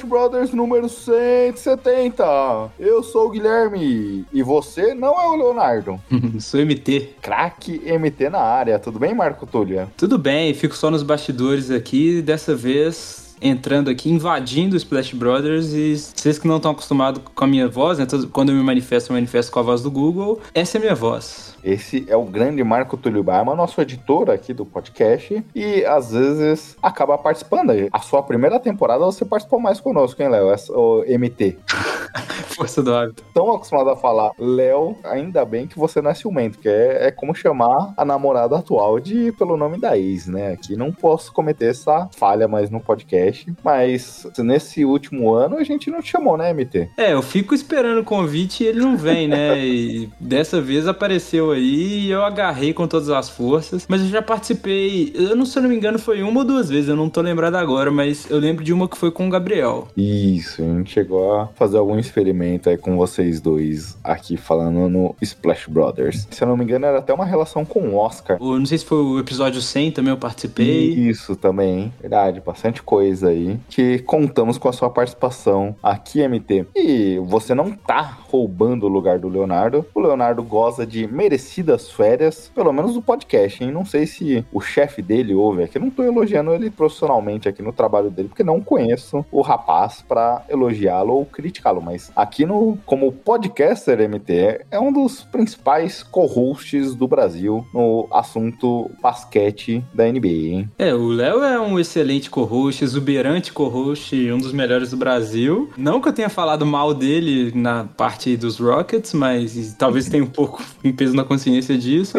Splash Brothers número 170. Eu sou o Guilherme e você não é o Leonardo. Sou MT. Craque MT na área. Tudo bem, Marco Tullia? Tudo bem, fico só nos bastidores aqui. Dessa vez entrando aqui, invadindo o Splash Brothers e vocês que não estão acostumados com a minha voz, né? Quando eu me manifesto, eu manifesto com a voz do Google. Essa é a minha voz. Esse é o grande Marco Túlio Barma, nosso editor aqui do podcast, e às vezes acaba participando. A sua primeira temporada você participou mais conosco, hein, Léo? O MT. Força do hábito. Tão acostumado a falar Léo, ainda bem que você não é ciumento, que é, é como chamar a namorada atual de pelo nome da ex, né? Aqui não posso cometer essa falha mais no podcast, mas nesse último ano a gente não te chamou, né, MT? É, eu fico esperando o convite e ele não vem, né? E dessa vez apareceu aí e eu agarrei com todas as forças. Mas eu já participei, eu não, se eu não me engano, foi uma ou duas vezes, eu não tô lembrado agora, mas eu lembro de uma que foi com o Gabriel. Isso, a gente chegou a fazer algum experimento aí com vocês dois aqui falando no Splash Brothers. Se eu não me engano, era até uma relação com o Oscar. Ou não sei se foi o episódio 100 também eu participei. Isso também, verdade, bastante coisa aí que contamos com a sua participação aqui, MT. E você não tá roubando o lugar do Leonardo. O Leonardo goza de merecidas férias, pelo menos no podcast, hein? Não sei se o chefe dele ouve aqui. Eu não tô elogiando ele profissionalmente aqui no trabalho dele, porque não conheço o rapaz pra elogiá-lo ou criticá-lo. Mas aqui no, como podcaster MT, é um dos principais co-hosts do Brasil no assunto basquete da NBA, hein? É, o Léo é um excelente co-host, exuberante co-host, um dos melhores do Brasil. Não que eu tenha falado mal dele na parte dos Rockets, mas talvez tenha um pouco em peso na consciência disso.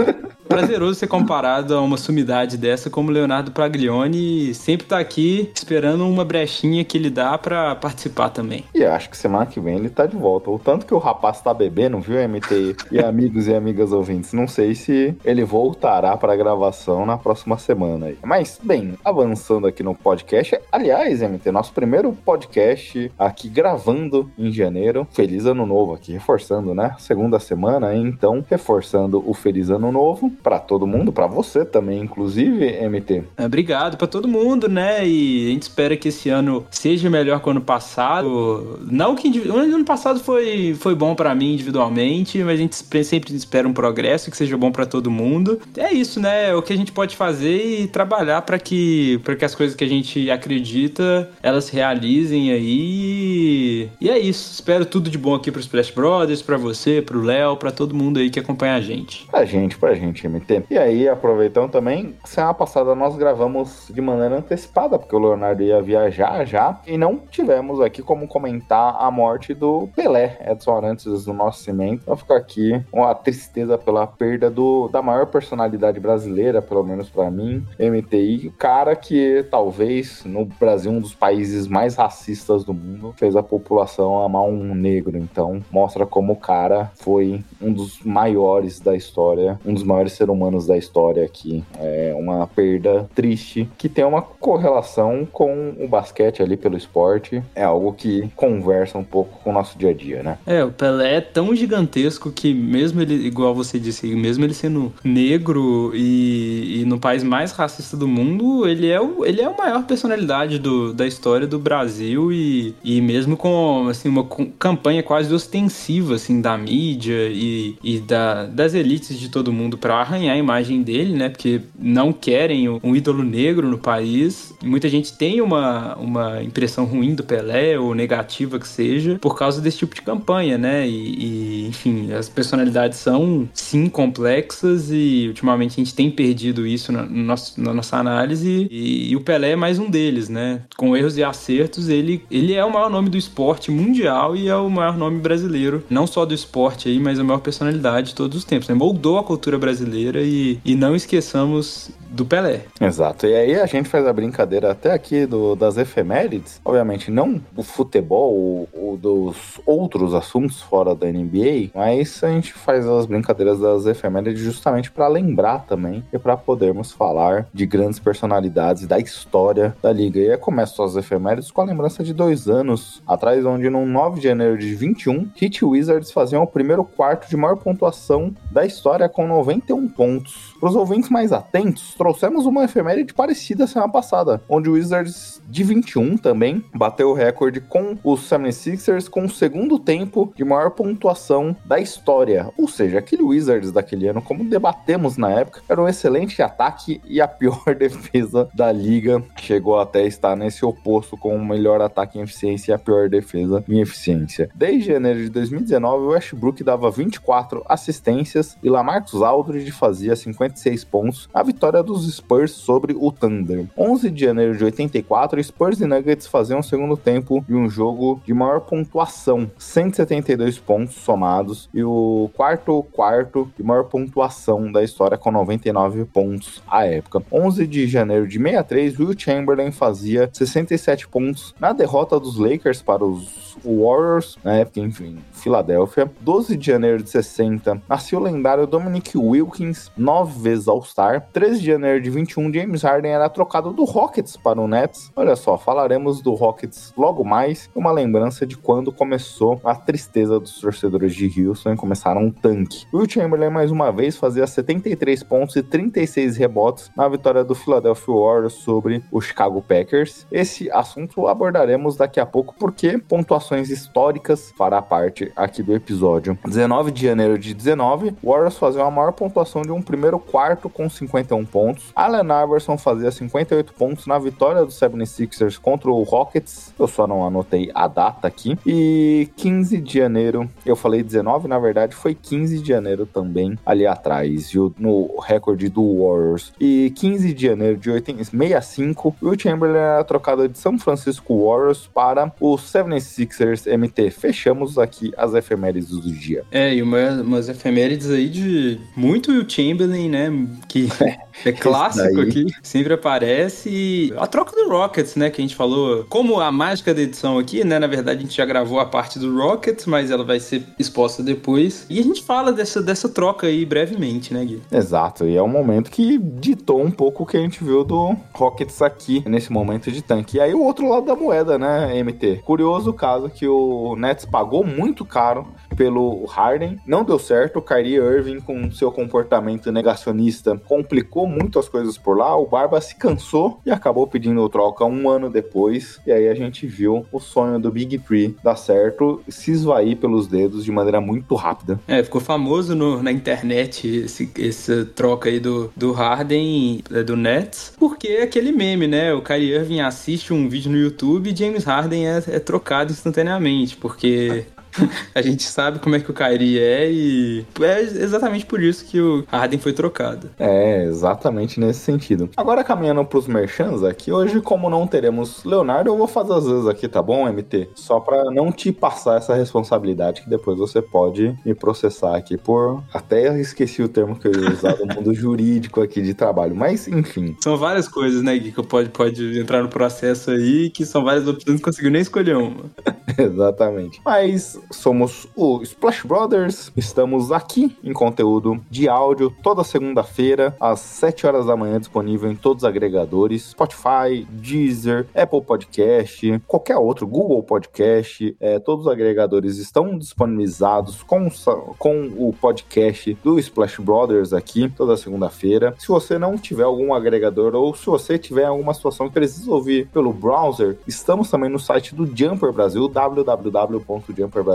Prazeroso ser comparado a uma sumidade dessa como Leonardo Praglione, sempre tá aqui esperando uma brechinha que ele dá pra participar também. E eu acho que semana que vem ele tá de volta. O tanto que o rapaz tá bebendo, viu, MT? E amigos e amigas ouvintes, não sei se ele voltará pra gravação na próxima semana aí. Mas, bem, avançando aqui no podcast. Aliás, MT, nosso primeiro podcast aqui gravando em janeiro. Feliz Ano Novo aqui, reforçando, né? Segunda semana, então, reforçando o Feliz Ano Novo pra todo mundo, pra você também, inclusive, MT. É, Obrigado pra todo mundo, né? E a gente espera que esse ano seja melhor que o ano passado. Não que o ano passado foi, foi bom pra mim individualmente, mas a gente sempre espera um progresso que seja bom pra todo mundo. É isso, né? É o que a gente pode fazer e trabalhar pra que para que as coisas que a gente acredita elas se realizem aí. E é isso. Espero tudo de bom aqui pro Splash Brothers, pra você, pro Léo, pra todo mundo aí que acompanha a gente. Pra gente, pra gente, MT. E aí, aproveitando também, semana passada nós gravamos de maneira antecipada, porque o Leonardo ia viajar já, e não tivemos aqui como comentar a morte do Pelé, Edson Arantes, do nosso cimento. Então fica aqui uma tristeza pela perda do, da maior personalidade brasileira, pelo menos pra mim, MTI, o cara que talvez no Brasil, um dos países mais racistas do mundo, fez a população amar um negro. Então mostra como o cara foi um dos maiores da história, um dos maiores seres humanos da história aqui. É uma perda triste que tem uma correlação com o basquete ali pelo esporte. É algo que conversa um pouco com o nosso dia a dia, né? É, o Pelé é tão gigantesco que mesmo ele, igual você disse, mesmo ele sendo negro e, e no país mais racista do mundo, ele é o, ele é a maior personalidade do, da história do Brasil e, e mesmo com assim, uma campanha quase ostensiva assim, da mídia e, e da, das elites de todo mundo para arranhar a imagem dele, né? Porque não querem um, ídolo negro no país. Muita gente tem uma, uma impressão ruim do Pelé, ou negativa que seja, por causa desse tipo de campanha, né? E, e, enfim, as personalidades são sim complexas e ultimamente a gente tem perdido isso na, no nosso, na nossa análise. E, e o Pelé é mais um deles, né? Com erros e acertos, ele, ele é o maior nome do esporte mundial e é o maior nome brasileiro, não só do esporte aí, mas a maior personalidade de todos os tempos. Né? Moldou a cultura brasileira e, e não esqueçamos do Pelé. Exato. E aí a gente faz a brincadeira até aqui do, das efemérides. Obviamente, não o futebol ou, dos outros assuntos fora da NBA, mas a gente faz as brincadeiras das efemérides justamente para lembrar também e para podermos falar de grandes personalidades da história da liga. E aí começam as efemérides com a lembrança de dois anos atrás, onde no 9 de janeiro de 21, Heat Wizards faziam o primeiro quarto de maior pontuação da história com 91 pontos. Para os ouvintes mais atentos, trouxemos uma efeméride parecida semana passada, onde o Wizards de 21 também bateu o recorde com os 76ers com o segundo tempo de maior pontuação da história. Ou seja, aquele Wizards daquele ano, como debatemos na época, era um excelente ataque e a pior defesa da liga. Chegou até estar nesse oposto com o melhor ataque em eficiência e a pior defesa em eficiência. Desde janeiro de 2019, o Westbrook dava 24 assistências e Lamarcus Aldridge fazia 56 pontos. A vitória dos Spurs sobre o Thunder. 11 de janeiro de 84, Spurs e Nuggets faziam o segundo tempo de um jogo de maior pontuação, 172 pontos somados, e o quarto quarto de maior pontuação da história com 99 pontos à época. 11 de janeiro de 63, Will Chamberlain fazia 67 pontos na derrota dos Lakers para os Warriors, na época, enfim, Filadélfia. 12 de janeiro de 60, nasceu o lendário Dominic Wilkins, nove vezes All-Star. 13 de janeiro de 21, James Harden era trocado do Rockets para o Nets. Olha só, falaremos do Rockets logo mais. Uma lembrança de quando começou a tristeza dos torcedores de Houston e começaram um tanque. Will Chamberlain, mais uma vez, fazia 73 pontos e 36 rebotes na vitória do Philadelphia Warriors sobre o Chicago Packers. Esse assunto abordaremos daqui a pouco, porque pontuações históricas fará parte aqui do episódio. 19 de janeiro de 19, Warriors fazia a maior pontuação de um primeiro quarto com 51 pontos. Allen Iverson fazia 58 pontos na vitória do 76ers contra o Rockets. Eu só não anotei a data aqui. E 15 de janeiro, eu falei 19, na verdade foi 15 de janeiro também ali atrás, viu? No recorde do Warriors. E 15 de janeiro de 65, Will Chamberlain era trocado de São Francisco Warriors para o 76ers MT. Fechamos aqui as efemérides do dia. É, e uma, umas efemérides aí de muito Will Chamberlain, né? Que é clássico aqui, sempre aparece. E a troca do Rockets, né? Que a gente falou. Como a mágica da edição aqui, né? Na verdade, a gente já gravou a parte do Rockets, mas ela vai ser exposta depois. E a gente fala dessa, dessa troca aí brevemente, né, Gui? Exato, e é um momento que ditou um pouco o que a gente viu do Rockets aqui, nesse momento de tanque. E aí o outro lado da moeda, né, MT? Curioso o caso que o Nets pagou muito caro pelo Harden, não deu certo, o Kyrie Irving com seu comportamento negacionista complicou muito as coisas por lá, o Barba se cansou e acabou pedindo troca um ano depois, e aí a gente viu o sonho do Big Three dar certo, se esvair pelos dedos de maneira muito rápida. É, ficou famoso no, na internet esse, essa troca aí do, do Harden é, do Nets, porque é aquele meme, né? O Kyrie Irving assiste um vídeo no YouTube e James Harden é, é trocado instantaneamente, porque a gente sabe como é que o Kyrie é e é exatamente por isso que o Harden foi trocado. É, exatamente nesse sentido. Agora caminhando pros merchants aqui, hoje como não teremos Leonardo, eu vou fazer as vezes aqui, tá bom, MT? Só pra não te passar essa responsabilidade que depois você pode me processar aqui por... Até esqueci o termo que eu ia usar do mundo jurídico aqui de trabalho, mas enfim. São várias coisas, né, Gui, que pode, pode entrar no processo aí, que são várias opções, não conseguiu nem escolher uma. Exatamente. Mas somos o Splash Brothers, estamos aqui em conteúdo de áudio toda segunda-feira, às 7 horas da manhã, disponível em todos os agregadores: Spotify, Deezer, Apple Podcast, qualquer outro, Google Podcast. É, todos os agregadores estão disponibilizados com, com o podcast do Splash Brothers aqui toda segunda-feira. Se você não tiver algum agregador ou se você tiver alguma situação que precisa ouvir pelo browser, estamos também no site do Jumper Brasil, www.jumperbrasil.com.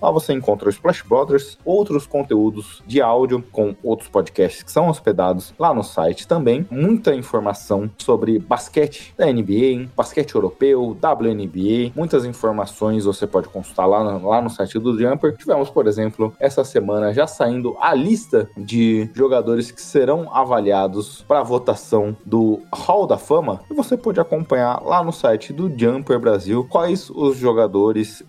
Lá você encontra o Splash Brothers, outros conteúdos de áudio com outros podcasts que são hospedados lá no site também. Muita informação sobre basquete da NBA, basquete europeu, WNBA, muitas informações você pode consultar lá no, lá no site do Jumper. Tivemos, por exemplo, essa semana já saindo a lista de jogadores que serão avaliados para votação do Hall da Fama e você pode acompanhar lá no site do Jumper Brasil quais os jogadores jogadores,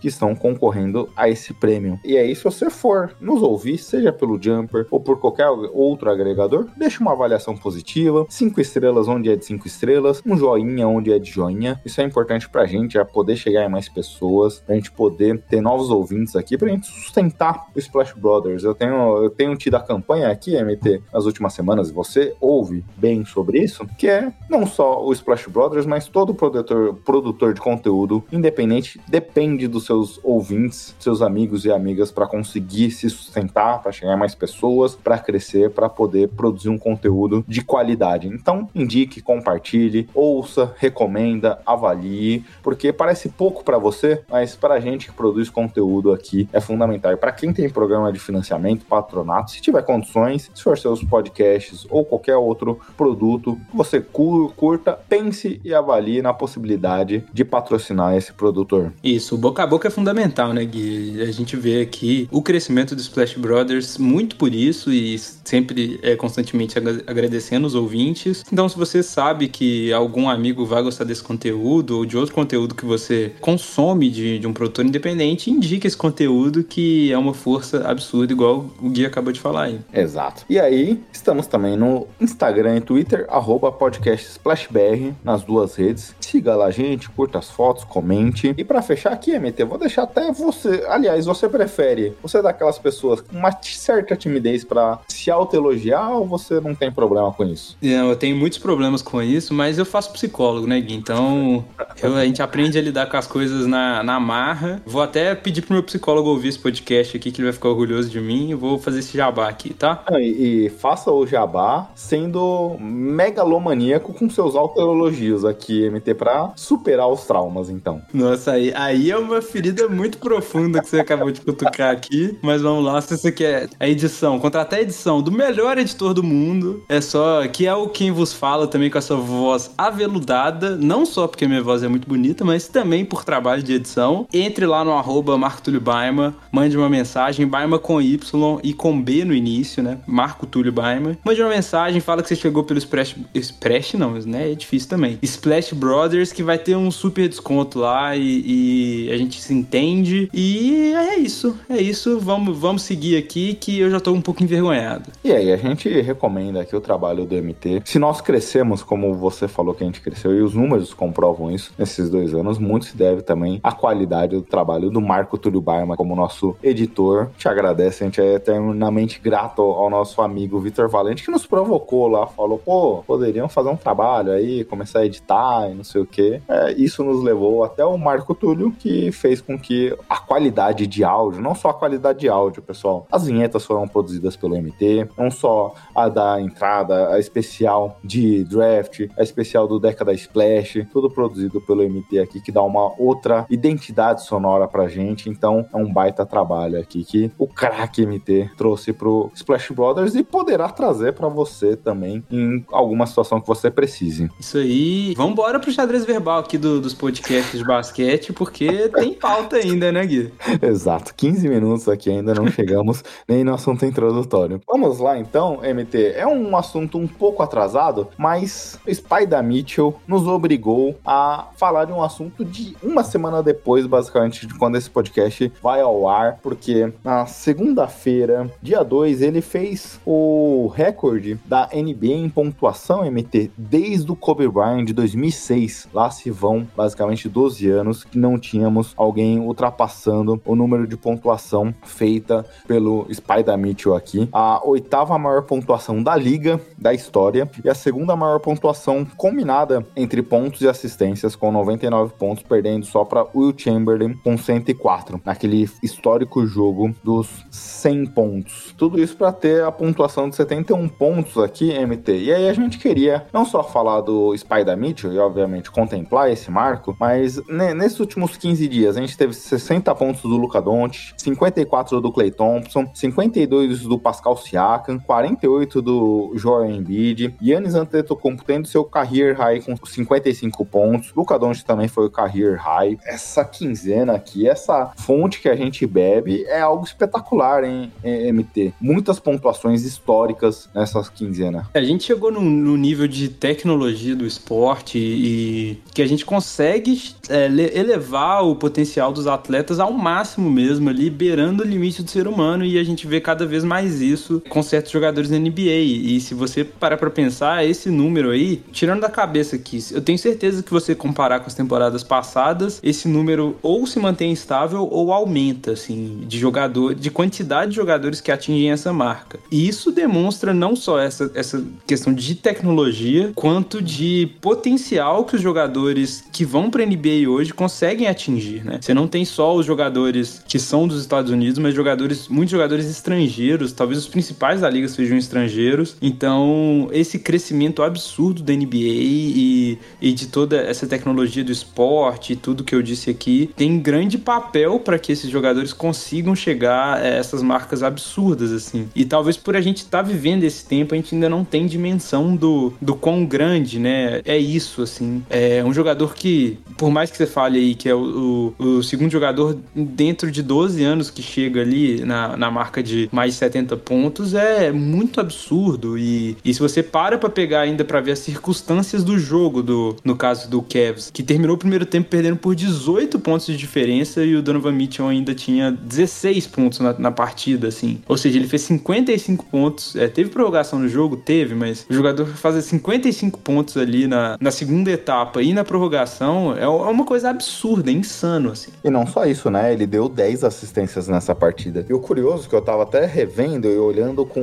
que estão concorrendo a esse prêmio. E aí, se você for nos ouvir, seja pelo Jumper ou por qualquer outro agregador, deixe uma avaliação positiva, cinco estrelas onde é de cinco estrelas, um joinha onde é de joinha. Isso é importante pra gente, é poder chegar em mais pessoas, pra gente poder ter novos ouvintes aqui, pra gente sustentar o Splash Brothers. Eu tenho, eu tenho tido a campanha aqui, MT, nas últimas semanas, você ouve bem sobre isso, que é não só o Splash Brothers, mas todo produtor, produtor de conteúdo independente depende dos seus ouvintes, seus amigos e amigas para conseguir se sustentar, para chegar mais pessoas, para crescer, para poder produzir um conteúdo de qualidade. Então, indique, compartilhe, ouça, recomenda, avalie, porque parece pouco para você, mas para a gente que produz conteúdo aqui é fundamental. Para quem tem programa de financiamento, patronato, se tiver condições, se for seus podcasts ou qualquer outro produto, você curta, pense e avalie na possibilidade de patrocinar esse produtor. Isso, boca a boca é fundamental, né, Gui? A gente vê aqui o crescimento do Splash Brothers muito por isso e sempre é constantemente agradecendo os ouvintes. Então, se você sabe que algum amigo vai gostar desse conteúdo ou de outro conteúdo que você consome de, de um produtor independente, indique esse conteúdo que é uma força absurda, igual o Gui acabou de falar aí. Exato. E aí, estamos também no Instagram e Twitter, arroba podcastsplashbr, nas duas redes. Siga lá gente, curta as fotos, comente. E para fechar aqui, MT, vou deixar até você. Aliás, você prefere? Você é daquelas pessoas com uma certa timidez para se autoelogiar ou você não tem problema com isso? Não, eu tenho muitos problemas com isso, mas eu faço psicólogo, né, Gui? Então, eu, a gente aprende a lidar com as coisas na, na marra. Vou até pedir pro meu psicólogo ouvir esse podcast aqui, que ele vai ficar orgulhoso de mim. Eu vou fazer esse jabá aqui, tá? E, e faça o jabá sendo megalomaníaco com seus autoelogios aqui, MT, pra superar os traumas, então. Nossa, aí, aí é uma ferida muito profunda que você acabou de cutucar aqui. Mas vamos lá, se você quer a edição, contratar a edição do melhor editor do mundo, é só que é o quem vos fala também com essa voz aveludada, não só porque minha voz é muito bonita, mas também por trabalho de edição. Entre lá no arroba Marco Túlio Baima, mande uma mensagem, Baima com Y e com B no início, né? Marco Túlio Baima. Mande uma mensagem, fala que você chegou pelo Splash, Splash não, né? É difícil também. Splash Brothers, que vai ter um super desconto lá e, e a gente se entende. E é isso, é isso. Vamos, vamos seguir aqui que eu já tô um pouco envergonhado. E aí, a gente recomenda aqui o trabalho do MT. Se nós crescemos, como você falou que a gente cresceu, e os números comprovam isso nesses dois anos, muito se deve também à qualidade do trabalho do Marco Túlio Baima como nosso editor. Te agradece, a gente é eternamente grato ao nosso amigo Vitor Valente, que nos provocou lá, falou, pô, poderiam fazer um trabalho aí, começar a editar e não sei o quê. É, isso nos levou até o Marco Túlio, que fez com que a qualidade de áudio, não só a qualidade de áudio, pessoal, as vinhetas foram produzidas pelo MT, não só a da entrada, a especial de draft, a especial do Década Splash, tudo produzido pelo MT aqui, que dá uma outra identidade sonora pra gente. Então é um baita trabalho aqui que o craque MT trouxe pro Splash Brothers e poderá trazer para você também em alguma situação que você precise. Isso aí. Vambora pro xadrez verbal aqui do, dos podcasts de basquete, porque tem pauta ainda, né, Gui? Exato. 15 minutos aqui ainda não chegamos nem no assunto introdutório. Vamos lá então, MT. É um assunto um pouco atrasado, mas Spider Mitchell nos obrigou a falar de um assunto de uma semana depois, basicamente, de quando esse podcast vai ao ar, porque na segunda-feira, dia 2, ele fez o recorde da NBA em pontuação MT desde o Kobe Bryant de 2006. Lá se vão basicamente 12 anos que não tínhamos alguém ultrapassando o número de pontuação feita pelo Spider Mitchell aqui. A oitava maior pontuação da liga, da história, e a segunda maior pontuação combinada entre pontos e assistências, com 99 pontos, perdendo só para Will Chamberlain com 104, naquele histórico jogo dos 100 pontos. Tudo isso para ter a pontuação de 71 pontos aqui, MT. E aí a gente queria não só falar do Spider Mitchell e, obviamente, contemplar esse marco, mas nesses últimos 15 dias a gente teve 60 pontos do Luca Doncic, 54 do Clay Thompson, 52 do Pascal Siakam, 48 do Joel Embiid, Yannis Antetokounmpo tendo seu career high com 55 pontos, Luca Doncic também foi o career high. Essa quinzena aqui, essa fonte que a gente bebe é algo espetacular, hein, MT? Muitas pontuações históricas nessa quinzena. A gente chegou no, no nível de tecnologia do esporte e que a gente consegue é, elevar o potencial dos atletas ao máximo mesmo, ali, beirando o limite do ser humano, e a gente vê cada vez mais isso com certos jogadores da NBA. E se você parar pra pensar, esse número aí, tirando da cabeça que eu tenho certeza que você comparar com as temporadas passadas, esse número ou se mantém estável ou aumenta, assim, de jogador, de quantidade de jogadores que atingem essa marca. E isso demonstra não só essa, essa questão de tecnologia, quanto de potencial que os jogadores que vão pra NBA hoje conseguem atingir, né? Você não tem só os jogadores que são dos Estados Unidos, mas jogadores, muitos jogadores estrangeiros, talvez os principais da liga sejam estrangeiros. Então, esse crescimento absurdo da NBA e, e de toda essa tecnologia do esporte e tudo que eu disse aqui tem grande papel para que esses jogadores consigam chegar a essas marcas absurdas, assim. E talvez por a gente estar tá vivendo esse tempo, a gente ainda não tem dimensão do, do quão grande, né? É isso, assim. É um jogador que, por mais que você fale aí que é o, o, o segundo jogador dentro de 12 anos que chega ali na, na marca de mais de 70 pontos, é muito absurdo. E, e se você para pra pegar ainda para ver as circunstâncias do jogo, do, no caso do Cavs, que terminou o primeiro tempo perdendo por 18 pontos de diferença e o Donovan Mitchell ainda tinha 16 pontos na, na partida, assim. Ou seja, ele fez 55 pontos. É, teve prorrogação no jogo? Teve, mas o jogador fazer 55 pontos ali na, na segunda etapa e na prorrogação é, é uma coisa absurda, é insano, assim. E não só isso, né? Ele deu 10 assistências nessa partida. E o curioso que eu tava até revendo e olhando com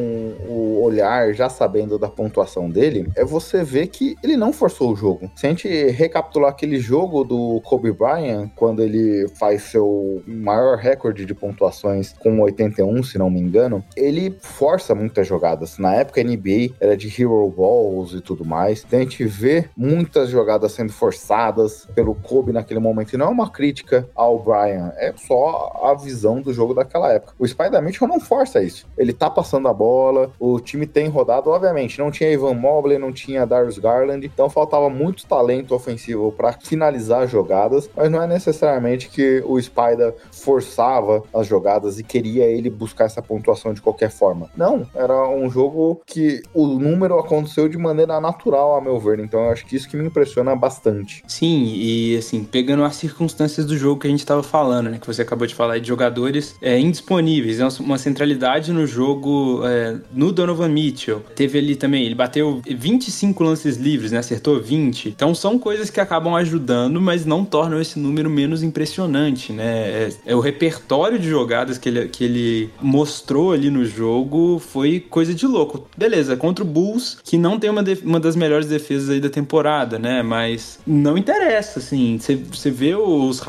o olhar, já sabendo da pontuação dele, é você ver que ele não forçou o jogo. Se a gente recapitular aquele jogo do Kobe Bryant, quando ele faz seu maior recorde de pontuações com 81, se não me engano, ele força muitas jogadas. Na época NBA era de hero balls e tudo mais. Então a gente vê muitas jogadas sendo forçadas pelo Kobe naquele momento. E não é uma crítica ao Bryant, é só a visão do jogo daquela época. O Spider Mitchell não força isso. Ele tá passando a bola, o time tem rodado, obviamente, não tinha Ivan Mobley, não tinha Darius Garland, então faltava muito talento ofensivo para finalizar jogadas, mas não é necessariamente que o Spider forçava as jogadas e queria ele buscar essa pontuação de qualquer forma. Não, era um jogo que o número aconteceu de maneira natural, a meu ver, então eu acho que isso que me impressiona bastante. Sim, e assim, pegando as circunstâncias do jogo que a gente estava falando, né, que você acabou de falar de jogadores é, indisponíveis, é uma centralidade no jogo é, no Donovan Mitchell. Teve ali também, ele bateu 25 lances livres, né? Acertou 20. Então são coisas que acabam ajudando, mas não tornam esse número menos impressionante, né? É, é o repertório de jogadas que ele, que ele mostrou ali no jogo foi coisa de louco. Beleza, contra o Bulls, que não tem uma, uma das melhores defesas aí da temporada, né? Mas não interessa, assim. Você vê os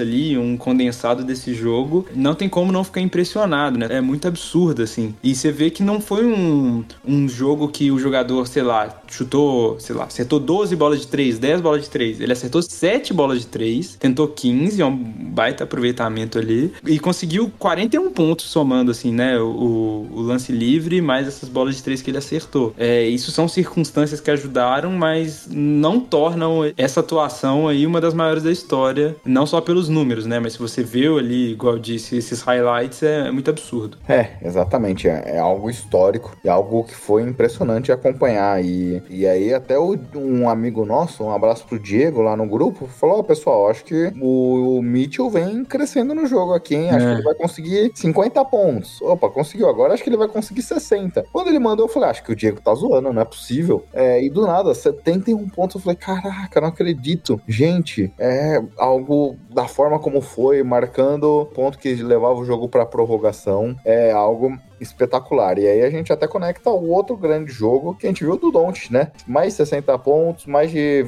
ali, um condensado desse jogo, não tem como não ficar impressionado, né? É muito absurdo, assim. E você vê que não foi um, um jogo que o jogador, sei lá, chutou, sei lá, acertou 12 bolas de 3, 10 bolas de 3. Ele acertou 7 bolas de 3, tentou 15, é um baita aproveitamento ali, e conseguiu 41 pontos somando, assim, né? O, o lance livre mais essas bolas de 3 que ele acertou. É, isso são circunstâncias que ajudaram, mas não tornam essa atuação aí uma das maiores da história, não só pelos números, né? Mas se você viu ali, igual eu disse, esses highlights, é, muito absurdo. É, exatamente. É, é algo histórico e algo que foi impressionante acompanhar. E, e aí, até o, um amigo nosso, um abraço pro Diego lá no grupo, falou: oh, pessoal, acho que o, o Mitchell vem crescendo no jogo aqui, hein? Acho é. que ele vai conseguir 50 pontos. Opa, conseguiu. Agora acho que ele vai conseguir 60. Quando ele mandou, eu falei: acho que o Diego tá zoando, não é possível. É, e do nada, 71 pontos. Eu falei: caraca, não acredito. Gente, é algo da forma como foi, marcando ponto que levava o jogo pra prorrogação. É algo espetacular. E aí a gente até conecta o outro grande jogo que a gente viu do Don't, né? Mais 60 pontos, mais de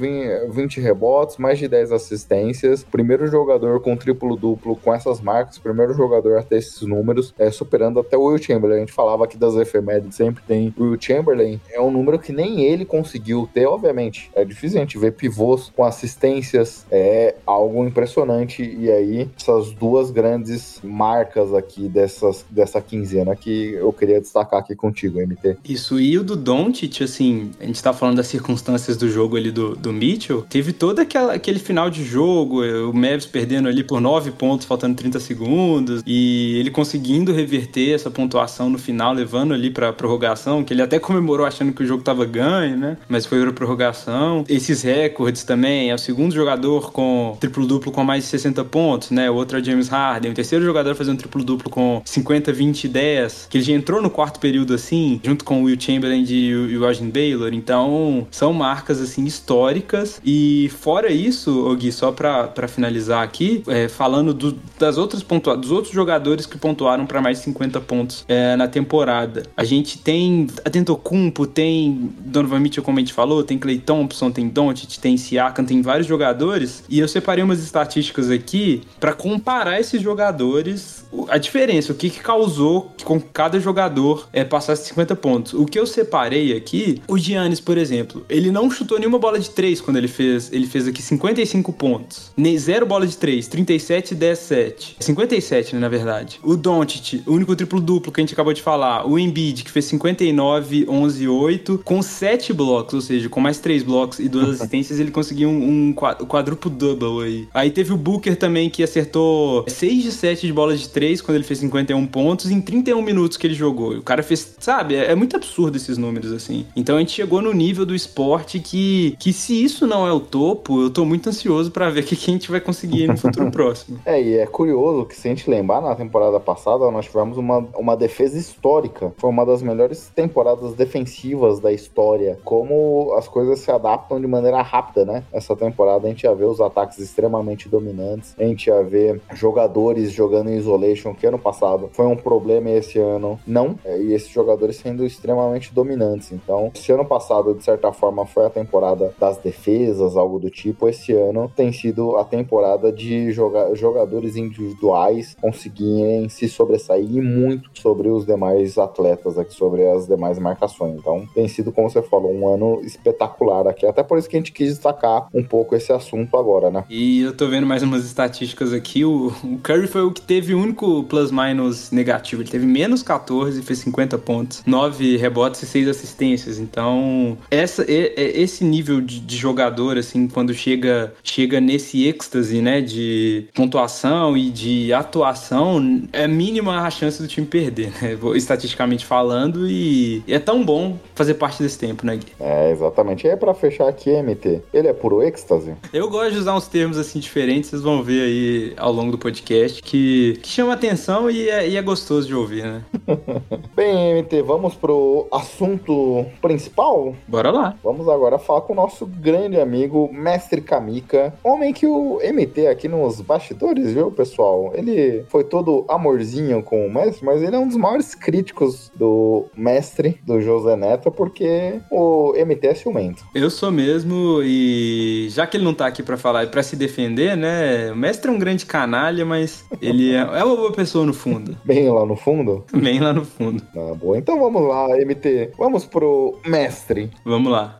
20 rebotes, mais de 10 assistências. Primeiro jogador com triplo-duplo com essas marcas, primeiro jogador a ter esses números, é, superando até o Will Chamberlain. A gente falava aqui das efemérides, sempre tem o Will Chamberlain. É um número que nem ele conseguiu ter, obviamente. É difícil a gente ver pivôs com assistências, é algo impressionante. E aí, essas duas grandes marcas aqui dessas, dessa quinzena que eu queria destacar aqui contigo, MT. Isso, e o do Doncic, assim, a gente tá falando das circunstâncias do jogo ali do, do Mitchell, teve todo aquela, aquele final de jogo, o Mavs perdendo ali por 9 pontos, faltando 30 segundos, e ele conseguindo reverter essa pontuação no final, levando ali pra prorrogação, que ele até comemorou achando que o jogo tava ganho, né? Mas foi pra prorrogação. Esses recordes também, é o segundo jogador com triplo-duplo com mais de 60 pontos, né? O outro é James Harden, o terceiro jogador fazendo triplo-duplo com 50, 20 e 10, que ele já entrou no quarto período assim, junto com o Will Chamberlain e o Washington Baylor. Então, são marcas assim históricas. E fora isso, Gui, só pra finalizar aqui, é, falando do, das outras pontua dos outros jogadores que pontuaram para mais de 50 pontos é, na temporada. A gente tem Atentocumpo, tem Donovan Mitchell, como a gente falou, tem Clay Thompson, tem Doncic, tem Siakam, tem vários jogadores. E eu separei umas estatísticas aqui para comparar esses jogadores, a diferença, o que, que causou com cada jogador é, passasse 50 pontos. O que eu separei aqui, o Giannis, por exemplo, ele não chutou nenhuma bola de 3 quando ele fez, ele fez aqui 55 pontos. Nem zero bola de 3, 37 10 7. 57, né, na verdade. O Doncic, o único triplo duplo que a gente acabou de falar, o Embiid que fez 59 11 8 com 7 blocos, ou seja, com mais 3 blocos e duas assistências, ele conseguiu um, um quadruplo double aí. Aí teve o Booker também que acertou 6 de 7 de bola de 3 quando ele fez 51 pontos em 31 minutos que ele jogou. O cara fez, sabe, é, é muito absurdo esses números assim. Então a gente chegou no nível do esporte que, que se isso não é o topo, eu tô muito ansioso para ver o que, que a gente vai conseguir no futuro próximo. É, e é curioso que se a gente lembrar, na temporada passada nós tivemos uma, uma defesa histórica. Foi uma das melhores temporadas defensivas da história. Como as coisas se adaptam de maneira rápida, né? Essa temporada a gente ia ver os ataques extremamente dominantes, a gente ia ver jogadores jogando em isolation, que ano passado foi um problema esse ano não, e esses jogadores sendo extremamente dominantes. Então, esse ano passado, de certa forma, foi a temporada das defesas, algo do tipo. Esse ano tem sido a temporada de joga jogadores individuais conseguirem se sobressair muito sobre os demais atletas aqui, sobre as demais marcações. Então, tem sido, como você falou, um ano espetacular aqui. Até por isso que a gente quis destacar um pouco esse assunto agora, né? E eu tô vendo mais umas estatísticas aqui. O, o Curry foi o que teve o único plus-minus negativo. Ele teve menos 14 e fez 50 pontos, 9 rebotes e 6 assistências. Então, essa, esse nível de, de jogador, assim, quando chega, chega nesse êxtase, né, de pontuação e de atuação, é mínima a chance do time perder, né? Estatisticamente falando, e é tão bom fazer parte desse tempo, né, Gui? É, exatamente. E aí, pra fechar aqui, MT, ele é puro êxtase? Eu gosto de usar uns termos assim diferentes, vocês vão ver aí ao longo do podcast, que, que chama atenção e é, e é gostoso de ouvir, né? Bem, MT, vamos pro assunto principal? Bora lá. Vamos agora falar com o nosso grande amigo, Mestre Kamika, homem que o MT aqui nos bastidores, viu, pessoal? Ele foi todo amorzinho com o Mestre, mas ele é um dos maiores críticos do Mestre, do José Neto, porque o MT é ciumento. Eu sou mesmo, e já que ele não tá aqui para falar e pra se defender, né? O Mestre é um grande canalha, mas ele é, é uma boa pessoa no fundo. Bem lá no fundo? Bem lá no fundo. Ah, boa. Então vamos lá, MT. Vamos pro Mestre. Vamos lá.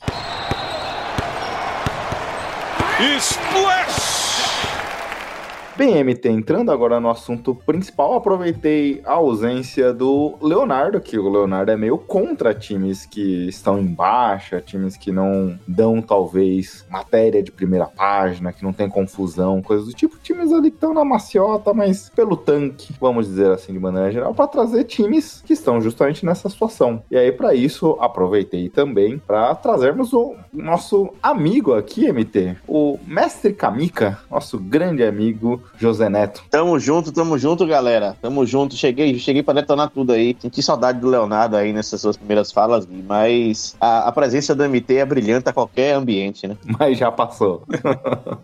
Splash! Bem, MT, entrando agora no assunto principal, aproveitei a ausência do Leonardo, que o Leonardo é meio contra times que estão em baixa, times que não dão, talvez, matéria de primeira página, que não tem confusão, coisas do tipo. Times ali que estão na maciota, mas pelo tanque, vamos dizer assim, de maneira geral, para trazer times que estão justamente nessa situação. E aí, para isso, aproveitei também para trazermos o nosso amigo aqui, MT, o Mestre Kamika, nosso grande amigo José Neto. Tamo junto, tamo junto, galera. Tamo junto. Cheguei, cheguei pra detonar tudo aí. Senti saudade do Leonardo aí nessas suas primeiras falas, mas a, a presença do MT é brilhante a qualquer ambiente, né? Mas já passou.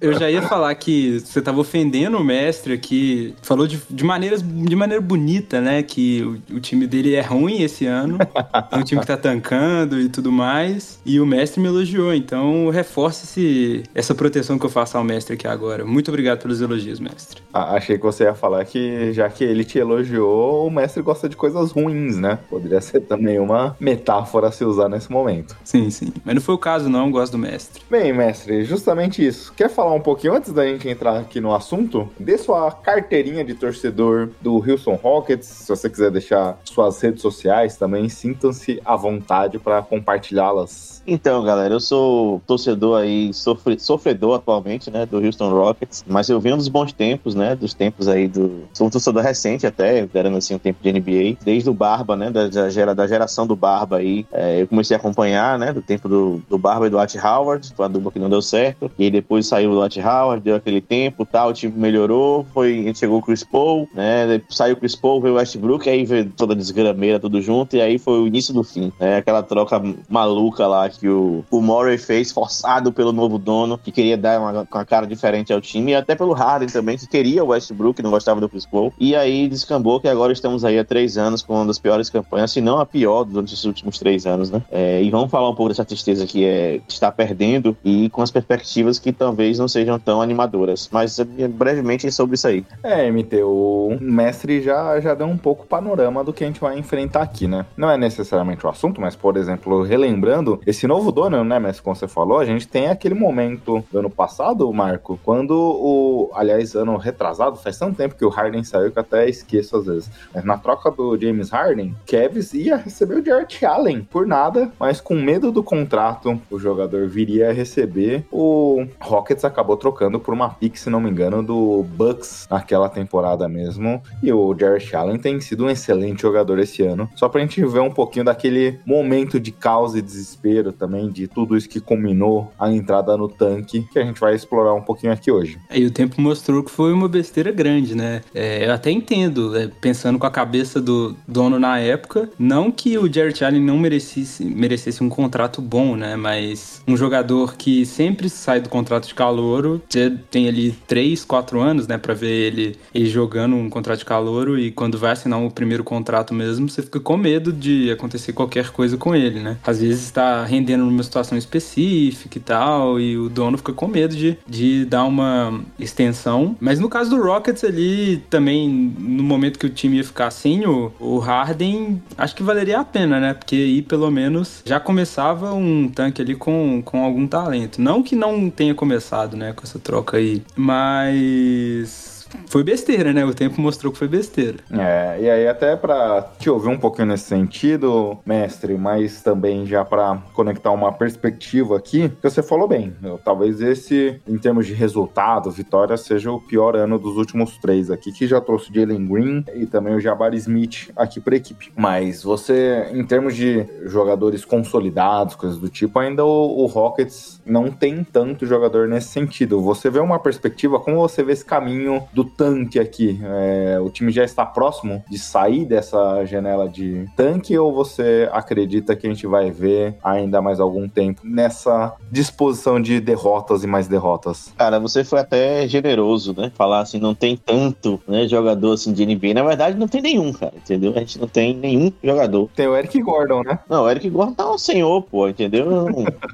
Eu já ia falar que você tava ofendendo o mestre aqui, falou de, de, maneiras, de maneira bonita, né? Que o, o time dele é ruim esse ano, é um time que tá tancando e tudo mais, e o mestre me elogiou, então reforce esse, essa proteção que eu faço ao mestre aqui agora. Muito obrigado pelos elogios, mestre. Ah, achei que você ia falar que, já que ele te elogiou, o mestre gosta de coisas ruins, né? Poderia ser também uma metáfora a se usar nesse momento. Sim, sim. Mas não foi o caso, não. Eu gosto do mestre. Bem, mestre, justamente isso. Quer falar um pouquinho antes da gente entrar aqui no assunto? Dê sua carteirinha de torcedor do Houston Rockets. Se você quiser deixar suas redes sociais também, sintam-se à vontade para compartilhá-las. Então, galera, eu sou torcedor aí, sofre, sofredor atualmente, né, do Houston Rockets, mas eu venho dos bons tempos, né, dos tempos aí do... Sou um torcedor recente até, dando assim um tempo de NBA, desde o Barba, né, da, da, da geração do Barba aí, é, eu comecei a acompanhar, né, do tempo do, do Barba e do Dwight Howard, foi a dupla que não deu certo, e depois saiu o Dwight Howard, deu aquele tempo, tal, o time melhorou, foi, chegou o Chris Paul, né, saiu o Chris Paul, veio o Westbrook, aí veio toda a desgrameira, tudo junto, e aí foi o início do fim, né, aquela troca maluca lá que o, o Murray fez, forçado pelo novo dono, que queria dar uma, uma cara diferente ao time, e até pelo Harden também, que queria o Westbrook, não gostava do Chris Paul. E aí descambou que agora estamos aí há três anos com uma das piores campanhas, se não a pior durante últimos três anos, né? É, e vamos falar um pouco dessa tristeza que é está perdendo e com as perspectivas que talvez não sejam tão animadoras. Mas é, brevemente sobre isso aí. É, MT, o mestre já, já deu um pouco panorama do que a gente vai enfrentar aqui, né? Não é necessariamente o assunto, mas, por exemplo, relembrando, esse novo dono, né, mestre, como você falou, a gente tem aquele momento do ano passado, Marco, quando o, aliás, ano retrasado, faz tanto tempo que o Harden saiu que até esqueço às vezes. Mas na troca do James Harden, Kevs ia receber o Jarrett Allen por nada, mas com medo do contrato, o jogador viria a receber. O Rockets acabou trocando por uma pick, se não me engano, do Bucks naquela temporada mesmo. E o Jarrett Allen tem sido um excelente jogador esse ano. Só pra gente ver um pouquinho daquele momento de caos e desespero também, de tudo isso que combinou a entrada no tanque, que a gente vai explorar um pouquinho aqui hoje. E o tempo mostrou que foi uma besteira grande, né? É, eu até entendo, é, pensando com a cabeça do dono na época, não que o Jarrett Allen não merecesse, merecesse um contrato bom, né? Mas um jogador que sempre sai do contrato de calouro, você tem ali 3, 4 anos, né, pra ver ele, ele jogando um contrato de calouro e quando vai assinar o primeiro contrato mesmo, você fica com medo de acontecer qualquer coisa com ele, né? Às vezes está rendendo numa situação específica e tal, e o dono fica com medo de, de dar uma extensão. Mas no caso do Rockets ali, também, no momento que o time ia ficar sem o, o Harden, acho que valeria a pena, né? Porque aí pelo menos já começava um tanque ali com, com algum talento. Não que não tenha começado, né, com essa troca aí, mas foi besteira, né? O tempo mostrou que foi besteira. É, e aí até para te ouvir um pouquinho nesse sentido, mestre, mas também já para conectar uma perspectiva aqui, que você falou bem, talvez esse, em termos de resultado, vitória, seja o pior ano dos últimos três aqui, que já trouxe Jalen Green e também o Jabari Smith aqui para equipe. Mas você, em termos de jogadores consolidados, coisas do tipo, ainda o, o Rockets não tem tanto jogador nesse sentido. Você vê uma perspectiva, como você vê esse caminho do tanque aqui? É, o time já está próximo de sair dessa janela de tanque ou você acredita que a gente vai ver ainda mais algum tempo nessa disposição de derrotas e mais derrotas? Cara, você foi até generoso, né? Falar assim, não tem tanto né, jogador assim de NBA. Na verdade, não tem nenhum, cara, entendeu? A gente não tem nenhum jogador. Tem o Eric Gordon, né? Não, o Eric Gordon tá um senhor, pô, entendeu?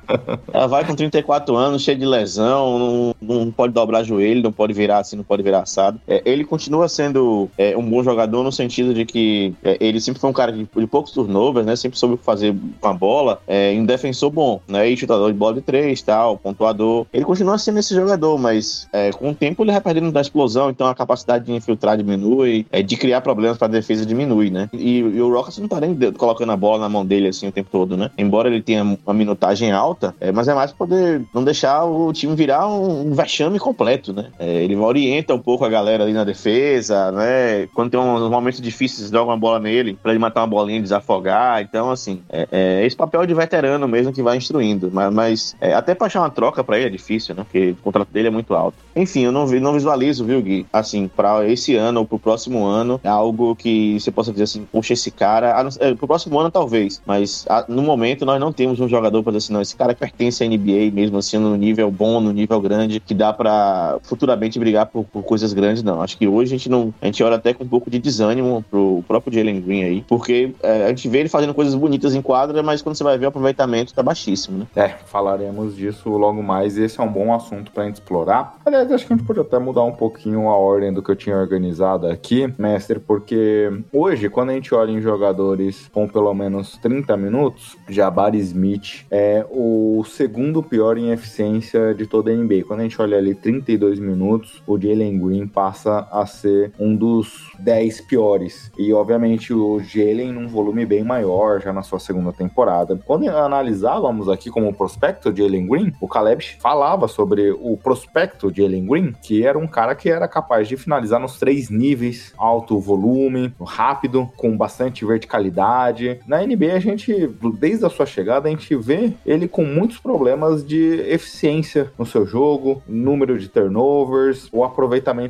Ela vai com 34 anos, cheio de lesão, não, não pode dobrar joelho, não pode virar assim, não pode virar assado. É, ele continua sendo é, um bom jogador no sentido de que é, ele sempre foi um cara de, de, poucos turnovers, né? Sempre soube fazer com a bola, é, um defensor bom, né? E chutador de bola de três, tal, pontuador. Ele continua sendo esse jogador, mas é, com o tempo ele vai perdendo da explosão, então a capacidade de infiltrar diminui, é, de criar problemas para a defesa diminui, né? E, e, o Rockets não tá nem colocando a bola na mão dele assim o tempo todo, né? Embora ele tenha uma minutagem alta, é, mas é mais poder não deixar o time virar um vexame completo, né? ele orienta um pouco a galera ali na defesa, né? Quando tem uns momentos difíceis, joga uma bola nele para ele matar uma bolinha desafogar. Então, assim, é, é, esse papel de veterano mesmo que vai instruindo. Mas, mas é, até pra achar uma troca para ele é difícil, né? Porque o contrato dele é muito alto. Enfim, eu não, não visualizo, viu, Gui? Assim, para esse ano ou pro próximo ano, é algo que você possa dizer assim, puxa, esse cara. Ah, é, pro próximo ano, talvez. Mas a, no momento, nós não temos um jogador para dizer assim, não, esse cara pertence à NBA mesmo, assim, no nível bom, no nível grande, que dá para futuramente brigar por, por, coisas grandes, não. Acho que hoje a gente não. A gente olha até com um pouco de desânimo pro próprio Jalen Green aí, porque é, a gente vê ele fazendo coisas bonitas em quadra, mas quando você vai ver o aproveitamento tá baixíssimo, né? É, falaremos disso logo mais esse é um bom assunto pra gente explorar. Aliás, acho que a gente pode até mudar um pouquinho a ordem do que eu tinha organizado aqui, mestre, porque hoje, quando a gente olha em jogadores com pelo menos 30 minutos, Jabari Smith é o segundo pior em eficiência de toda a NBA. Quando a gente olha ali 32 minutos, o Jalen Green passa a ser um dos 10 piores. E obviamente o Jalen num volume bem maior já na sua segunda temporada. Quando analisávamos aqui como prospecto de Jalen Green, o Caleb falava sobre o prospecto de Jalen Green, que era um cara que era capaz de finalizar nos três níveis, alto volume, rápido, com bastante verticalidade. Na NBA a gente, desde a sua chegada, a gente vê ele com muitos problemas de eficiência no seu jogo, número de turnovers, o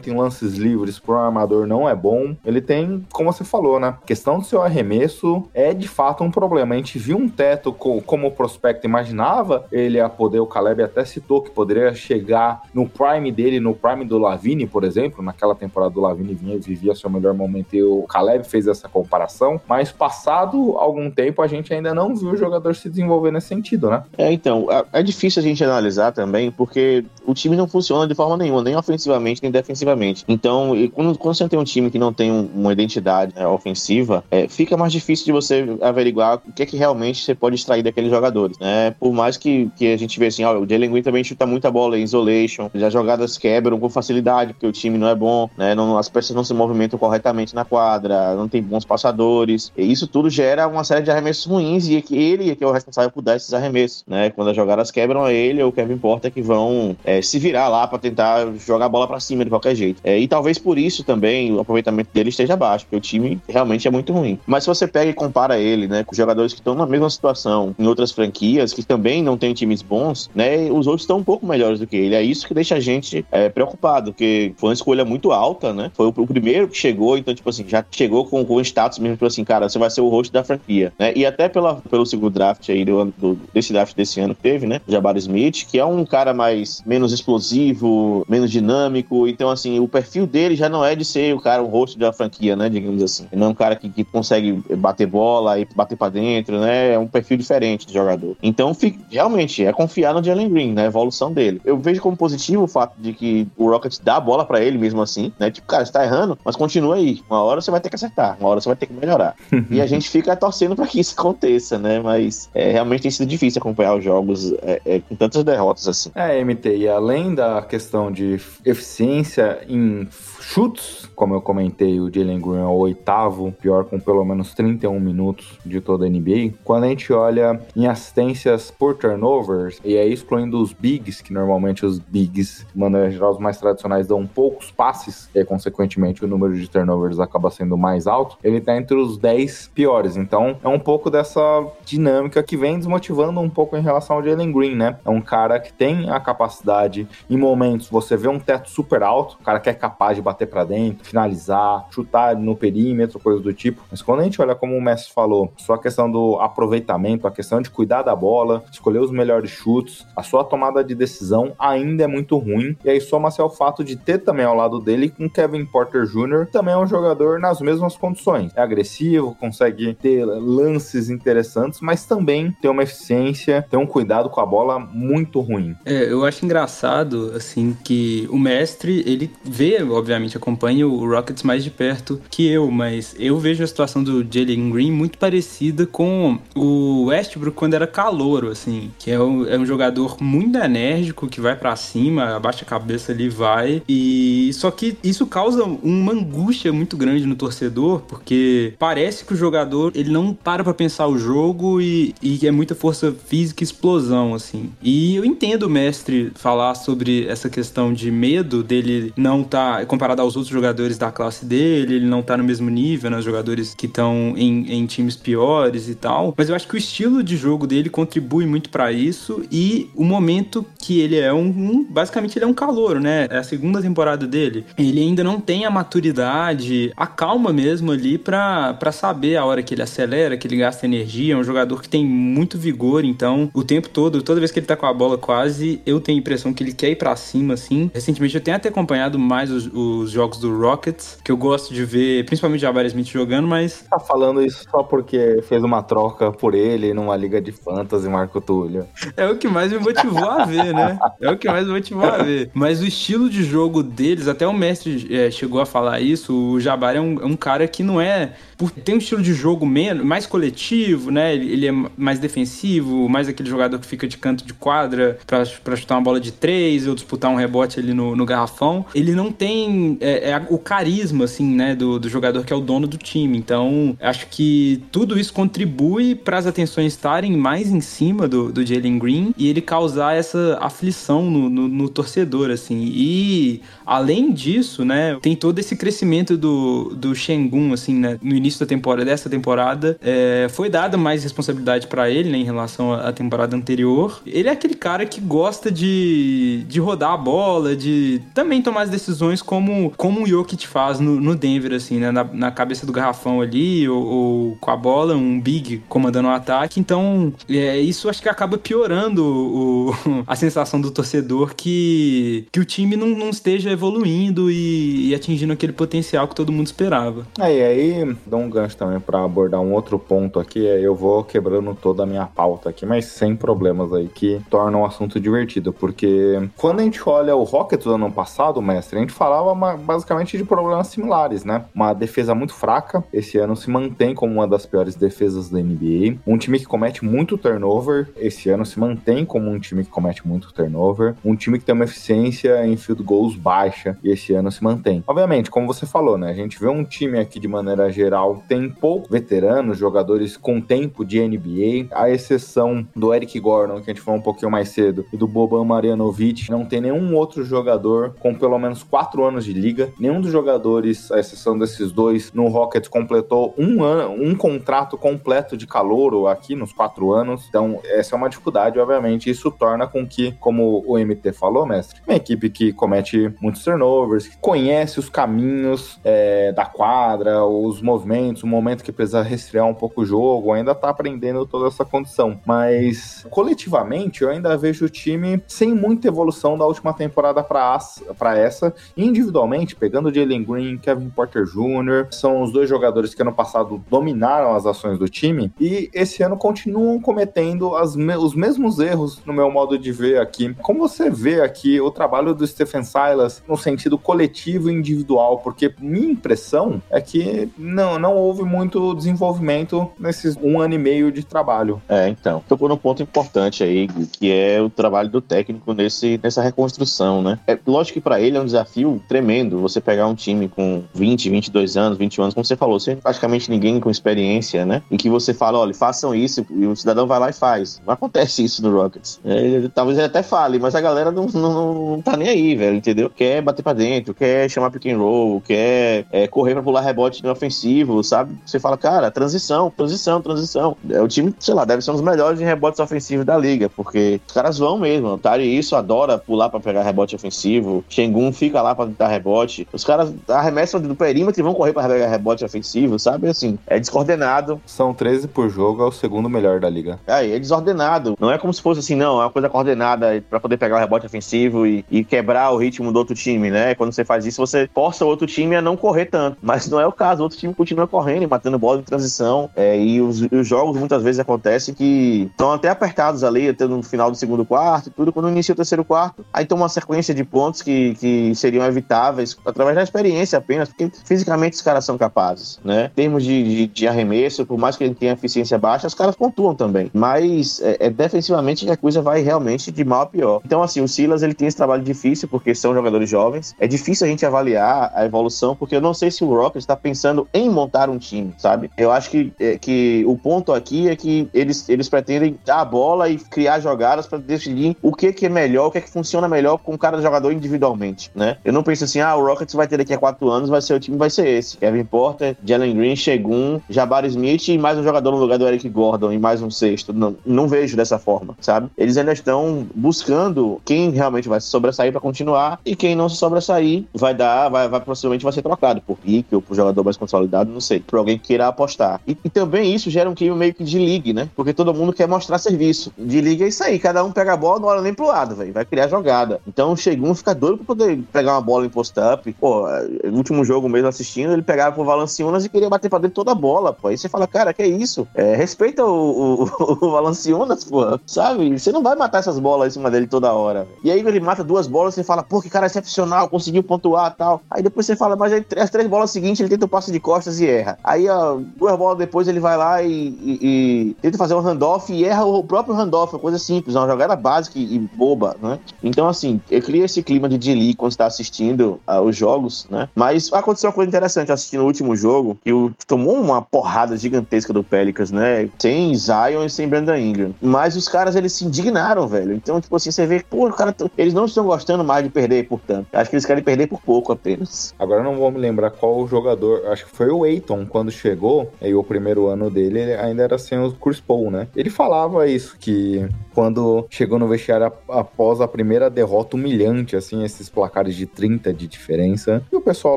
aproveitamento em lances livres para o armador não é bom. Ele tem, como você falou, né? A questão do seu arremesso é de fato um problema. A gente viu um teto como o prospecto imaginava, ele a poder, o Caleb até citou que poderia chegar no prime dele, no prime do Lavine, por exemplo, naquela temporada do Lavine vinha vivia seu melhor momento e o Caleb fez essa comparação, mas passado algum tempo a gente ainda não viu o jogador se desenvolver nesse sentido, né? É, então, é, é difícil a gente analisar também, porque o time não funciona de forma nenhuma, nem ofensivamente, nem defensivamente. Então, quando, quando você tem um time que não tem um, uma identidade né, ofensiva, é, fica mais difícil de você averiguar o que é que realmente você pode extrair daqueles jogadores, né? Por mais que, que a gente vê assim, ó, o Jalen Green também chuta muita bola em isolation, as jogadas quebram com facilidade, porque o time não é bom, né? Não, as peças não se movimentam corretamente na quadra, não tem bons passadores. E isso tudo gera uma série de arremessos ruins e é que ele é que é o responsável por dar esses arremessos, né? Quando as jogadas quebram, é ele ou o Kevin Porter que vão é, se virar lá para tentar jogar a bola para cima de qualquer jeito. É, e talvez por isso também o aproveitamento dele esteja baixo, porque o time realmente é muito ruim. Mas se você pega e compara ele, né, com jogadores que estão na mesma situação em outras franquias, que também não têm times bons, né, os outros estão um pouco melhores do que ele. É isso que deixa a gente é, preocupado, porque foi uma escolha muito alta, né? Foi o, o primeiro que chegou, então, tipo assim, já chegou com, com status mesmo, tipo assim, cara, você vai ser o host da franquia, né? E até pela, pelo segundo draft aí, do, do, desse draft desse ano que teve, né? Jabari Smith, que é um cara mais, menos explosivo, menos dinâmico, então, assim, o perfil dele já não é de ser o cara, o host da franquia, né? Digamos assim. Ele não é um cara que, que consegue bater bola e bater pra dentro, né? É um perfil diferente de jogador. Então, fica, realmente, é confiar no Jalen Green, na evolução dele. Eu vejo como positivo o fato de que o Rockets dá a bola para ele mesmo assim, né? Tipo, cara, você tá errando, mas continua aí. Uma hora você vai ter que acertar, uma hora você vai ter que melhorar. e a gente fica torcendo para que isso aconteça, né? Mas é, realmente tem sido difícil acompanhar os jogos é, é, com tantas derrotas assim. É, MT, e além da questão de eficiência em chutes, como eu comentei, o Jalen Green é o oitavo, pior com pelo menos 31 minutos de toda a NBA. Quando a gente olha em assistências por turnovers, e aí excluindo os bigs, que normalmente os bigs, de maneira geral, os mais tradicionais dão poucos passes, e consequentemente o número de turnovers acaba sendo mais alto, ele tá entre os 10 piores. Então é um pouco dessa dinâmica que vem desmotivando um pouco em relação ao Jalen Green, né? É um cara que tem a capacidade, em momentos, você vê um teto super alto, o cara que é capaz de bater para dentro, finalizar, chutar no perímetro, coisa do tipo. Mas quando a gente olha como o Messi falou, só a questão do aproveitamento, a questão de cuidar da bola, escolher os melhores chutes, a sua tomada de decisão ainda é muito ruim. E aí soma-se ao fato de ter também ao lado dele com Kevin Porter Jr., também é um jogador nas mesmas condições. É agressivo, consegue ter lances interessantes, mas também tem uma eficiência, tem um cuidado com a bola muito ruim. É, eu acho engraçado, assim, que o mestre, ele vê, obviamente, acompanha o Rockets mais de perto que eu, mas eu vejo a situação do Jalen Green muito parecida com o Westbrook quando era calouro, assim, que é um, é um jogador muito enérgico, que vai para cima, abaixa a cabeça ali vai, e só que isso causa uma angústia muito grande no torcedor, porque parece que o jogador, ele não para pra pensar o jogo e, e é muita força física e explosão, assim. E eu entendo o mestre falar sobre essa questão de medo dele não tá, comparado aos outros jogadores da classe dele, ele não tá no mesmo nível, né, os jogadores que estão em, em times piores e tal, mas eu acho que o estilo de jogo dele contribui muito para isso e o momento que ele é um, um, basicamente ele é um calouro, né? É a segunda temporada dele. Ele ainda não tem a maturidade, a calma mesmo ali para saber a hora que ele acelera, que ele gasta energia, é um jogador que tem muito vigor, então o tempo todo, toda vez que ele tá com a bola quase, eu tenho a impressão que que ele quer ir pra cima, assim. Recentemente eu tenho até acompanhado mais os, os jogos do Rockets, que eu gosto de ver, principalmente Jabari Smith jogando, mas. Tá falando isso só porque fez uma troca por ele numa liga de fantasy, Marco Túlio. É o que mais me motivou a ver, né? É o que mais me motivou a ver. Mas o estilo de jogo deles, até o mestre é, chegou a falar isso, o Jabari é um, é um cara que não é por tem um estilo de jogo menos, mais coletivo, né? Ele, ele, é mais defensivo, mais aquele jogador que fica de canto de quadra para chutar uma bola de três ou disputar um rebote ali no, no garrafão. Ele não tem é, é o carisma, assim, né, do, do jogador que é o dono do time. Então, acho que tudo isso contribui para as atenções estarem mais em cima do, do Jalen Green e ele causar essa aflição no, no, no torcedor, assim. E, além disso, né, tem todo esse crescimento do, do Shengun, assim, né, no início da temporada, dessa temporada, é, foi dada mais responsabilidade para ele, né, em relação à temporada anterior. Ele é aquele cara que gosta de, de rodar a bola, de também tomar as decisões como, como o Jokic faz no, no Denver, assim, né, na, na cabeça do garrafão ali, ou, ou, com a bola, um big comandando o um ataque. Então, é, isso acho que acaba piorando o, a sensação do torcedor que, que o time não, não esteja evoluindo e, e atingindo aquele potencial que todo mundo esperava. Aí, dou um gancho também para abordar um outro ponto aqui. É, eu vou quebrando toda a minha pauta aqui, mas sem problemas aí, que torna o assunto divertido. Porque quando a gente olha o Rockets do ano passado, mestre, a gente falava basicamente de problemas similares, né? Uma defesa muito fraca. Esse ano se mantém como uma das piores defesas da NBA. Um time que comete muito turnover. Esse ano se mantém como um time que comete muito turnover. Um time que tem uma eficiência em field goals baixa. E esse ano se mantém. Obviamente, como você falou, né? A gente vê um time aqui de maneira geral tem poucos veteranos, jogadores com tempo de NBA, à exceção do Eric Gordon, que a gente falou um pouquinho mais cedo, e do Boban Marjanovic, não tem nenhum outro jogador com pelo menos quatro anos de liga. Nenhum dos jogadores, à exceção desses dois, no Rockets completou um ano, um contrato completo de calor aqui nos quatro anos. Então, essa é uma dificuldade, obviamente. Isso torna com que, como o MT falou, mestre, uma equipe que comete muitos turnovers, que conhece os caminhos é, da quadra, os movimentos um momento que precisa resfriar um pouco o jogo, ainda tá aprendendo toda essa condição. Mas coletivamente eu ainda vejo o time sem muita evolução da última temporada para essa. Individualmente, pegando o Jalen Green, Kevin Porter Jr., são os dois jogadores que ano passado dominaram as ações do time e esse ano continuam cometendo me os mesmos erros no meu modo de ver aqui. Como você vê aqui o trabalho do Stephen Silas no sentido coletivo e individual? Porque minha impressão é que não, não houve muito desenvolvimento nesses um ano e meio de trabalho. É, então. Tocou num ponto importante aí, que é o trabalho do técnico nesse, nessa reconstrução, né? É lógico que para ele é um desafio tremendo você pegar um time com 20, 22 anos, 21 anos, como você falou, sem praticamente ninguém com experiência, né? Em que você fala, olha, façam isso, e o cidadão vai lá e faz. Não acontece isso no Rockets. É, talvez ele até fale, mas a galera não, não, não tá nem aí, velho, entendeu? Quer bater para dentro, quer chamar pick and roll, quer é, correr para pular rebote no ofensivo, sabe? Você fala, cara, transição, transição, transição. É o time, sei lá, deve ser um dos melhores em rebotes ofensivos da liga, porque os caras vão mesmo. O Tari isso adora pular para pegar rebote ofensivo. Shengun fica lá para tentar rebote. Os caras arremessam do perímetro e vão correr para pegar rebote ofensivo, sabe? Assim, é descoordenado. São 13 por jogo, é o segundo melhor da liga. Aí, é desordenado. Não é como se fosse assim, não, é uma coisa coordenada para poder pegar o rebote ofensivo e, e, quebrar o ritmo do outro time, né? Quando você faz isso, você força o outro time a não correr tanto. Mas não é o caso, o outro time continua continua correndo e matando bola em transição. É, e os, os, jogos muitas vezes acontecem que estão até apertados ali, até no final do segundo quarto, tudo quando inicia o terceiro quarto. Aí tem uma sequência de pontos que, que seriam evitáveis através da experiência apenas, porque fisicamente os caras são capazes, né? Em termos de, de, de arremesso, por mais que ele tenha eficiência baixa, os caras pontuam também. Mas é, é, defensivamente que a coisa vai realmente de mal a pior. Então, assim, o Silas ele tem esse trabalho difícil porque são jogadores jovens. É difícil a gente avaliar a evolução, porque eu não sei se o Rockets está pensando em montar montar um time, sabe? Eu acho que, é, que o ponto aqui é que eles, eles pretendem dar a bola e criar jogadas para decidir o que, que é melhor, o que é que funciona melhor com cada jogador individualmente, né? Eu não penso assim, ah, o Rockets vai ter daqui a quatro anos, vai ser o time, vai ser esse. Kevin Porter, Jalen Green, Shegun, Jabari Smith e mais um jogador no lugar do Eric Gordon e mais um sexto. Não, não vejo dessa forma, sabe? Eles ainda estão buscando quem realmente vai se sobressair para continuar e quem não se sobressair vai dar, vai, vai possivelmente vai ser trocado por pique ou por jogador mais consolidado, não sei, por alguém que queira apostar. E, e, também isso gera um clima meio que de liga, né? Porque todo mundo quer mostrar serviço. De liga é isso aí, cada um pega a bola, não olha nem pro lado, velho. vai criar jogada. Então o Shegun fica doido pra poder pegar uma bola em post-up. Pô, no último jogo mesmo assistindo, ele pegava pro Valanciunas e queria bater pra dentro toda a bola, pô. Aí você fala, cara, que é isso? É, respeita o, o, o Valanciunas, pô, sabe? Você não vai matar essas bolas em cima dele toda hora. E aí ele mata duas bolas, você fala, pô, que cara excepcional, conseguiu pontuar tal. Aí depois você fala, mas aí, as três bolas seguintes ele tenta o passe de costas e erra. Aí, ó, duas bolas depois ele vai lá e, e, e tenta fazer um handoff e erra o próprio handoff, uma coisa simples, uma jogada básica e boba, né? Então, assim, eu cria esse clima de Dilly quando está assistindo uh, os jogos, né? Mas aconteceu uma coisa interessante assistindo o último jogo, que o, tomou uma porrada gigantesca do Pelicans, né? Sem Zion e sem Brandon Ingram. Mas os caras, eles se indignaram, velho. Então, tipo assim, você vê, pô, cara, eles não estão gostando mais de perder, portanto. Acho que eles querem perder por pouco apenas. Agora não vou me lembrar qual o jogador, acho que foi o Eiton, quando chegou, aí o primeiro ano dele, ele ainda era sem o Chris Paul, né? Ele falava isso, que quando chegou no vestiário após a primeira derrota humilhante, assim, esses placares de 30 de diferença, e o pessoal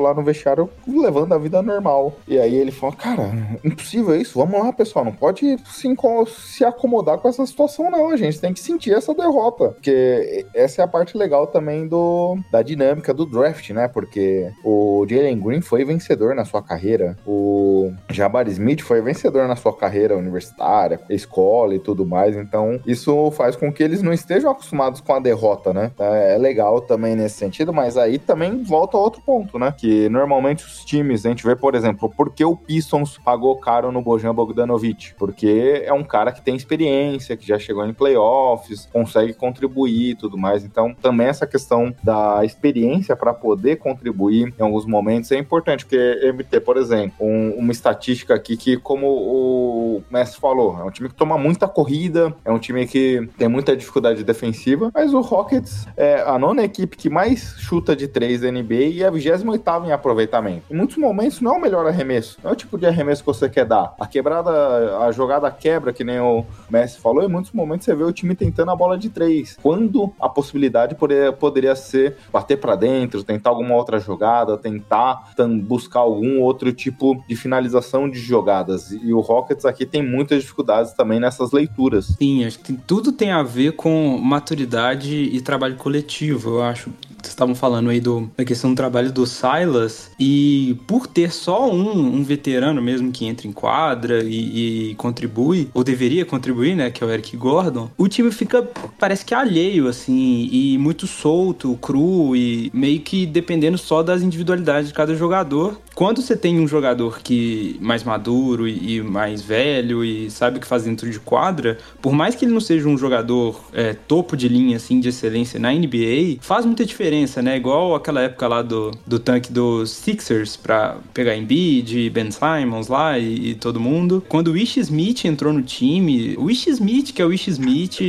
lá no vestiário levando a vida normal. E aí ele falou, cara, impossível isso, vamos lá, pessoal, não pode se, se acomodar com essa situação não, a gente tem que sentir essa derrota, porque essa é a parte legal também do da dinâmica do draft, né, porque o Jalen Green foi vencedor na sua carreira, o Jabari Smith foi vencedor na sua carreira universitária, escola e tudo mais, então isso faz com que eles não estejam acostumados com a derrota, né? É, é legal também nesse sentido, mas aí também volta a outro ponto, né? Que normalmente os times, a gente vê, por exemplo, por que o Pistons pagou caro no Bojan Bogdanovic? Porque é um cara que tem experiência, que já chegou em playoffs, consegue contribuir e tudo mais. Então, também essa questão da experiência para poder contribuir em alguns momentos é importante, porque MT, por exemplo, um, uma estatística aqui que, como o Messi falou, é um time que toma muita corrida, é um time que tem muita dificuldade defensiva, mas o Rockets é a nona equipe que mais chuta de três da NBA e é a 28 em aproveitamento. Em muitos momentos não é o melhor arremesso, não é o tipo de arremesso que você quer dar. A quebrada, a jogada quebra, que nem o Messi falou, em muitos momentos você vê o time tentando a bola de três. Quando a possibilidade poderia, poderia ser bater para dentro, tentar alguma outra jogada, tentar buscar algum outro tipo de finalização de jogadas. E o Rockets aqui tem muitas dificuldades também nessas leituras. Sim, acho que tudo tem a ver com maturidade e trabalho coletivo, eu acho vocês estavam falando aí do, da questão do trabalho do Silas, e por ter só um, um veterano mesmo que entra em quadra e, e, contribui, ou deveria contribuir, né, que é o Eric Gordon, o time fica, parece que alheio, assim, e muito solto, cru, e meio que dependendo só das individualidades de cada jogador. Quando você tem um jogador que mais maduro e, e mais velho e sabe o que faz dentro de quadra, por mais que ele não seja um jogador é, topo de linha, assim, de excelência na NBA, faz muita diferença diferença, né? Igual aquela época lá do, do tanque dos Sixers pra pegar Embiid, Ben Simons lá e, e todo mundo. Quando o Ish Smith entrou no time, o Ish Smith, que é o Ish Smith,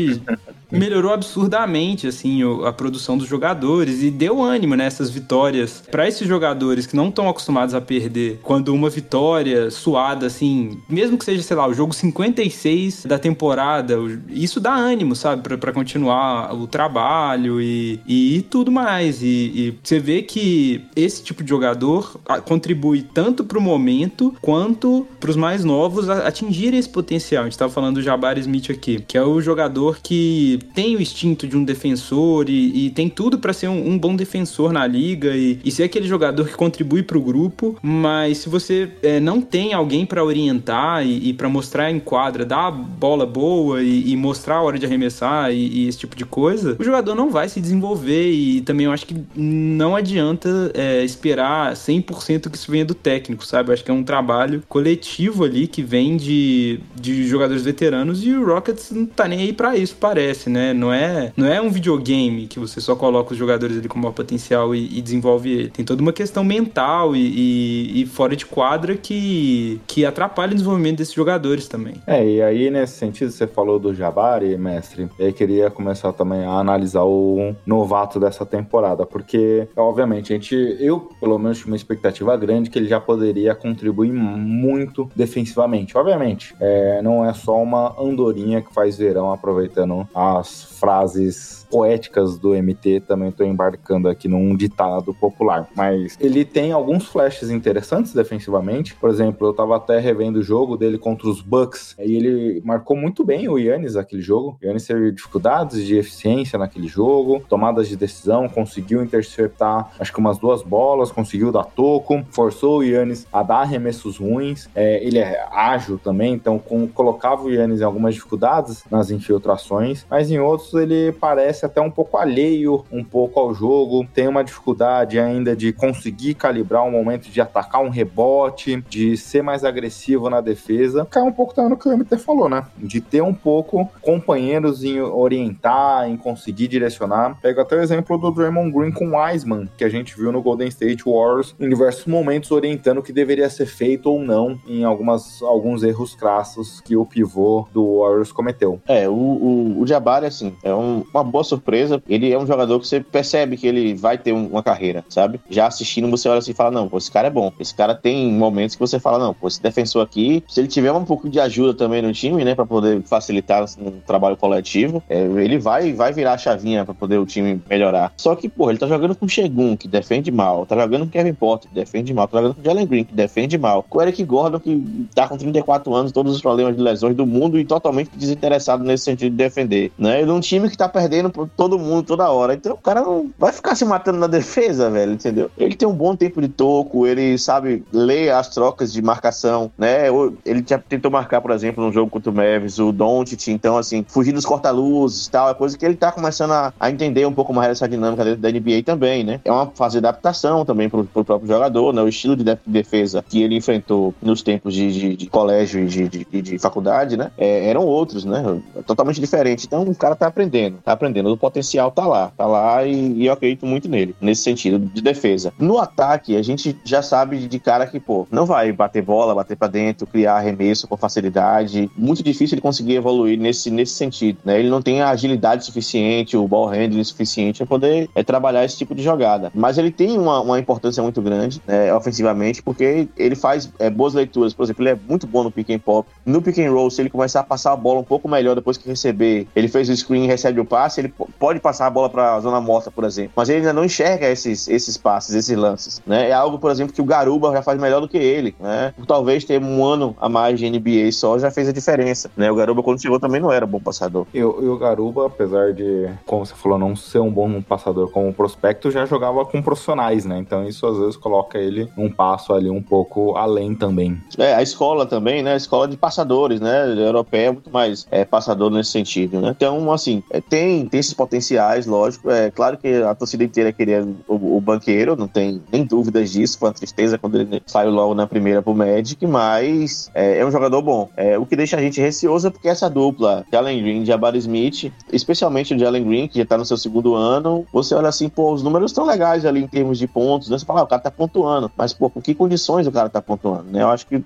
melhorou absurdamente assim a produção dos jogadores e deu ânimo nessas vitórias para esses jogadores que não estão acostumados a perder. Quando uma vitória suada assim, mesmo que seja, sei lá, o jogo 56 da temporada, isso dá ânimo, sabe, para continuar o trabalho e, e tudo mais. E, e, você vê que esse tipo de jogador contribui tanto para o momento quanto para os mais novos atingirem esse potencial. A gente estava falando do Jabari Smith aqui, que é o jogador que tem o instinto de um defensor e, e tem tudo para ser um, um, bom defensor na liga e, e ser aquele jogador que contribui para o grupo, mas se você é, não tem alguém para orientar e, e para mostrar em quadra, dar a bola boa e, e mostrar a hora de arremessar e, esse tipo de coisa, o jogador não vai se desenvolver e também eu acho que não adianta é, esperar 100% que isso venha do técnico, sabe? Eu acho que é um trabalho coletivo ali que vem de, de jogadores veteranos e o Rockets não tá nem aí para isso, parece né? Não é, não é um videogame que você só coloca os jogadores ali com maior potencial e, e desenvolve ele. Tem toda uma questão mental e, e, e, fora de quadra que, que atrapalha o desenvolvimento desses jogadores também. É, e aí nesse sentido você falou do Jabari, mestre, eu queria começar também a analisar o novato dessa temporada, porque obviamente a gente, eu pelo menos tinha uma expectativa grande que ele já poderia contribuir muito defensivamente. Obviamente, é, não é só uma andorinha que faz verão aproveitando a as frases poéticas do MT, também estou embarcando aqui num ditado popular. Mas ele tem alguns flashes interessantes defensivamente. Por exemplo, eu estava até revendo o jogo dele contra os Bucks e ele marcou muito bem o Yannis naquele jogo. O Yannis teve dificuldades de eficiência naquele jogo, tomadas de decisão, conseguiu interceptar acho que umas duas bolas, conseguiu dar toco, forçou o Yannis a dar arremessos ruins. É, ele é ágil também, então com, colocava o Yannis em algumas dificuldades nas infiltrações, mas em outros ele parece parece até um pouco alheio um pouco ao jogo, tem uma dificuldade ainda de conseguir calibrar um momento de atacar um rebote, de ser mais agressivo na defesa. Cai um pouco também no que o MT falou, né? De ter um pouco companheiros em orientar, em conseguir direcionar. Pega até o exemplo do Draymond Green com o Wiseman, que a gente viu no Golden State Warriors em diversos momentos orientando o que deveria ser feito ou não em algumas, alguns erros crassos que o pivô do Warriors cometeu. É, o, o, o Jabari, assim, é um, uma boa surpresa. Ele é um jogador que você percebe que ele vai ter uma carreira, sabe? Já assistindo, você olha assim e fala: não, pô, esse cara é bom. Esse cara tem momentos que você fala: não, pô, esse defensor aqui, se ele tiver um pouco de ajuda também no time, né, para poder facilitar no trabalho coletivo, é, ele vai, vai virar a chavinha para poder o time melhorar. Só que, pô, ele tá jogando com o Shegun, que defende mal, tá jogando com o Kevin Porter, que defende mal, tá jogando com o Jalen Green, que defende mal, com o Eric Gordon, que tá com 34 anos, todos os problemas de lesões do mundo e totalmente desinteressado nesse sentido de defender, né? E num time que tá perdendo todo mundo toda hora. Então o cara não vai ficar se matando na defesa, velho, entendeu? Ele tem um bom tempo de toco, ele sabe ler as trocas de marcação, né? Ele já tentou marcar, por exemplo, no jogo contra o Mavis, o Doncic, então assim, fugir dos corta-luzes e tal, é coisa que ele tá começando a, a, entender um pouco mais essa dinâmica dentro da NBA também, né? É uma fase de adaptação também pro, pro próprio jogador, né? O estilo de defesa que ele enfrentou nos tempos de, de, de colégio e de, de, de, faculdade, né? É, eram outros, né? Totalmente diferentes. Então o cara tá aprendendo, tá aprendendo. O potencial tá lá, tá lá e, e, eu acredito muito nele, nesse sentido de defesa. No ataque, a gente já sabe de cara que, pô, não vai bater bola, bater para dentro, criar arremesso com facilidade. Muito difícil ele conseguir evoluir nesse, nesse sentido, né? Ele não tem a agilidade suficiente, o ball handling suficiente para poder é, trabalhar esse tipo de jogada. Mas ele tem uma, uma importância muito grande, né, ofensivamente, porque ele faz é, boas leituras. Por exemplo, ele é muito bom no pick and pop. No pick and roll, se ele começar a passar a bola um pouco melhor depois que receber, ele fez o screen recebe o passe, ele pode passar a bola para a zona morta, por exemplo. Mas ele ainda não enxerga esses, esses passes, esses lances. Né? É algo, por exemplo, que o Garuba já faz melhor do que ele. Né? Por talvez ter um ano a mais de NBA só já fez a diferença. Né? O Garuba, quando chegou, também não era bom passador. E, e o Garuba, apesar de, como você falou, não ser um bom passador como prospecto, já jogava com profissionais, né? Então isso às vezes coloca ele um passo ali um pouco além também. É, a escola também, né? A escola de passadores, né? A europeia é muito mais é, passador nesse sentido, né? Então, assim, é, tem, tem potenciais, lógico. É claro que a torcida inteira queria o, o banqueiro, não tem nem dúvidas disso. Foi uma tristeza quando ele saiu logo na primeira pro Magic, mas é, é um jogador bom. É, o que deixa a gente receoso é porque essa dupla, Jalen Green e Jabari Smith, especialmente o Jalen Green, que já tá no seu segundo ano, você olha assim, pô, os números estão legais ali em termos de pontos, né? Você fala, ah, o cara tá pontuando, mas, pô, com que condições o cara tá pontuando, né? Eu acho que,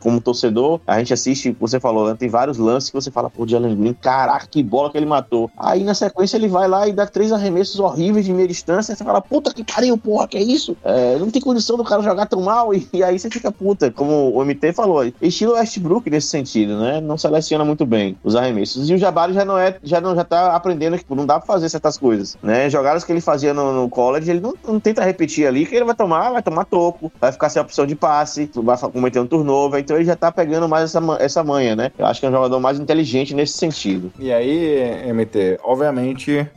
como torcedor, a gente assiste, você falou, né? tem vários lances que você fala, pô, Jalen Green, caraca, que bola que ele matou. Aí na sequência ele vai lá e dá três arremessos horríveis de meia distância, você fala, puta que pariu, porra, que é isso? É, não tem condição do cara jogar tão mal, e, e, aí você fica puta, como o MT falou, estilo Westbrook nesse sentido, né? Não seleciona muito bem os arremessos. E o Jabari já não é, já não já tá aprendendo que não dá pra fazer certas coisas, né? Jogadas que ele fazia no, no college, ele não, não, tenta repetir ali, que ele vai tomar, vai tomar toco, vai ficar sem opção de passe, vai cometer um turnover, então ele já tá pegando mais essa, essa manha, né? Eu acho que é um jogador mais inteligente nesse sentido. E aí, MT, obviamente,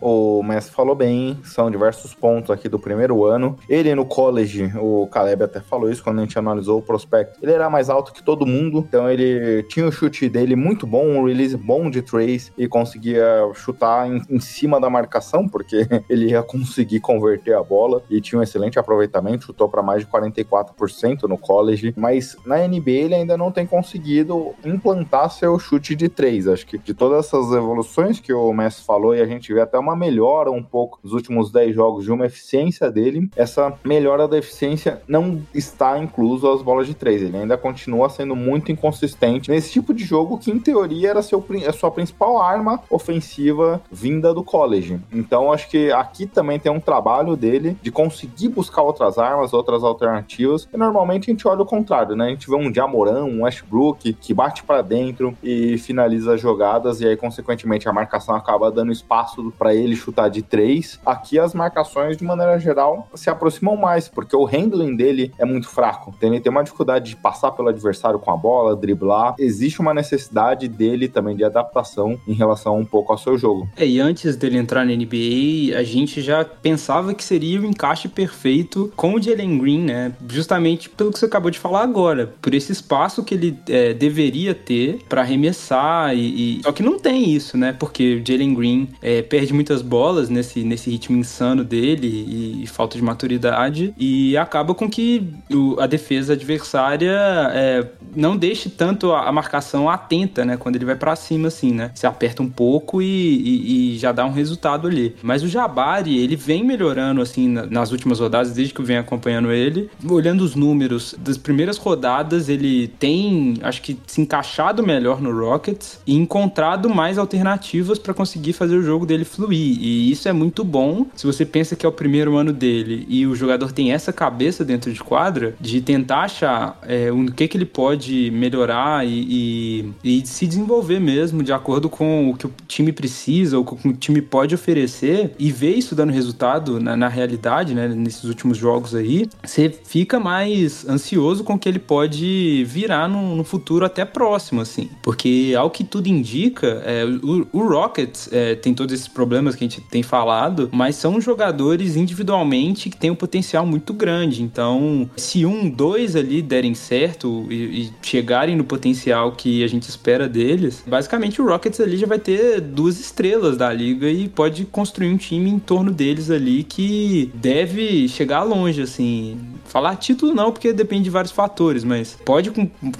o Messi falou bem, são diversos pontos aqui do primeiro ano. Ele no college, o Caleb até falou isso quando a gente analisou o prospecto, ele era mais alto que todo mundo, então ele tinha o chute dele muito bom, um release bom de trace e conseguia chutar em, em cima da marcação, porque ele ia conseguir converter a bola e tinha um excelente aproveitamento, chutou para mais de 44% no college, mas na NBA ele ainda não tem conseguido implantar seu chute de três. Acho que de todas essas evoluções que o Messi falou e a gente vê até uma melhora um pouco nos últimos 10 jogos de uma eficiência dele, essa melhora da eficiência não está incluso as bolas de três. Ele ainda continua sendo muito inconsistente nesse tipo de jogo que, em teoria, era seu, a sua principal arma ofensiva vinda do college. Então, acho que aqui também tem um trabalho dele de conseguir buscar outras armas, outras alternativas. E normalmente a gente olha o contrário, né? A gente vê um Jamoran, um Westbrook que bate para dentro e finaliza jogadas, e aí, consequentemente, a marcação acaba dando espaço para ele chutar de três. Aqui as marcações, de maneira geral, se aproximam mais, porque o handling dele é muito fraco. Ele tem uma dificuldade de passar pelo adversário com a bola, driblar. Existe uma necessidade dele também de adaptação em relação um pouco ao seu jogo. É, e antes dele entrar na NBA, a gente já pensava que seria o encaixe perfeito com o Jalen Green, né? Justamente pelo que você acabou de falar agora, por esse espaço que ele é, deveria ter para arremessar e, e, só que não tem isso, né? Porque o Jalen Green é, perde muitas bolas nesse, nesse ritmo insano dele e, e falta de maturidade e acaba com que o, a defesa adversária é, não deixe tanto a, a, marcação atenta, né? Quando ele vai para cima, assim, né? Se aperta um pouco e, e, já dá um resultado ali. Mas o Jabari, ele vem melhorando, assim, na, nas últimas rodadas, desde que eu venho acompanhando ele. Olhando os números das primeiras rodadas, ele tem, acho que, se encaixado melhor no Rockets e encontrado mais alternativas para conseguir fazer o jogo dele fluir. E isso é muito bom se você pensa que é o primeiro ano dele e o jogador tem essa cabeça dentro de quadra de tentar achar é, o que, que ele pode melhorar e, e, e, se desenvolver mesmo de acordo com o que o time precisa ou com o time pode oferecer e ver isso dando resultado na, na realidade, né, nesses últimos jogos aí, você fica mais ansioso com o que ele pode virar no, no futuro até próximo, assim. Porque, ao que tudo indica, é, o, o, Rockets é, tem todos esses problemas que a gente tem falado, mas são jogadores individualmente que têm um potencial muito grande. Então, se um, dois ali derem certo e, e chegarem no potencial que a gente espera deles, basicamente o Rockets ali já vai ter duas estrelas da liga e pode construir um time em torno deles ali que deve chegar longe, assim. Falar título não, porque depende de vários fatores, mas pode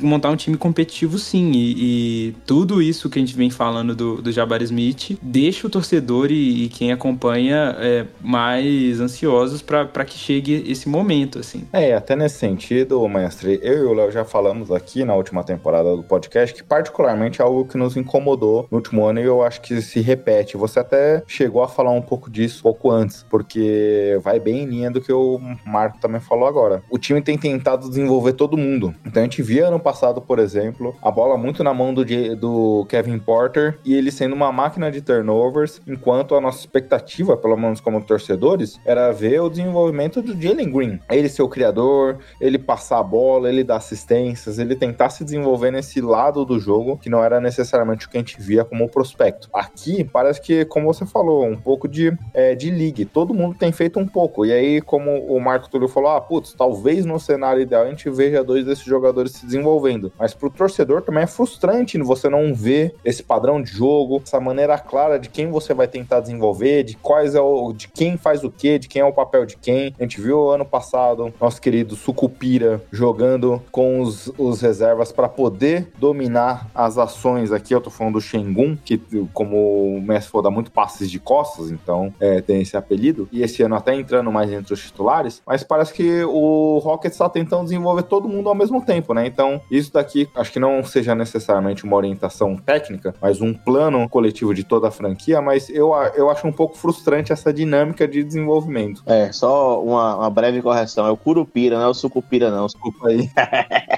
montar um time competitivo sim. E, e tudo isso que a gente vem falando do, do Jabari Smith deixa o torcedor e, e quem acompanha é, mais ansiosos para que chegue esse momento, assim. É, até nesse sentido, mestre, eu e o Léo já falamos aqui na última temporada do podcast que particularmente é algo que nos incomodou no último ano e eu acho que se repete. Você até chegou a falar um pouco disso pouco antes, porque vai bem em linha do que o Marco também falou agora. O time tem tentado desenvolver todo mundo. Então a gente via ano passado, por exemplo, a bola muito na mão do, do Kevin Porter e ele sendo uma máquina de turnovers, enquanto a nossa expectativa, pelo menos como torcedores, era ver o desenvolvimento do Jalen Green. Ele ser o criador, ele passar a bola, ele dar assistências, ele tentar se desenvolver nesse lado do jogo que não era necessariamente o que a gente via como prospecto. Aqui parece que, como você falou, um pouco de, é, de league. Todo mundo tem feito um pouco. E aí, como o Marco Túlio falou, ah, putz, talvez no cenário ideal a gente veja dois desses jogadores se desenvolvendo. Mas pro torcedor também é frustrante você não ver esse padrão de jogo, essa maneira clara de quem você vai tentar desenvolver, de quais é o. de quem faz o que, de quem é o papel de quem. A gente viu ano passado nosso querido Sucupira jogando com os, os reservas para poder dominar as ações. Aqui eu tô falando do Shengun, que, como o Messi falou, dá muito passes de costas, então é, tem esse apelido. E esse ano até entrando mais entre os titulares. Mas parece que o Rockets está tentando desenvolver todo mundo ao mesmo tempo, né? Então, isso daqui acho que não seja necessariamente uma orientação técnica, mas um plano coletivo de toda a franquia, mas eu, eu acho um pouco frustrante essa dinâmica de desenvolvimento. É, só uma, uma breve correção. É o Curupira, não é o Sucupira, não. Desculpa aí.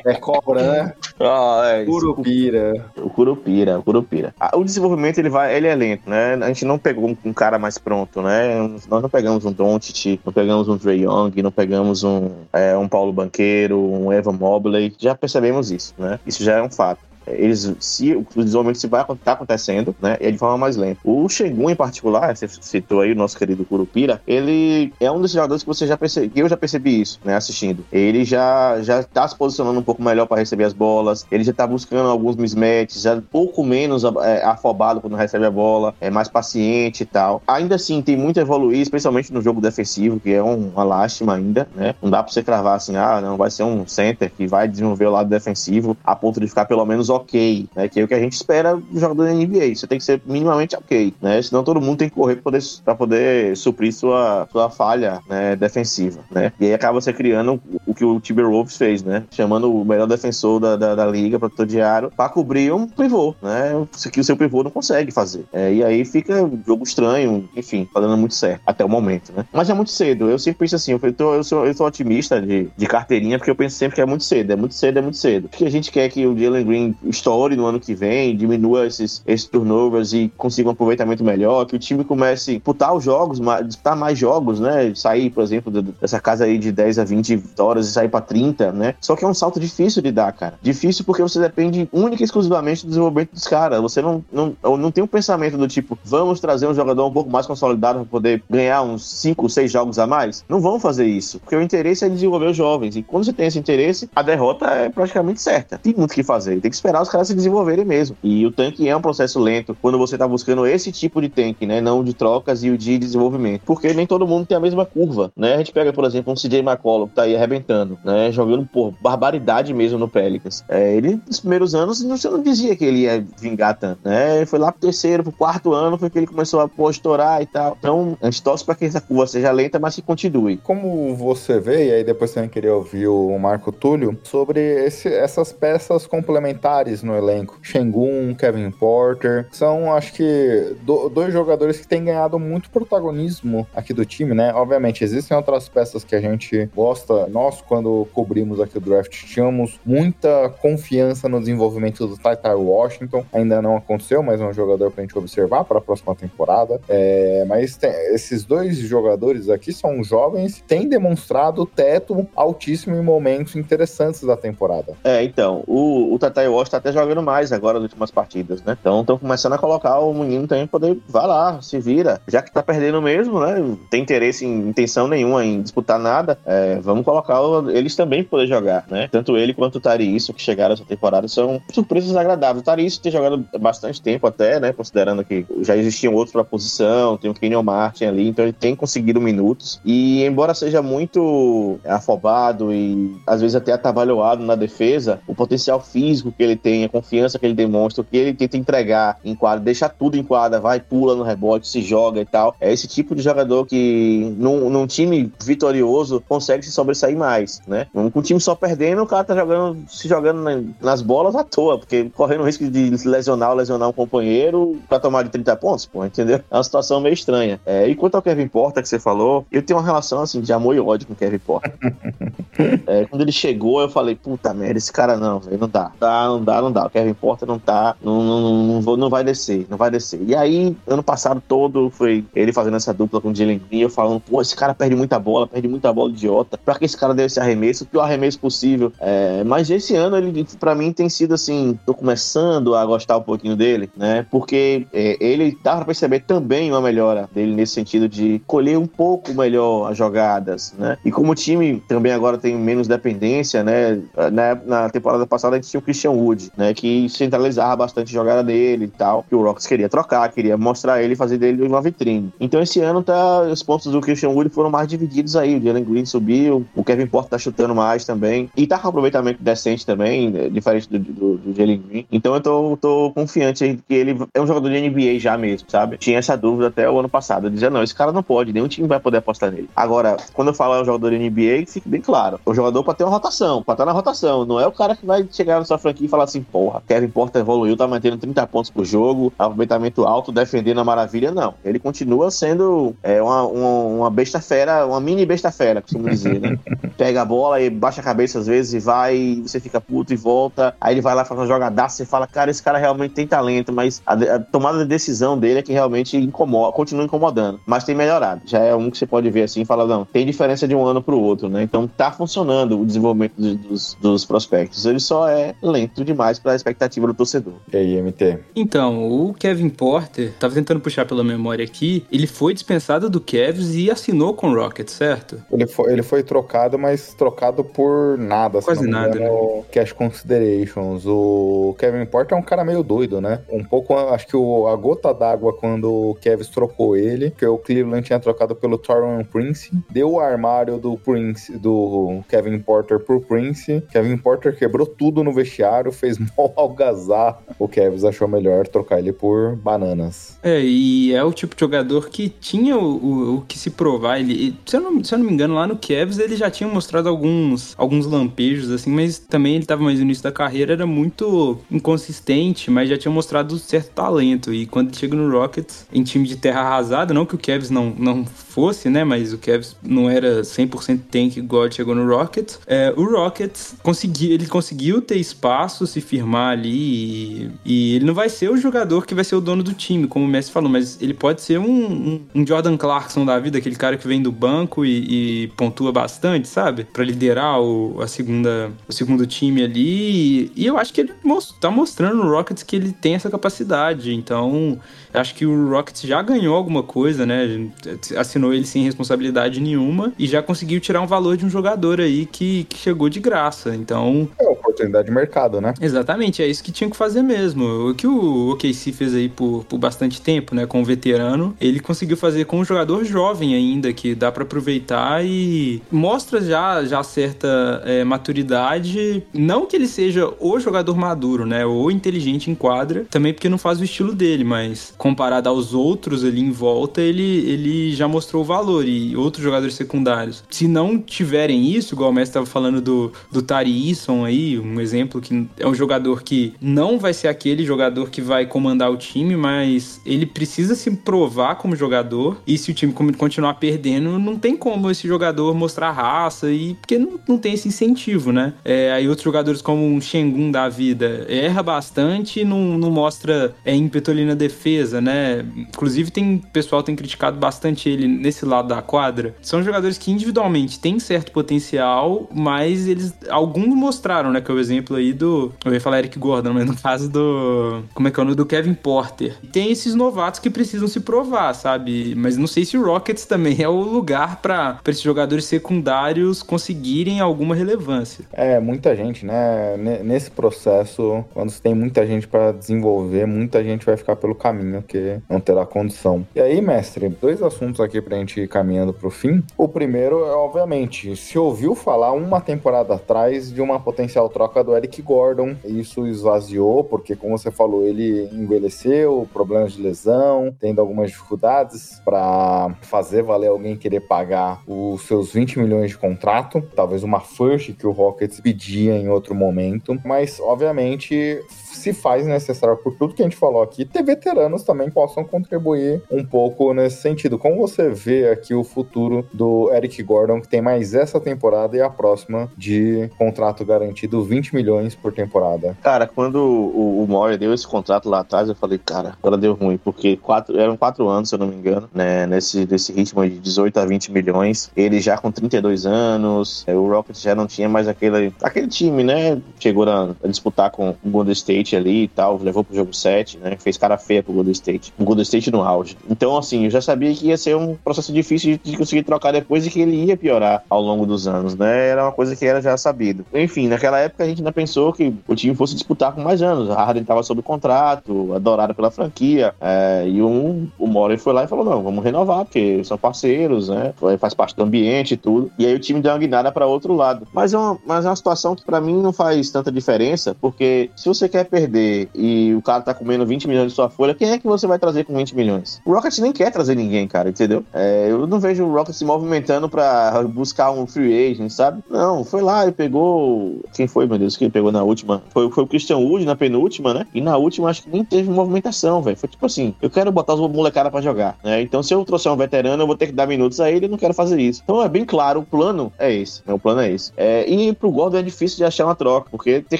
é cobra, né? Oh, é, Curupira. O Curupira, o Curupira. Ah, o desenvolvimento, ele vai, ele é lento, né? A gente não pegou um, um cara mais pronto, né? Nós não pegamos um Doncic, não pegamos um Trey Young, não pegamos um, é, um Paulo Banqueiro, um Evan Mobley. Já percebemos isso, né? Isso já é um fato eles se o desenvolvimento se vai estar tá acontecendo, né? É de forma mais lenta. O Shengun em particular, você citou aí o nosso querido Curupira, ele é um dos jogadores que você já percebeu, eu já percebi isso, né, assistindo. Ele já já tá se posicionando um pouco melhor para receber as bolas, ele já tá buscando alguns mismatches, já um pouco menos é, afobado quando recebe a bola, é mais paciente e tal. Ainda assim, tem muito a evoluir, especialmente no jogo defensivo, que é uma lástima ainda, né? Não dá para você cravar assim, ah, não vai ser um center que vai desenvolver o lado defensivo a ponto de ficar pelo menos ok, né? Que é o que a gente espera do jogador da NBA. Você tem que ser minimamente ok, né? Senão todo mundo tem que correr para poder, pra poder suprir sua, sua falha né, defensiva, né? E aí acaba você criando o que o Timberwolves fez, né? Chamando o melhor defensor da, da, da liga, protetor de aro, para cobrir um pivô, né? Isso que o seu pivô não consegue fazer. É, e aí fica um jogo estranho, enfim, tá dando muito certo até o momento, né? Mas é muito cedo. Eu sempre penso assim, eu, tô, eu, sou, eu sou otimista de, de carteirinha, porque eu penso sempre que é muito cedo, é muito cedo, é muito cedo. Porque a gente quer que o Jalen Green estoure no ano que vem, diminua esses, esses turnovers e consiga um aproveitamento melhor, que o time comece a disputar os jogos, disputar mais jogos, né? Sair, por exemplo, dessa casa aí de 10 a 20 vitórias e sair para 30, né? Só que é um salto difícil de dar, cara. Difícil porque você depende única e exclusivamente do desenvolvimento dos caras. Você não, não, não tem um pensamento do tipo, vamos trazer um jogador um pouco mais consolidado para poder ganhar uns 5, 6 jogos a mais. Não vão fazer isso, porque o interesse é desenvolver os jovens. E quando você tem esse interesse, a derrota é praticamente certa. Tem muito o que fazer, tem que esperar os caras se desenvolverem mesmo. E o tanque é um processo lento quando você tá buscando esse tipo de tanque, né? Não de trocas e o de desenvolvimento. Porque nem todo mundo tem a mesma curva, né? A gente pega, por exemplo, um CJ McCollum que tá aí arrebentando, né? Jogando por barbaridade mesmo no Pelicans. É, ele, nos primeiros anos, você não dizia que ele ia vingar tanto, né? Foi lá pro terceiro, pro quarto ano, foi que ele começou a pô, estourar e tal. Então, a gente torce pra que essa curva seja lenta, mas que continue. Como você vê, e aí depois você queria ouvir o Marco Túlio, sobre esse, essas peças complementares no elenco. Shengun, Kevin Porter, são, acho que, do, dois jogadores que têm ganhado muito protagonismo aqui do time, né? Obviamente, existem outras peças que a gente gosta. Nós, quando cobrimos aqui o draft, tínhamos muita confiança no desenvolvimento do Taitar Washington. Ainda não aconteceu, mas é um jogador pra gente observar para a próxima temporada. É, mas tem, esses dois jogadores aqui são jovens, têm demonstrado teto altíssimo em momentos interessantes da temporada. É, então, o, o Tatai Walsh tá até jogando mais agora nas últimas partidas, né? Então estão começando a colocar o menino também poder, vai lá, se vira. Já que tá perdendo mesmo, né? Tem interesse em intenção nenhuma em disputar nada, é, vamos colocar eles também poder jogar, né? Tanto ele quanto o Tarisso, que chegaram essa temporada, são surpresas agradáveis. O Tarisso tem jogado bastante tempo até, né? Considerando que já existiam outros pra posição, tem o Kenyon Martin ali, então ele tem conseguido minutos. E embora seja muito afobado e às vezes até atabalhoado na defesa, o potencial físico que ele tem, a confiança que ele demonstra, o que ele tenta entregar em quadra, deixa tudo em quadra, vai, pula no rebote, se joga e tal. É esse tipo de jogador que num, num time vitorioso consegue se sobressair mais, né? Com um time só perdendo, o cara tá jogando, se jogando nas bolas à toa, porque correndo o risco de lesionar ou lesionar um companheiro pra tomar de 30 pontos, pô, entendeu? É uma situação meio estranha. É, e quanto ao Kevin Porter que você falou, eu tenho uma relação assim de amor e ódio com o Kevin Porter. é, quando ele chegou, eu falei, puta merda, esse cara não, velho, não dá. Dá, não dá, não dá. O Kevin Porter não tá, não, não, não, não vai descer, não vai descer. E aí, ano passado todo, foi ele fazendo essa dupla com o Jalen Green, eu falando, pô, esse cara perde muita bola, perde muita bola idiota. Pra que esse cara deu esse arremesso? O pior arremesso possível. É, mas esse ano, ele, pra mim, tem sido assim, tô começando a gostar um pouquinho dele, né? Porque é, ele dá pra perceber também uma melhora dele nesse sentido de colher um pouco melhor as jogadas, né? E como o time também agora tem menos dependência, né? Na, na temporada passada a gente tinha o Christian Wood, né? Que centralizava bastante a jogada dele e tal. Que o Rockets queria trocar, queria mostrar ele e fazer dele uma vitrine. Então esse ano tá. Os pontos do Christian Wood foram mais divididos aí. O Jalen Green subiu, o Kevin Porter tá chutando mais também. E tá com aproveitamento decente também, né? diferente do, do, do Jalen Green. Então eu tô, tô confiante aí que ele é um jogador de NBA já mesmo, sabe? Tinha essa dúvida até o ano passado. Eu dizia, não, esse cara não pode, nenhum time vai poder apostar nele. Agora, quando eu falo é um jogador de NBA, fique bem claro. O jogador pra ter uma rotação, pra estar na rotação. Não é o cara que vai chegar na sua franquia e falar assim, porra, Kevin Porter evoluiu, tá mantendo 30 pontos por jogo, aproveitamento alto, defendendo a maravilha. Não. Ele continua sendo é, uma, uma, uma besta fera, uma mini besta fera, costumo dizer, né? Pega a bola e baixa a cabeça às vezes e vai, e você fica puto e volta. Aí ele vai lá faz uma jogadaça e fala, cara, esse cara realmente tem talento, mas a, a tomada de decisão dele é que realmente incomoda, continua incomodando. Mas tem melhorado. Já é um que você pode ver assim e falar, não, tem diferença de um ano pro outro, né? Então tá funcionando o desenvolvimento dos, dos prospectos. Ele só é lento demais para a expectativa do torcedor. E aí, MT? Então, o Kevin Porter, tava tentando puxar pela memória aqui, ele foi dispensado do Cavs e assinou com o Rocket, certo? Ele foi, ele foi trocado, mas trocado por nada. Quase nada, né? Cash Considerations. O Kevin Porter é um cara meio doido, né? Um pouco, acho que o, a gota d'água quando o Cavs trocou ele, que o Cleveland tinha trocado pelo Torron Prince, deu o armário do Prince, do Kevin Porter pro Prince. Kevin Porter quebrou tudo no vestiário, fez mal algazar. O Cavs achou melhor trocar ele por bananas. É, e é o tipo de jogador que tinha o, o, o que se provar. Ele, se eu, não, se eu não me engano, lá no Cavs ele já tinha mostrado alguns, alguns lampejos, assim, mas também ele tava mais no início da carreira, era muito inconsistente, mas já tinha mostrado certo talento. E quando chega no Rockets, em time de terra arrasada, não que o Cavs não, não fosse, né, mas o Cavs não era 100% tank igual chegou no Rockets. É, o Rockets conseguiu, ele conseguiu ter espaço se firmar ali e, e, ele não vai ser o jogador que vai ser o dono do time, como o Messi falou, mas ele pode ser um, um, um Jordan Clarkson da vida, aquele cara que vem do banco e, e pontua bastante, sabe? Para liderar o, a segunda, o segundo time ali. E, eu acho que ele most, tá mostrando no Rockets que ele tem essa capacidade. Então, acho que o Rockets já ganhou alguma coisa, né? Assinou ele sem responsabilidade nenhuma e já conseguiu tirar um valor de um jogador aí que, que chegou de graça. Então. É oportunidade de mercado, né? Exatamente, é isso que tinha que fazer mesmo. O que o OKC fez aí por, por bastante tempo, né? Com o veterano, ele conseguiu fazer com um jogador jovem ainda, que dá para aproveitar e mostra já, já certa é, maturidade. Não que ele seja o jogador maduro, né? Ou inteligente em quadra, também porque não faz o estilo dele, mas comparado aos outros ali em volta, ele, ele já mostrou o valor. E outros jogadores secundários, se não tiverem isso, igual o Messi estava falando do, do Tari Eason aí, um exemplo que é um jogador que não vai ser aquele jogador que vai comandar o time, mas ele precisa se provar como jogador. E se o time continuar perdendo, não tem como esse jogador mostrar raça e porque não, não tem esse incentivo, né? É, aí outros jogadores como um Shengun da vida erra bastante e não, não mostra é, ímpeto ali na defesa, né? Inclusive tem pessoal tem criticado bastante ele nesse lado da quadra. São jogadores que individualmente têm certo potencial, mas eles alguns mostraram, né? Que é o exemplo aí do eu ia falar Eric Gordon, mas no caso do como é que é o nome do Kevin Porter. Tem esses novatos que precisam se provar, sabe? Mas não sei se o Rockets também é o lugar para esses jogadores secundários conseguirem alguma relevância. É, muita gente, né? Nesse processo, quando você tem muita gente para desenvolver, muita gente vai ficar pelo caminho que não terá condição. E aí, mestre, dois assuntos aqui pra gente ir caminhando pro fim. O primeiro é, obviamente, se ouviu falar uma temporada atrás de uma potencial troca do Eric Gordon. Isso esvaziou, porque, como você falou, ele envelheceu, problemas de lesão, tendo algumas dificuldades para fazer valer alguém querer pagar os seus 20 milhões de contrato. Talvez uma first que o Rockets pedia em outro momento. Mas, obviamente, se faz necessário, por tudo que a gente falou aqui, ter veteranos também possam contribuir um pouco nesse sentido. Como você vê aqui o futuro do Eric Gordon, que tem mais essa temporada e a próxima de contrato garantido 20 milhões por temporada? Cara, quando o, o deu esse contrato lá atrás, eu falei, cara, agora deu ruim, porque quatro, eram quatro anos, se eu não me engano, né, nesse, nesse ritmo de 18 a 20 milhões, ele já com 32 anos, é, o Rockets já não tinha mais aquele, aquele time, né, chegou a, a disputar com o Golden State State ali e tal, levou pro jogo 7, né? Fez cara feia pro Golden State. O Golden State no auge. Então, assim, eu já sabia que ia ser um processo difícil de conseguir trocar depois e que ele ia piorar ao longo dos anos, né? Era uma coisa que era já sabido. Enfim, naquela época a gente ainda pensou que o time fosse disputar com mais anos. A Harden tava sob contrato, adorado pela franquia. É, e um, o Murray foi lá e falou: não, vamos renovar, porque são parceiros, né? Faz parte do ambiente e tudo. E aí o time deu uma guinada para outro lado. Mas é uma, mas é uma situação que para mim não faz tanta diferença, porque se você quer perder e o cara tá comendo 20 milhões de sua folha, quem é que você vai trazer com 20 milhões? O Rocket nem quer trazer ninguém, cara, entendeu? É, eu não vejo o Rocket se movimentando para buscar um free agent, sabe? Não, foi lá e pegou. Quem foi, meu Deus? Quem pegou na última? Foi, foi o Christian Wood na penúltima, né? E na última acho que nem teve movimentação, velho. Foi tipo assim: eu quero botar os molecadas pra jogar, né? Então se eu trouxer um veterano, eu vou ter que dar minutos a ele e não quero fazer isso. Então é bem claro, o plano é esse. Né? O plano é esse. É, e pro Gordon é difícil de achar uma troca, porque tem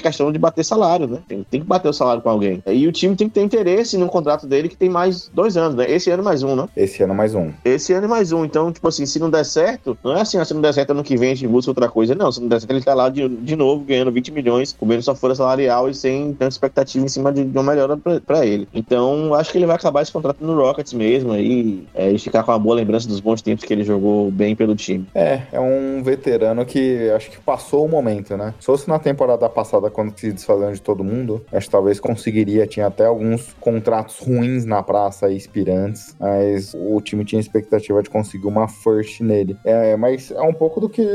questão de bater salário, né? Tem, tem que bater o salário com alguém. E o time tem que ter interesse no contrato dele, que tem mais dois anos, né? Esse ano mais um, né? Esse ano mais um. Esse ano mais um. Então, tipo assim, se não der certo, não é assim, ah, se não der certo ano que vem a gente busca outra coisa. Não, se não der certo, ele tá lá de, de novo ganhando 20 milhões, comendo sua folha salarial e sem tanta expectativa em cima de, de uma melhora pra, pra, ele. Então, acho que ele vai acabar esse contrato no Rockets mesmo aí, é, e ficar com uma boa lembrança dos bons tempos que ele jogou bem pelo time. É, é um veterano que acho que passou o momento, né? Se fosse na temporada passada, quando se desfazendo de todo mundo, acho que talvez conseguiria. Tinha até alguns contratos ruins na praça, expirantes, mas o time tinha expectativa de conseguir uma first nele. É, mas é um pouco do que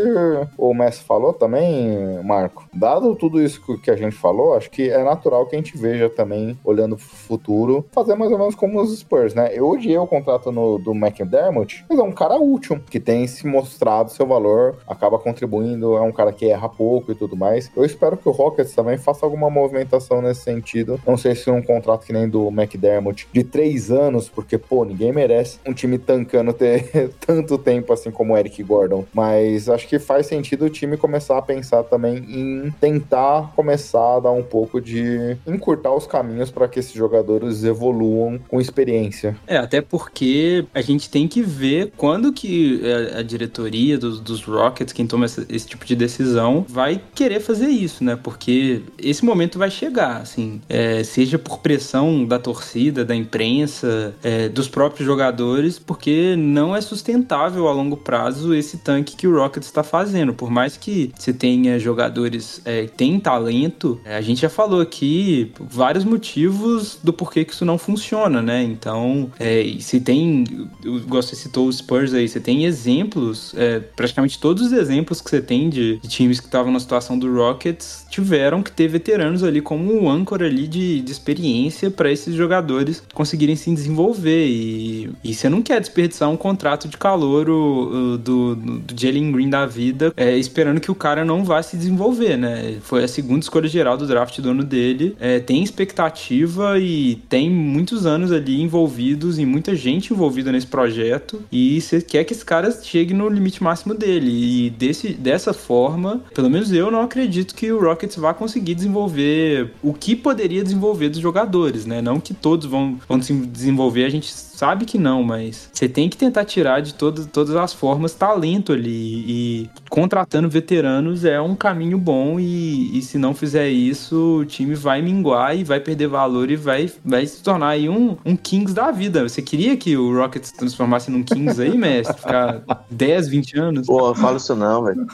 o Messi falou também, Marco. Dado tudo isso que a gente falou, acho que é natural que a gente veja também, olhando pro futuro, fazer mais ou menos como os Spurs, né? Eu odiei o contrato no, do McDermott, mas é um cara útil, que tem se mostrado seu valor, acaba contribuindo, é um cara que erra pouco e tudo mais. Eu espero que o Rockets também faça alguma movimentação nesse sentido. Não sei se é um contrato que nem do McDermott de três anos, porque, pô, ninguém merece um time tancando ter tanto tempo assim como o Eric Gordon. Mas acho que faz sentido o time começar a pensar também em tentar começar a dar um pouco de encurtar os caminhos para que esses jogadores evoluam com experiência. É, até porque a gente tem que ver quando que a, a diretoria dos, dos, Rockets, quem toma essa, esse tipo de decisão, vai querer fazer isso, né? Porque esse momento vai chegar, assim, é, seja por pressão da torcida, da imprensa, é, dos próprios jogadores, porque não é sustentável a longo prazo esse tanque que o Rockets está fazendo. Por mais que você tenha jogadores é, que têm talento, é, a gente já falou aqui vários motivos do porquê que isso não funciona, né? Então, é, se tem, você citou os Spurs aí, você tem exemplos, é, praticamente todos os exemplos que você tem de, de times que estavam na situação do Rockets tiveram que ter veteranos ali como um âncora ali de, de experiência para esses jogadores conseguirem se desenvolver. E, e você não quer desperdiçar um contrato de calor o, o, do, do Jalen Green da vida, é, esperando que o cara não vá se desenvolver, né? Foi a segunda escolha geral do draft do ano dele. É, tem expectativa e tem muitos anos ali envolvidos e muita gente envolvida nesse projeto. E você quer que esse cara chegue no limite máximo dele. E desse, dessa forma, pelo menos eu não acredito que o Rockets vá conseguir desenvolver o que poderia desenvolver dos jogadores, né? Não que todos vão, vão se desenvolver, a gente sabe que não, mas você tem que tentar tirar de todo, todas as formas talento ali. E contratando veteranos é um caminho bom. E, e se não fizer isso, o time vai minguar e vai perder valor e vai, vai se tornar aí um, um Kings da vida. Você queria que o Rockets se transformasse num Kings aí, mestre? Ficar 10, 20 anos? Pô, não falo isso não, velho.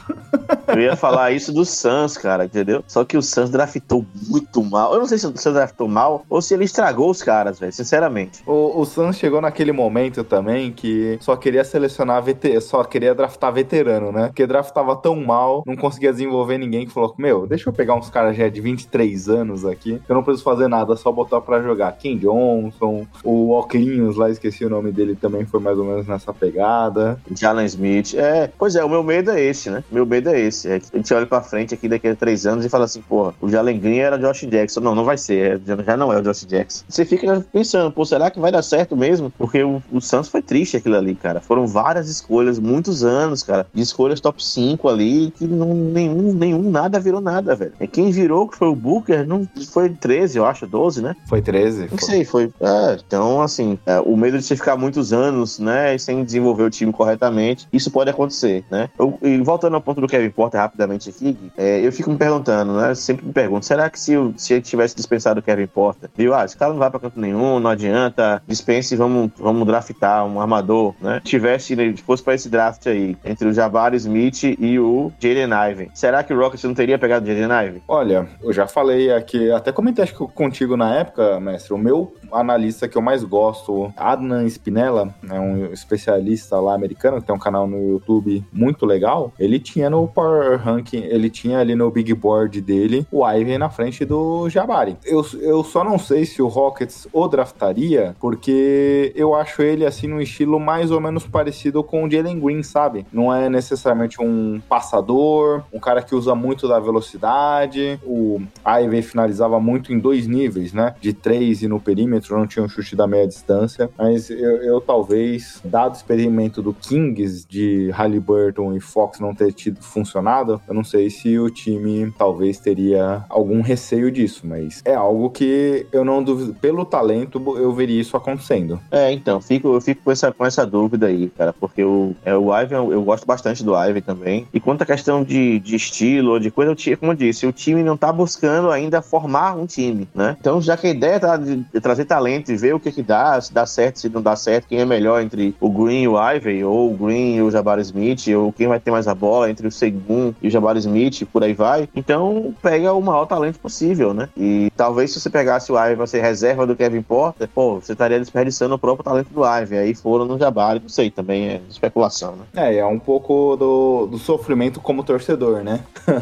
Eu ia falar isso do Suns, cara, entendeu? Só que o Suns draftou muito mal. Eu não sei se o Suns draftou mal ou se ele estragou os caras, velho, sinceramente. O, o Suns chegou naquele momento também que só queria selecionar VT, só queria draftar veterano, né? Porque draftava tão mal, não conseguia desenvolver ninguém que falou: Meu, deixa eu pegar uns caras já de 23 anos aqui, eu não preciso fazer nada, só botar pra jogar. Ken Johnson, o Oclinhos lá, esqueci o nome dele também, foi mais ou menos nessa pegada. Jalen Smith, é. Pois é, o meu medo é esse, né? Meu medo é esse. É a gente olha pra frente aqui daqui a três anos e fala assim: Porra, o Jalen Green era Josh Jackson. Não, não vai ser, é, já não é o Josh Jackson. Você fica pensando, pô, será que vai dar certo mesmo? Porque o, o Santos foi triste aquilo ali, cara. Foram várias escolhas, muitos anos, cara, de escolhas top 5 ali, que não, nenhum, nenhum, nada virou nada, velho. E quem virou, que foi o Booker, não foi 13, eu acho, 12, né? Foi 13. Não foi. sei, foi. É, então, assim, é, o medo de você ficar muitos anos, né, sem desenvolver o time corretamente, isso pode acontecer, né? Eu, e voltando ao ponto do Kevin Porter rapidamente aqui, é, eu fico me perguntando, né? Sempre me pergunto, será que se, eu, se ele tivesse dispensado o Kevin Porter, viu? Ah, esse cara não vai pra canto nenhum, não adianta, dispense, vamos, vamos draftar um armador, né? Tivesse, né, fosse para esse draft aí, entre o Jabari Smith e o Jalen Ivan. Será que o Rockets não teria pegado o Jalen Ivan? Olha, eu já falei aqui, até comentei acho que contigo na época, mestre, o meu analista que eu mais gosto, Adnan Spinella, é um especialista lá americano, que tem um canal no YouTube muito legal, ele tinha no Power Ranking, ele tinha ali no Big Board dele o Ivan na frente do Jabari. Eu, eu só não sei se o Rockets o draftaria, porque eu acho ele assim num estilo mais ou menos parecido com o Jalen Green, sabe? Não é necessariamente um passador, um cara que usa muito da velocidade. O Ivey finalizava muito em dois níveis, né? De três e no perímetro, não tinha um chute da meia distância. Mas eu, eu talvez, dado o experimento do Kings de Halliburton e Fox não ter tido funcionado, eu não sei se o time talvez teria algum receio disso, mas é algo que eu não duvido. Pelo talento, eu veria isso acontecendo. É, então, fico, eu fico com essa, com essa dúvida aí, cara, porque o, é, o Ivan, eu gosto bastante do Ivan também. E quanto à questão de, de estilo, de coisa, eu, como eu disse, o time não tá buscando ainda formar um time, né? Então, já que a ideia tá de, trazer talento e ver o que que dá, se dá certo, se não dá certo, quem é melhor entre o Green e o Ivan, ou o Green e o Jabari Smith, ou quem vai ter mais a bola entre o Segun e o Jabari Smith, por aí vai. Então, pega o maior talento possível, né? E talvez se você pegasse o Ivan ser reserva do Kevin Porter, pô, você estaria desperdiçando o próprio talento do Ivan. Aí foram no Jabari, não sei, também é especulação, né? É, é um pouco do, do sofrimento como torcedor, né?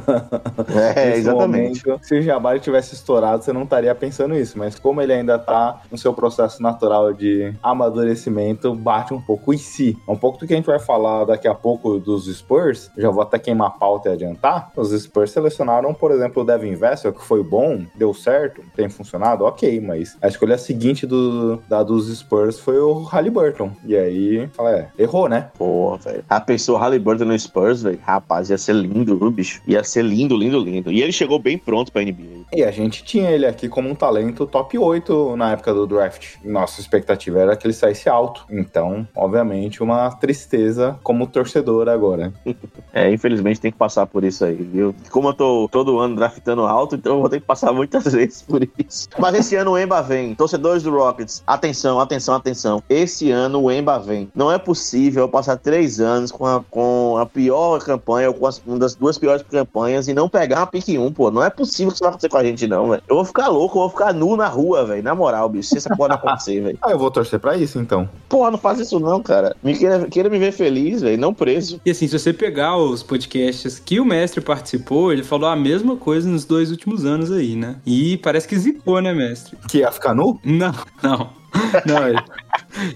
É, exatamente. Momento, se o Jabari tivesse estourado, você não estaria pensando isso, mas como ele ainda tá no seu processo natural de amadurecimento, bate um pouco em si. Um pouco do que a gente vai falar daqui a pouco dos Spurs, já vou até queimar a pauta e adiantar. Os Spurs selecionaram, por exemplo, o Devin Vessel, que foi bom, deu certo, tem funcionado, ok, mas a escolha seguinte do, da dos Spurs foi o Halliburton. E aí, fala, é, errou, né? Pô, velho. A pessoa Halliburton no Spurs, velho, rapaz, ia ser lindo, viu, bicho? Ia ser lindo lindo, lindo. E ele chegou bem pronto pra NBA. E a gente tinha ele aqui como um talento top 8 na época do draft. Nossa expectativa era que ele saísse alto. Então, obviamente, uma tristeza como torcedor agora. É, infelizmente tem que passar por isso aí, viu? Como eu tô todo ano draftando alto, então eu vou ter que passar muitas vezes por isso. Mas esse ano o Emba vem. Torcedores do Rockets, atenção, atenção, atenção. Esse ano o Emba vem. Não é possível eu passar três anos com a, com a pior campanha, ou com as, uma das duas piores campanhas e não pegar uma pique 1, pô. Não é possível que isso vai acontecer com a gente, não, velho. Eu vou ficar louco, eu vou ficar nu na rua, velho. Na moral, bicho. Se essa porra não acontecer, velho. Ah, eu vou torcer pra isso, então. Porra, não faz isso não, cara. Me queira, queira me ver feliz, velho, não preso. E assim, se você pegar os podcasts que o mestre participou, ele falou a mesma coisa nos dois últimos anos aí, né? E parece que zicou, né, mestre? Que ia ficar nu? Não, não. Não, ele,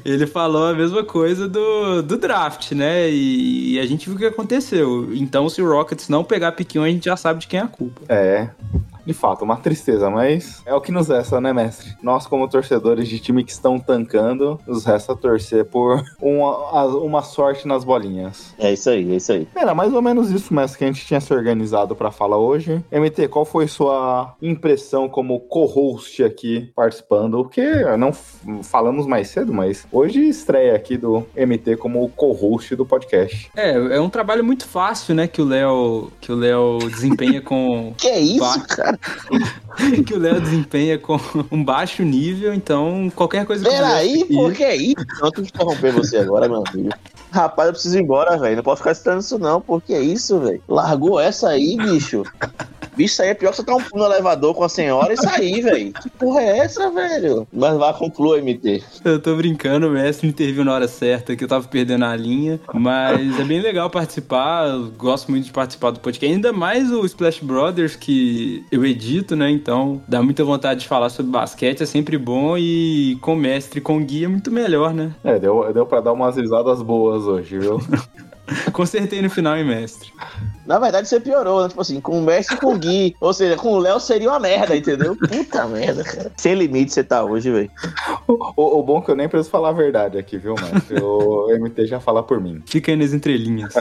ele falou a mesma coisa do, do draft, né? E, e a gente viu o que aconteceu. Então, se o Rockets não pegar piquinho, a gente já sabe de quem é a culpa. É. De fato, uma tristeza, mas é o que nos resta, né, mestre? Nós, como torcedores de time que estão tancando, nos resta torcer por uma, uma sorte nas bolinhas. É isso aí, é isso aí. Era mais ou menos isso, mestre, que a gente tinha se organizado para falar hoje. MT, qual foi sua impressão como co-host aqui participando? Porque não falamos mais cedo, mas hoje estreia aqui do MT como co-host do podcast. É, é um trabalho muito fácil, né, que o Léo que o Léo desempenha com Que é isso, cara? que o Léo desempenha com um baixo nível, então qualquer coisa que Peraí, por que é isso? Não, tenho que interromper você agora, meu amigo. Rapaz, eu preciso ir embora, velho. Não posso ficar estudando isso, não. Por que isso, velho? Largou essa aí, bicho. Bicho, isso aí é pior que você tá um no elevador com a senhora e sair, velho. Que porra é essa, velho? Mas vá, conclua, MT. Eu tô brincando, o mestre interviu na hora certa, que eu tava perdendo a linha. Mas é bem legal participar. Eu gosto muito de participar do podcast. Ainda mais o Splash Brothers, que eu edito, né? Então dá muita vontade de falar sobre basquete, é sempre bom. E com mestre, com guia, é muito melhor, né? É, deu, deu pra dar umas risadas boas hoje, viu? Consertei no final, hein, mestre? Na verdade, você piorou, né? Tipo assim, com o mestre e com o Gui. Ou seja, com o Léo seria uma merda, entendeu? Puta merda, cara. Sem limite você tá hoje, velho. O, o, bom é que eu nem preciso falar a verdade aqui, viu, mestre? O MT já fala por mim. Fica aí nas entrelinhas.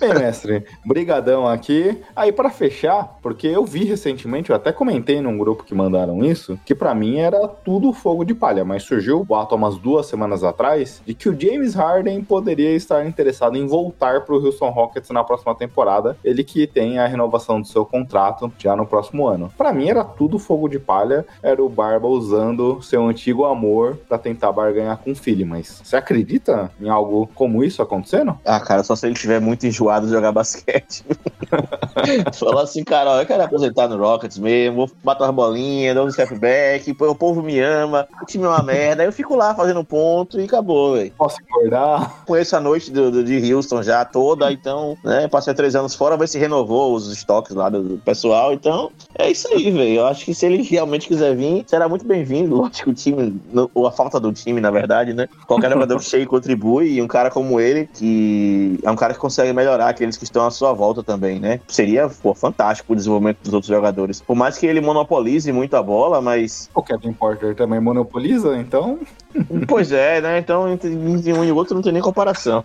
Bem, mestre, brigadão aqui. Aí, para fechar, porque eu vi recentemente, eu até comentei num grupo que mandaram isso, que para mim era tudo fogo de palha, mas surgiu o boato umas duas semanas atrás de que o James Harden poderia estar interessado em voltar pro Houston Rockets na próxima temporada ele que tem a renovação do seu contrato já no próximo ano. Para mim era tudo fogo de palha, era o Barba usando seu antigo amor para tentar barganhar com o filho, mas você acredita em algo como isso acontecendo? Ah, cara, só se ele estiver muito enjoado de jogar basquete. Falou assim, cara, ó, eu quero aposentar no Rockets mesmo, vou bater umas bolinhas, dar um step back, o povo me ama, o time é uma merda, aí eu fico lá fazendo ponto e acabou, velho. Posso engordar? Conheço a noite do, do, de Houston já toda, então, né, passei três anos fora, ver se renovou os estoques lá do pessoal. Então, é isso aí, velho. Eu acho que se ele realmente quiser vir, será muito bem-vindo. Lógico, o time, ou a falta do time, na verdade, né? Qualquer jogador cheio contribui, e um cara como ele, que é um cara que consegue melhorar aqueles que estão à sua volta também, né? Seria, pô, fantástico o desenvolvimento dos outros jogadores. Por mais que ele monopolize muito a bola, mas. O Kevin Porter também monopoliza, então. Pois é, né? Então, entre um e o outro não tem nem comparação.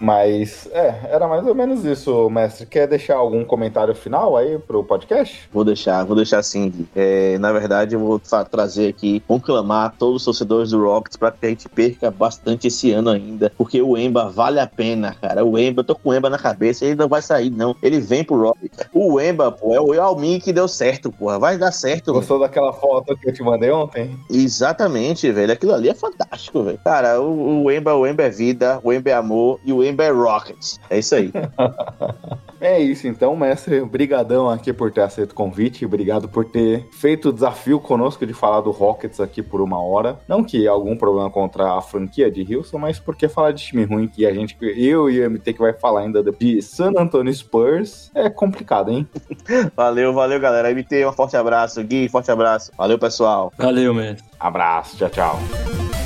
Mas, é, era mais ou menos isso, mestre. Quer deixar algum comentário final aí pro podcast? Vou deixar, vou deixar sim. É, na verdade, eu vou trazer aqui, conclamar todos os torcedores do Rockets para que a gente perca bastante esse ano ainda, porque o Emba vale a pena, cara. O Emba, eu tô com o Emba na cabeça, ele não vai sair, não. Ele vem pro Rockets. O Emba, pô, é o Almin que deu certo, porra. Vai dar certo. Gostou véio. daquela foto que eu te mandei ontem? Exatamente, velho. Aquilo ali é fantástico, velho. Cara, o, o Emba, o Emba é vida, o Emba é amor e o Emba é Rockets. É isso aí. é isso, então, mestre. Brigadão aqui por ter aceito o convite. Obrigado por ter feito o desafio conosco de falar do Rockets aqui por uma hora. Não que algum problema contra a franquia de Houston, mas porque falar de time ruim que a gente, eu e o MT que vai falar ainda de San Antonio Spurs é complicado, hein? valeu, valeu, galera. MT, um forte abraço. Gui, forte abraço. Valeu, pessoal. Valeu, mestre. Abraço, tchau, tchau.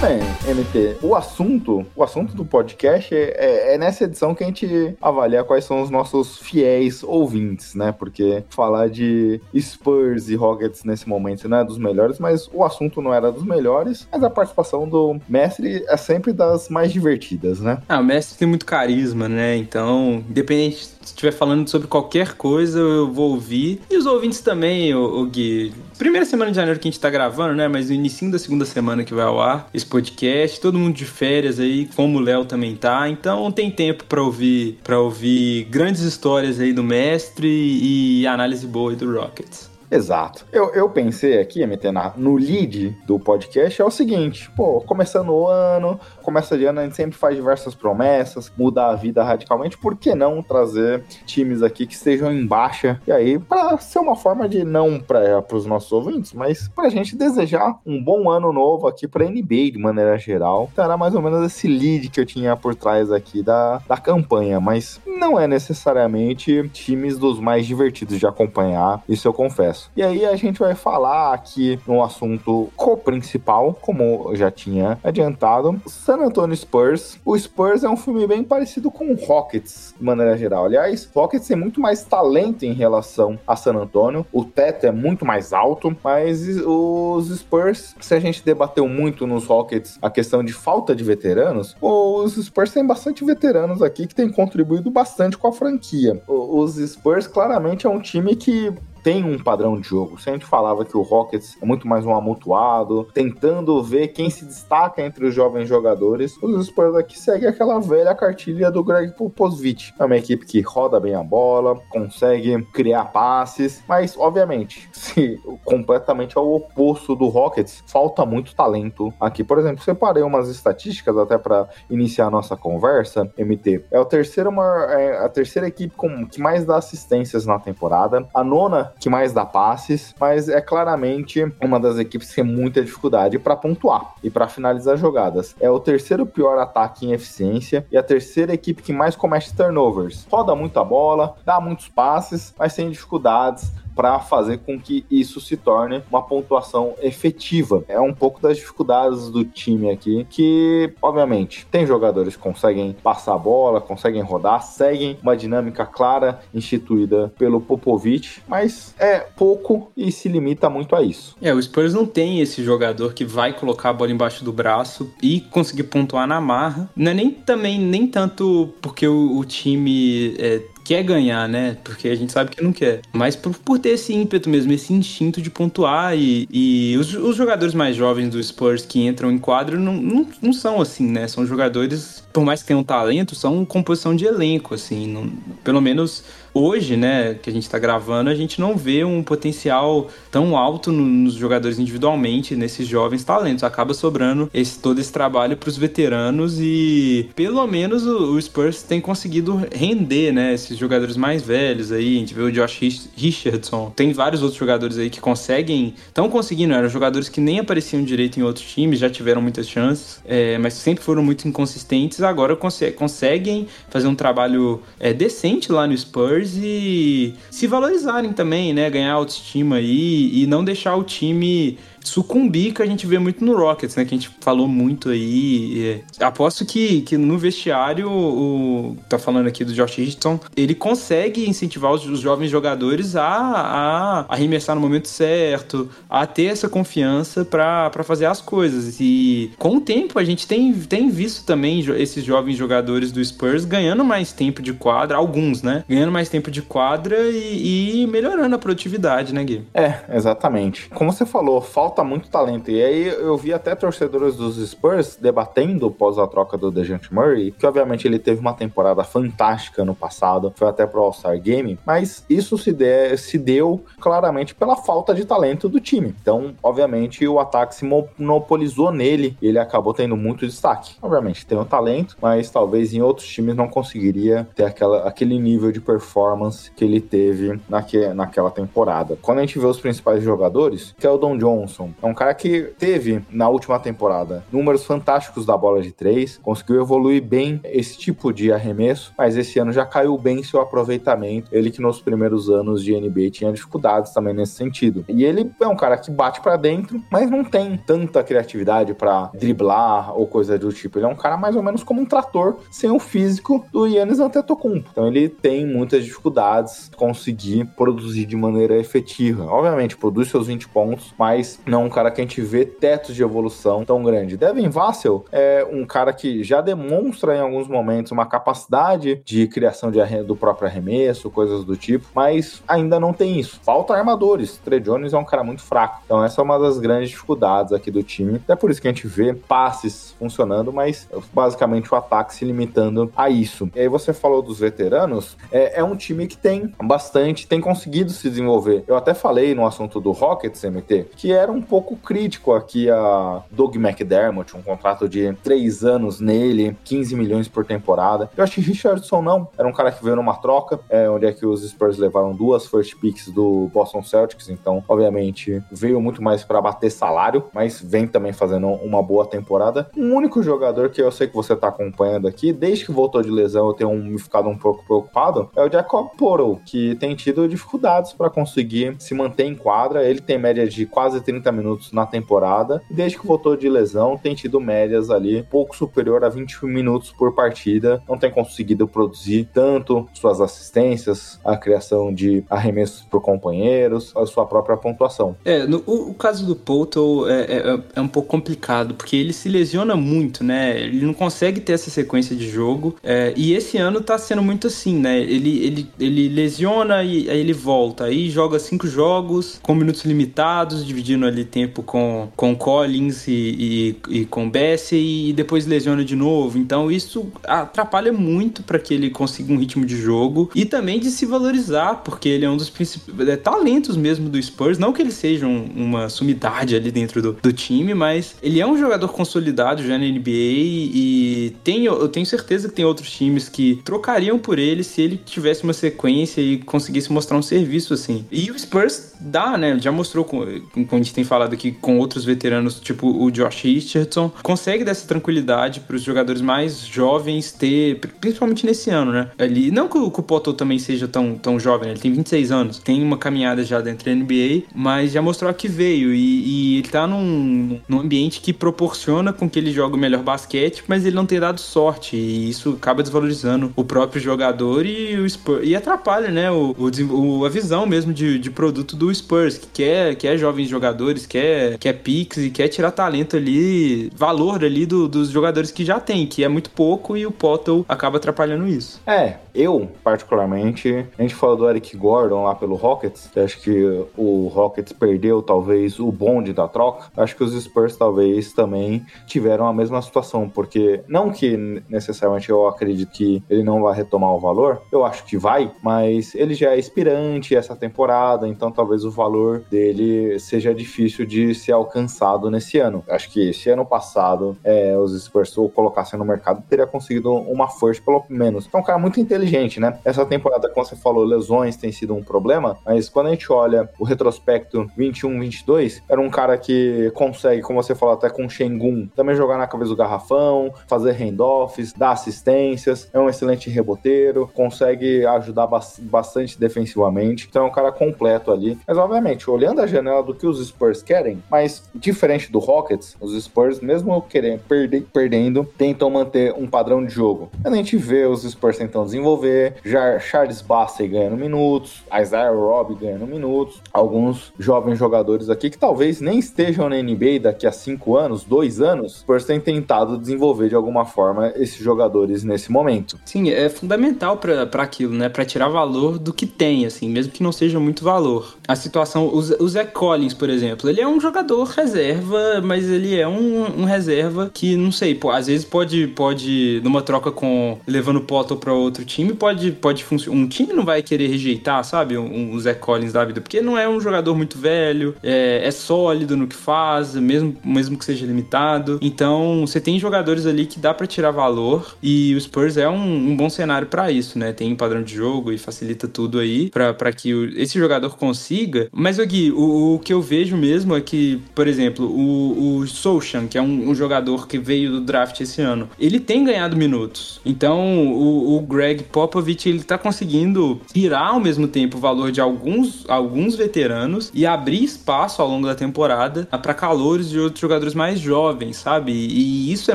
Bem, MT, o assunto, o assunto do podcast é, é, nessa edição que a gente avalia quais são os nossos fiéis ouvintes, né? Porque falar de Spurs e Rockets nesse momento não é dos melhores, mas o assunto não era dos melhores, mas a participação do mestre é sempre das mais divertidas, né? Ah, o mestre tem muito carisma, né? Então, independente se estiver falando sobre qualquer coisa, eu vou ouvir. E os ouvintes também, o Gui. Primeira semana de janeiro que a gente tá gravando, né? Mas no início da segunda semana que vai ao ar, esse podcast, todo mundo de férias aí, como o Léo também tá. Então tem tempo para ouvir para ouvir grandes histórias aí do mestre e análise boa aí do Rockets. Exato. Eu, eu pensei aqui, MT, no lead do podcast, é o seguinte: pô, começando o ano, começa de ano, a gente sempre faz diversas promessas, mudar a vida radicalmente, por que não trazer times aqui que estejam em baixa? E aí, para ser uma forma de não para os nossos ouvintes, mas para a gente desejar um bom ano novo aqui para NBA de maneira geral. Então era mais ou menos esse lead que eu tinha por trás aqui da, da campanha, mas não é necessariamente times dos mais divertidos de acompanhar, isso eu confesso. E aí a gente vai falar aqui no assunto co-principal, como eu já tinha adiantado, San Antonio Spurs. O Spurs é um filme bem parecido com o Rockets, de maneira geral. Aliás, Rockets tem muito mais talento em relação a San Antonio. O teto é muito mais alto, mas os Spurs, se a gente debateu muito nos Rockets a questão de falta de veteranos, os Spurs têm bastante veteranos aqui que têm contribuído bastante com a franquia. Os Spurs claramente é um time que tem um padrão de jogo. Se a gente falava que o Rockets é muito mais um amontoado, tentando ver quem se destaca entre os jovens jogadores, os Spurs aqui seguem aquela velha cartilha do Greg Popovich. É uma equipe que roda bem a bola, consegue criar passes, mas obviamente, se completamente ao oposto do Rockets, falta muito talento aqui. Por exemplo, separei umas estatísticas até para iniciar a nossa conversa. MT é o terceiro maior, é a terceira equipe com, que mais dá assistências na temporada, a nona que mais dá passes, mas é claramente uma das equipes que tem muita dificuldade para pontuar e para finalizar jogadas. É o terceiro pior ataque em eficiência e a terceira equipe que mais comete turnovers. Roda muita bola, dá muitos passes, mas tem dificuldades para fazer com que isso se torne uma pontuação efetiva. É um pouco das dificuldades do time aqui, que obviamente tem jogadores que conseguem passar a bola, conseguem rodar, seguem uma dinâmica clara instituída pelo Popovich, mas é pouco e se limita muito a isso. É, o Spurs não tem esse jogador que vai colocar a bola embaixo do braço e conseguir pontuar na marra. Não é nem também nem tanto porque o, o time é, quer ganhar, né? Porque a gente sabe que não quer. Mas por, por ter esse ímpeto mesmo, esse instinto de pontuar. E, e os, os, jogadores mais jovens do Spurs que entram em quadro não, não, não, são assim, né? São jogadores, por mais que tenham talento, são composição de elenco, assim. Não, pelo menos hoje, né, que a gente está gravando, a gente não vê um potencial tão alto nos jogadores individualmente, nesses jovens talentos. Acaba sobrando esse, todo esse trabalho para os veteranos e pelo menos o, o, Spurs tem conseguido render, né, esses jogadores mais velhos aí. A gente vê o Josh Richardson, tem vários outros jogadores aí que conseguem, estão conseguindo, eram jogadores que nem apareciam direito em outros times, já tiveram muitas chances, é, mas sempre foram muito inconsistentes. Agora conseguem fazer um trabalho é, decente lá no Spurs e se valorizarem também, né? Ganhar autoestima aí e não deixar o time sucumbir que a gente vê muito no Rockets, né? Que a gente falou muito aí. aposto que, que no vestiário, o, tá falando aqui do Josh Richardson, ele consegue incentivar os, os jovens jogadores a, a, arremessar no momento certo, a ter essa confiança para fazer as coisas. E com o tempo a gente tem, tem visto também esses jovens jogadores do Spurs ganhando mais tempo de quadra, alguns, né? Ganhando mais tempo de quadra e, e melhorando a produtividade, né, Gui? É, exatamente. Como você falou, falta falta muito talento. E aí eu vi até torcedores dos Spurs debatendo pós a troca do DeJounte Murray, que obviamente ele teve uma temporada fantástica no passado, foi até pro All-Star Game, mas isso se, de, se deu claramente pela falta de talento do time. Então, obviamente, o ataque se monopolizou nele e ele acabou tendo muito destaque. Obviamente, tem o um talento, mas talvez em outros times não conseguiria ter aquela, aquele nível de performance que ele teve naque, naquela temporada. Quando a gente vê os principais jogadores, Keldon Johnson, É um cara que teve, na última temporada, números fantásticos da bola de três, conseguiu evoluir bem esse tipo de arremesso, mas esse ano já caiu bem seu aproveitamento. Ele que nos primeiros anos de NBA tinha dificuldades também nesse sentido. E ele é um cara que bate para dentro, mas não tem tanta criatividade para driblar ou coisa do tipo. Ele é um cara mais ou menos como um trator sem o físico do Yannis Antetokounmpo. Então ele tem muitas dificuldades de conseguir produzir de maneira efetiva. Obviamente, produz seus 20 pontos, mas não um cara que a gente vê tetos de evolução tão grande. Devin Vassell é um cara que já demonstra em alguns momentos uma capacidade de criação de do próprio arremesso, coisas do tipo, mas ainda não tem isso. Falta armadores. Trey Jones é um cara muito fraco. Então essa é uma das grandes dificuldades aqui do time. É por isso que a gente vê passes funcionando, mas basicamente o ataque se limitando a isso. E aí você falou dos veteranos, é, é um time que tem bastante, tem conseguido se desenvolver. Eu até falei no assunto do Rockets, MT, que era um pouco crítico aqui a Doug McDermott, um contrato de três anos nele, 15 milhões por temporada. Eu acho que Richardson não, era um cara que veio numa troca, é, onde é que os Spurs levaram duas first picks do Boston Celtics, então, obviamente, veio muito mais para bater salário, mas vem também fazendo uma boa temporada. Um único jogador que eu sei que você tá acompanhando aqui, desde que voltou de lesão, eu tenho me ficado um pouco preocupado, é o Jacob Portal, que tem tido dificuldades para conseguir se manter em quadra. Ele tem média de quase 30 minutos na temporada, e desde que voltou de lesão, tem tido médias ali pouco superior a 20 minutos por partida, não tem conseguido produzir tanto suas assistências, a criação de arremessos por companheiros, a sua própria pontuação. É, no, o, o, caso do Portal é, é, é, um pouco complicado, porque ele se lesiona muito, né? Ele não consegue ter essa sequência de jogo, é, e esse ano tá sendo muito assim, né? Ele, ele, ele lesiona e aí ele volta, aí joga cinco jogos com minutos limitados, dividindo ali tempo com, com Collins e, e, e com Bessie, e depois lesiona de novo. Então isso atrapalha muito para que ele consiga um ritmo de jogo e também de se valorizar, porque ele é um dos principais é, talentos mesmo do Spurs. Não que ele seja um, uma sumidade ali dentro do, do, time, mas ele é um jogador consolidado já na NBA e tem, eu tenho certeza que tem outros times que trocariam por ele se ele tivesse uma sequência e conseguisse mostrar um serviço assim. E o Spurs dá, né? Já mostrou, com, a gente tem falado aqui com outros veteranos, tipo o Josh Richardson, consegue dessa tranquilidade para os jogadores mais jovens ter, principalmente nesse ano, né? Ali, não que o, que o também seja tão, tão jovem, né? ele tem 26 anos, tem uma caminhada já dentro da NBA, mas já mostrou que veio e, e ele tá num, num ambiente que proporciona com que ele jogue o melhor basquete, mas ele não tem dado sorte e isso acaba desvalorizando o próprio jogador e, o Spurs, e atrapalha, né? O, o, a visão mesmo de, de produto do Spurs, que quer, quer jovens jogadores, quer, quer picks e quer tirar talento ali, valor ali do, dos jogadores que já tem, que é muito pouco e o Potter acaba atrapalhando isso. É, eu, particularmente, a gente falou do Eric Gordon lá pelo Rockets, acho que o Rockets perdeu talvez o bonde da troca. Acho que os Spurs talvez também tiveram a mesma situação, porque não que necessariamente eu acredito que ele não vai retomar o valor, eu acho que vai, mas ele já é expirante essa temporada, então talvez o valor dele seja difícil de ser alcançado nesse ano. Acho que esse ano passado, é, os Spurs colocassem no mercado, teria conseguido uma first pelo menos. É um cara muito inteligente, né? Essa temporada, como você falou, lesões tem sido um problema, mas quando a gente olha o retrospecto 21-22, era um cara que consegue, como você falou até com o Shengun, também jogar na cabeça do garrafão, fazer handoffs, dar assistências, é um excelente reboteiro, consegue ajudar bastante defensivamente, então é um cara completo ali. Mas, obviamente, olhando a janela do que os Spurs querem, mas diferente do Rockets, os Spurs, mesmo querendo, perder, perdendo, tentam manter um padrão de jogo. A gente vê os Spurs tentando desenvolver, já Charles Bassey ganhando minutos, Isaiah Robb ganhando minutos, alguns jovens jogadores aqui que talvez nem estejam na NBA daqui a cinco anos, dois anos, os Spurs têm tentado desenvolver de alguma forma esses jogadores nesse momento. Sim, é fundamental para aquilo, né? Para tirar valor do que tem, assim, mesmo que não seja muito valor. A situação, o, Zé Collins, por exemplo, ele é um jogador reserva, mas ele é um, um reserva que, não sei, pô, às vezes pode, pode numa troca com levando o Potter para outro time, pode, pode funcionar. Um time não vai querer rejeitar, sabe, um, um Zé Collins da vida, porque não é um jogador muito velho, é, é sólido no que faz, mesmo, mesmo que seja limitado. Então, você tem jogadores ali que dá para tirar valor e o Spurs é um, um bom cenário para isso, né? Tem um padrão de jogo e facilita tudo aí para que o, esse jogador consiga. Mas, Gui, o, o, que eu vejo mesmo mesmo é que, por exemplo, o, o Soushan, que é um, um, jogador que veio do draft esse ano, ele tem ganhado minutos. Então, o, o Greg Popovich, ele tá conseguindo tirar ao mesmo tempo o valor de alguns, alguns veteranos e abrir espaço ao longo da temporada para calores de outros jogadores mais jovens, sabe? E isso é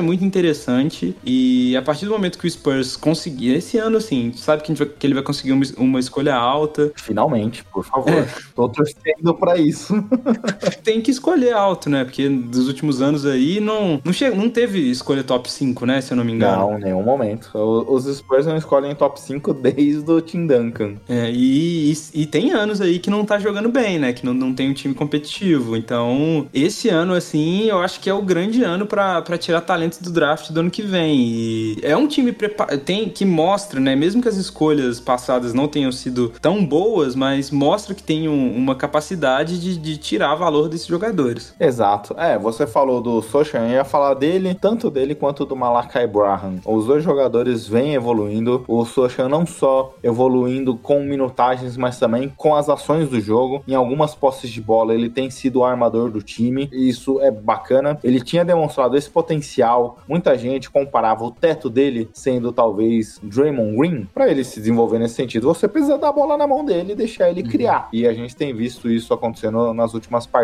muito interessante. E a partir do momento que o Spurs conseguir, esse ano, assim, sabe que, vai, que ele vai conseguir uma, uma, escolha alta. Finalmente, por favor. É. Tô torcendo pra isso. Tem que escolher alto, né? Porque dos últimos anos aí não, não, che... não teve escolha top 5, né? Se eu não me engano. Não, nenhum momento. Os Spurs não escolhem top 5 desde o Tim Duncan. É, e, e, e, tem anos aí que não tá jogando bem, né? Que não, não tem um time competitivo. Então, esse ano, assim, eu acho que é o grande ano para tirar talentos do draft do ano que vem. E é um time tem, que mostra, né? Mesmo que as escolhas passadas não tenham sido tão boas, mas mostra que tem um, uma capacidade de, de, tirar valor desses jogadores. Exato. É, você falou do Sochan, eu ia falar dele, tanto dele quanto do Malakai Braham. Os dois jogadores vêm evoluindo. O Sochan não só evoluindo com minutagens, mas também com as ações do jogo. Em algumas posses de bola, ele tem sido o armador do time. E isso é bacana. Ele tinha demonstrado esse potencial. Muita gente comparava o teto dele sendo talvez Draymond Green. Para ele se desenvolver nesse sentido, você precisa dar a bola na mão dele e deixar ele uhum. criar. E a gente tem visto isso acontecendo nas últimas partidas,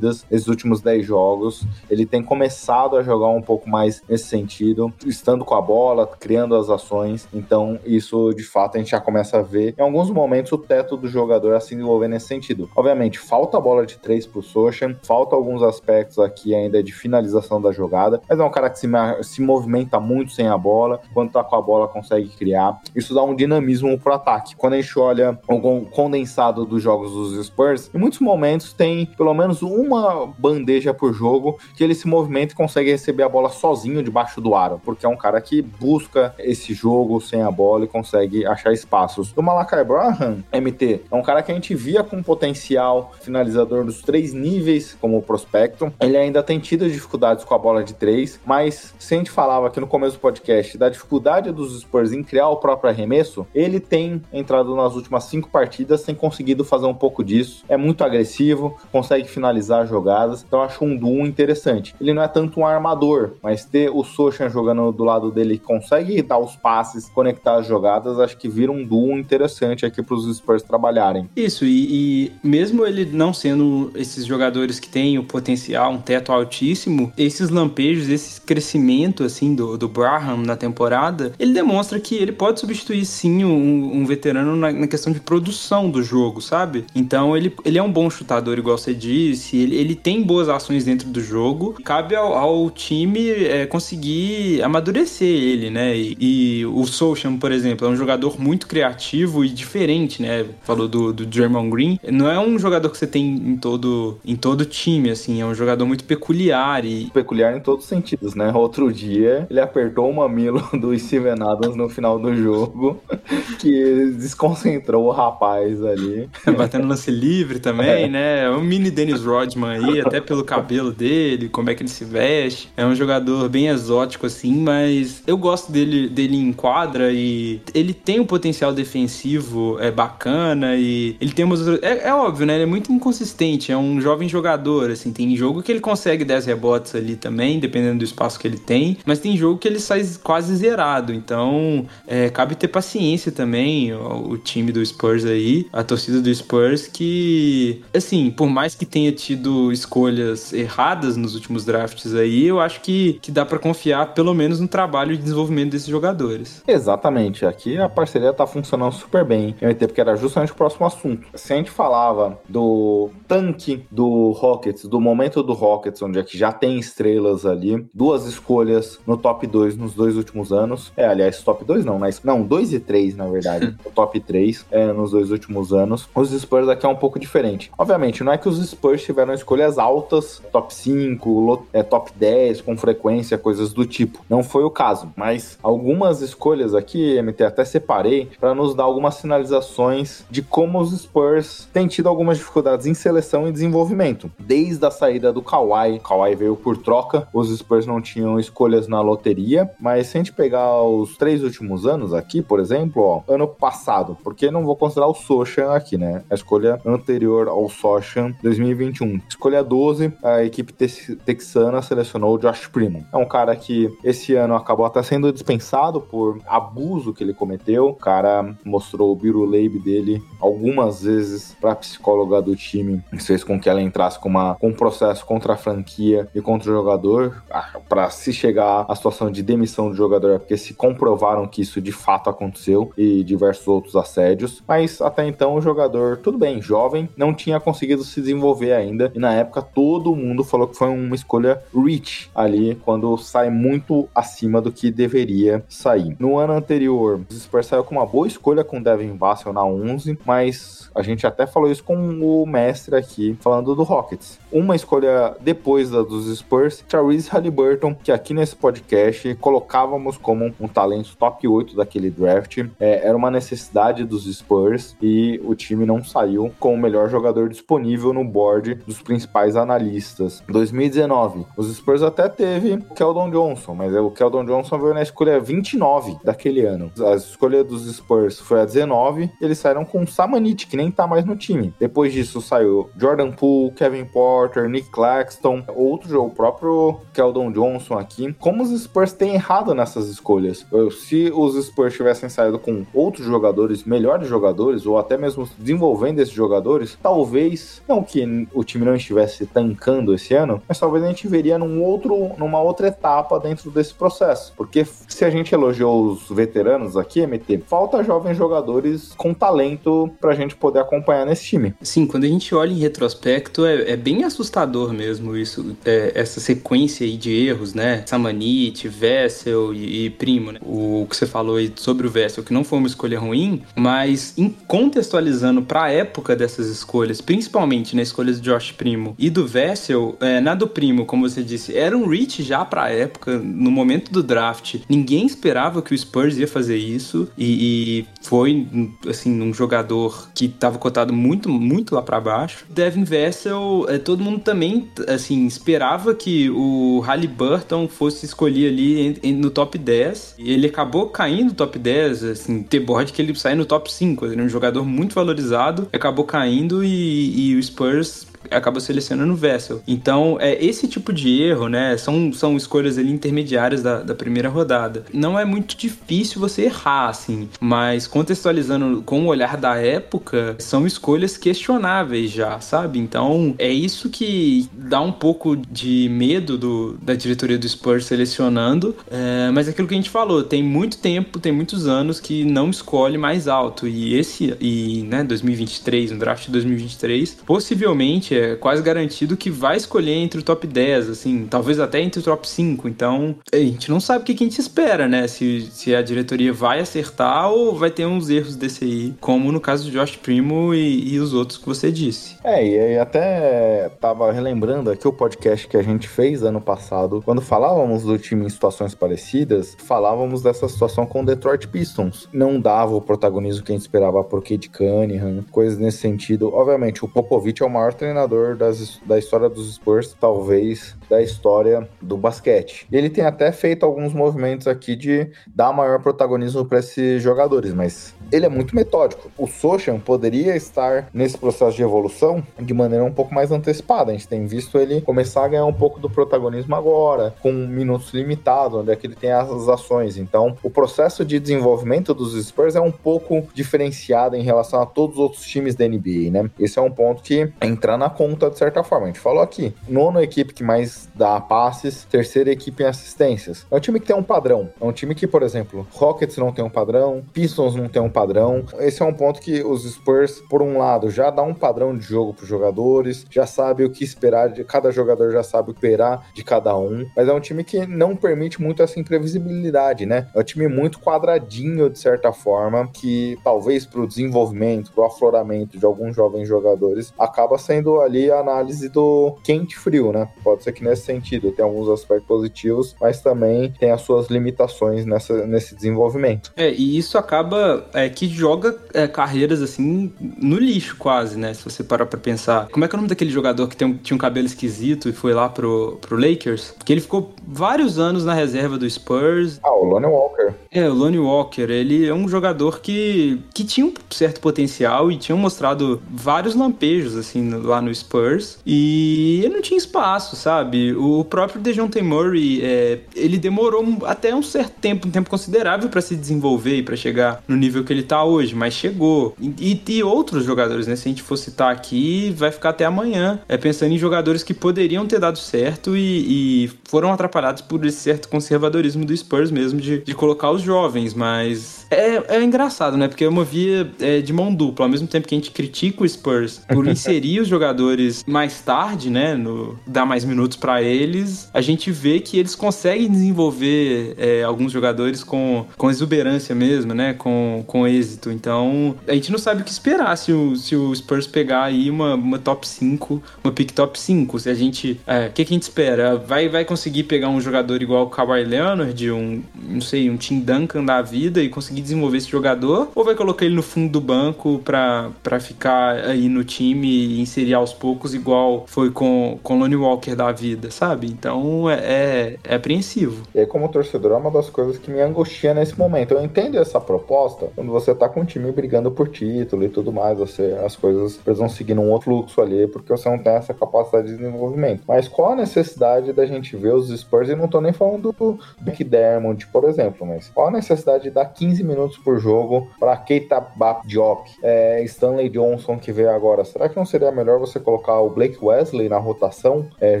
nesses últimos 10 jogos. Ele tem começado a jogar um pouco mais nesse sentido, estando com a bola, criando as ações. Então, isso de fato a gente já começa a ver em alguns momentos o teto do jogador a se desenvolver nesse sentido. Obviamente, falta a bola de três pro Sochan, falta alguns aspectos aqui ainda de finalização da jogada, mas é um cara que se, se movimenta muito sem a bola, quando tá com a bola consegue criar. Isso dá um dinamismo pro ataque. Quando a gente olha o condensado dos jogos dos Spurs, em muitos momentos tem pelo menos uma bandeja por jogo que ele se movimenta e consegue receber a bola sozinho debaixo do aro, porque é um cara que busca esse jogo sem a bola e consegue achar espaços. O Malakai Braham, MT, é um cara que a gente via com potencial finalizador dos três níveis como prospecto. Ele ainda tem tido dificuldades com a bola de três, mas se a gente falava aqui no começo do podcast da dificuldade dos Spurs em criar o próprio arremesso, ele tem entrado nas últimas cinco partidas, tem conseguido fazer um pouco disso. É muito agressivo, consegue finalizar jogadas, então acho um duo interessante. Ele não é tanto um armador, mas ter o Sochan jogando do lado dele que consegue dar os passes, conectar as jogadas, acho que vira um duo interessante aqui para os Spurs trabalharem. Isso, e, e mesmo ele não sendo esses jogadores que têm o potencial, um teto altíssimo, esses lampejos, esse crescimento assim do, do Braham na temporada, ele demonstra que ele pode substituir sim um, um veterano na, na, questão de produção do jogo, sabe? Então ele, ele é um bom chutador, igual você disse, ele, ele tem boas ações dentro do jogo. Cabe ao, ao time é, conseguir amadurecer ele, né? E, e o Solskjaer, por exemplo, é um jogador muito criativo e diferente, né? Falou do, do Draymond Green. Não é um jogador que você tem em todo, em todo time, assim, é um jogador muito peculiar e... Peculiar em todos os sentidos, né? Outro dia, ele apertou o mamilo do Steven Adams no final do jogo, que desconcentrou o rapaz ali. Batendo lance livre também, é. né? É um mini Dennis Rodman aí, até pelo cabelo dele, como é que ele se veste. É um jogador bem exótico, assim, mas eu gosto dele, dele em quadra e ele tem um potencial defensivo é bacana e ele tem umas. É, é óbvio, né? Ele é muito inconsistente, é um jovem jogador, assim. Tem jogo que ele consegue 10 rebotes ali também, dependendo do espaço que ele tem, mas tem jogo que ele sai quase zerado. Então, é, cabe ter paciência também, o, o, time do Spurs aí, a torcida do Spurs, que, assim, por mais que tenha tido escolhas erradas nos últimos drafts aí, eu acho que, que dá para confiar pelo menos no trabalho de desenvolvimento desses jogadores. Exatamente, aqui a parceria tá funcionando super bem. Eu entendo que era justamente o próximo assunto. Se a gente falava do tanque do Rockets, do momento do Rockets, onde é que já tem estrelas ali, duas escolhas no top 2 nos dois últimos anos. É, aliás, top 2 não, mas não, 2 e 3, na verdade. top 3 é, nos dois últimos anos. Os Spurs aqui é um pouco diferente. Obviamente, não é que os Spurs tiveram escolhas altas, top 5, é, top 10, com frequência, coisas do tipo. Não foi o caso, mas algumas escolhas aqui, MT, até separei para nos dar algumas sinalizações de como os Spurs têm tido algumas dificuldades em seleção e desenvolvimento. Desde a saída do Kawhi, Kawhi veio por troca, os Spurs não tinham escolhas na loteria, mas se a gente pegar os três últimos anos aqui, por exemplo, ó, ano passado, porque não vou considerar o Sochan aqui, né? A escolha anterior ao Sochan, 2021 2021. Escolha 12, a equipe texana selecionou o Josh Primo. É um cara que esse ano acabou até sendo dispensado por abuso que ele cometeu. O cara mostrou o biruleibe dele algumas vezes para psicóloga do time. Isso fez com que ela entrasse com, uma, com um processo contra a franquia e contra o jogador ah, para se chegar à situação de demissão do jogador, porque se comprovaram que isso de fato aconteceu e diversos outros assédios. Mas até então o jogador, tudo bem, jovem, não tinha conseguido se desenvolver ainda. E na época todo mundo falou que foi uma escolha rich ali, quando sai muito acima do que deveria sair. No ano anterior, o Spurs saiu com uma boa escolha com Devin Vassell na 11, mas a gente até falou isso com o mestre aqui, falando do Rockets. Uma escolha depois da dos Spurs, Therese Halliburton, que aqui nesse podcast colocávamos como um talento top 8 daquele draft. É, era uma necessidade dos Spurs e o time não saiu com o melhor jogador disponível no board dos principais analistas. 2019, os Spurs até teve o Keldon Johnson, mas o Keldon Johnson veio na escolha 29 daquele ano. A escolha dos Spurs foi a 19, eles saíram com Samanit, que nem tá mais no time. Depois disso saiu Jordan Poole, Kevin Porter, Nick Claxton, outro, o próprio Keldon Johnson aqui. Como os Spurs têm errado nessas escolhas? Se os Spurs tivessem saído com outros jogadores, melhores jogadores, ou até mesmo desenvolvendo esses jogadores, talvez, não que o time não estivesse tancando esse ano, mas talvez a gente veria num outro, numa outra etapa dentro desse processo. Porque se a gente elogiou os veteranos aqui, MT, falta jovens jogadores com talento pra gente poder acompanhar nesse time. Sim, quando a gente olha em retrospecto, é, é bem assustador mesmo isso, é, essa sequência aí de erros, né? Samanit, Vessel e, e Primo, né? O que você falou aí sobre o Vessel, que não foi uma escolha ruim, mas em contextualizando pra época dessas escolhas, principalmente na escolha do Josh Primo e do Vessel, é, na do Primo, como você disse, era um reach já pra época, no momento do draft. Ninguém esperava que o Spurs ia fazer isso e, e foi, assim, um jogador que estava cotado muito, muito lá para baixo. Devin Vessel, é, todo mundo também, assim, esperava que o Halliburton fosse escolher ali no top 10 e ele acabou caindo no top 10, assim, ter board que ele sai no top 5. Ele é um jogador muito valorizado, acabou caindo e, e o Spurs acaba selecionando o Vessel. Então, é esse tipo de erro, né? São, são escolhas ali intermediárias da, da primeira rodada. Não é muito difícil você errar, assim, mas contextualizando com o olhar da época, são escolhas questionáveis já, sabe? Então, é isso que dá um pouco de medo do, da diretoria do Spurs selecionando, é, mas é aquilo que a gente falou, tem muito tempo, tem muitos anos que não escolhe mais alto, e esse, e, né, 2023, no draft de 2023, possivelmente é quase garantido que vai escolher entre o top 10, assim, talvez até entre o top 5. Então, a gente não sabe o que a gente espera, né? Se, se a diretoria vai acertar ou vai ter uns erros desse aí, como no caso do Josh Primo e, e os outros que você disse. É, e até tava relembrando aqui o podcast que a gente fez ano passado, quando falávamos do time em situações parecidas, falávamos dessa situação com o Detroit Pistons. Não dava o protagonismo que a gente esperava por Kate Cunningham, coisas nesse sentido. Obviamente, o Popovich é o maior treinador treinador das, da história dos Spurs, talvez da história do basquete. Ele tem até feito alguns movimentos aqui de dar maior protagonismo para esses jogadores, mas ele é muito metódico. O Sochan poderia estar nesse processo de evolução de maneira um pouco mais antecipada. A gente tem visto ele começar a ganhar um pouco do protagonismo agora, com minutos limitados, onde é que ele tem as ações. Então, o processo de desenvolvimento dos Spurs é um pouco diferenciado em relação a todos os outros times da NBA, né? Esse é um ponto que entra na conta de certa forma. A gente falou aqui, nono equipe que mais dá passes, terceira equipe em assistências. É um time que tem um padrão. É um time que, por exemplo, Rockets não tem um padrão, Pistons não tem um padrão. Esse é um ponto que os Spurs, por um lado, já dá um padrão de jogo para os jogadores, já sabe o que esperar de cada jogador, já sabe o que esperar de cada um. Mas é um time que não permite muito essa imprevisibilidade, né? É um time muito quadradinho de certa forma, que talvez para o desenvolvimento, para o afloramento de alguns jovens jogadores, acaba sendo ali a análise do quente-frio, né? Pode ser que nesse sentido tem alguns aspectos positivos, mas também tem as suas limitações nessa, nesse desenvolvimento. É, e isso acaba é, que joga é, carreiras assim no lixo quase, né? Se você parar pra pensar. Como é que é o nome daquele jogador que um, tinha um cabelo esquisito e foi lá pro, pro Lakers? Porque ele ficou vários anos na reserva do Spurs. Ah, o Lonnie Walker. É, o Lonnie Walker, ele é um jogador que, que tinha um certo potencial e tinha mostrado vários lampejos, assim, lá no Spurs. E ele não tinha espaço, sabe? O próprio DeJounte Murray, é, ele demorou até um certo tempo, um tempo considerável para se desenvolver e para chegar no nível que ele tá hoje, mas chegou. E, e, outros jogadores, né? Se a gente for citar aqui, vai ficar até amanhã. É pensando em jogadores que poderiam ter dado certo e, e foram atrapalhados por esse certo conservadorismo do Spurs mesmo, de, de colocar os jovens, mas é, é engraçado, né? Porque é uma via é, de mão dupla. Ao mesmo tempo que a gente critica o Spurs por inserir os jogadores mais tarde, né? No, dar mais minutos para eles, a gente vê que eles conseguem desenvolver é, alguns jogadores com, com exuberância mesmo, né? Com, com êxito. Então, a gente não sabe o que esperar se o, se o Spurs pegar aí uma, uma top 5, uma pick top 5. Se a gente. É, o que, que a gente espera? Vai, vai conseguir pegar um jogador igual o Kawhi Leonard, um, não sei, um Tim Duncan da vida e conseguir desenvolver esse jogador? Ou vai colocar ele no fundo do banco pra ficar aí no time e inserir aos poucos, igual foi com, com Lonnie Walker da vida, sabe? Então é, é, é apreensivo. E aí, como torcedor, é uma das coisas que me angustia nesse momento. Eu entendo essa proposta quando você tá com um time brigando por título e tudo mais, você, as coisas precisam seguir num outro fluxo ali, porque você não tem essa capacidade de desenvolvimento. Mas qual a necessidade da gente ver os Spurs, e não tô nem falando do Big Dermond, por exemplo, mas qual a necessidade de dar 15 minutos por jogo para Keita Bap Diop, é, Stanley Johnson que veio agora? Será que não seria melhor você colocar o Blake Wesley na rotação, é,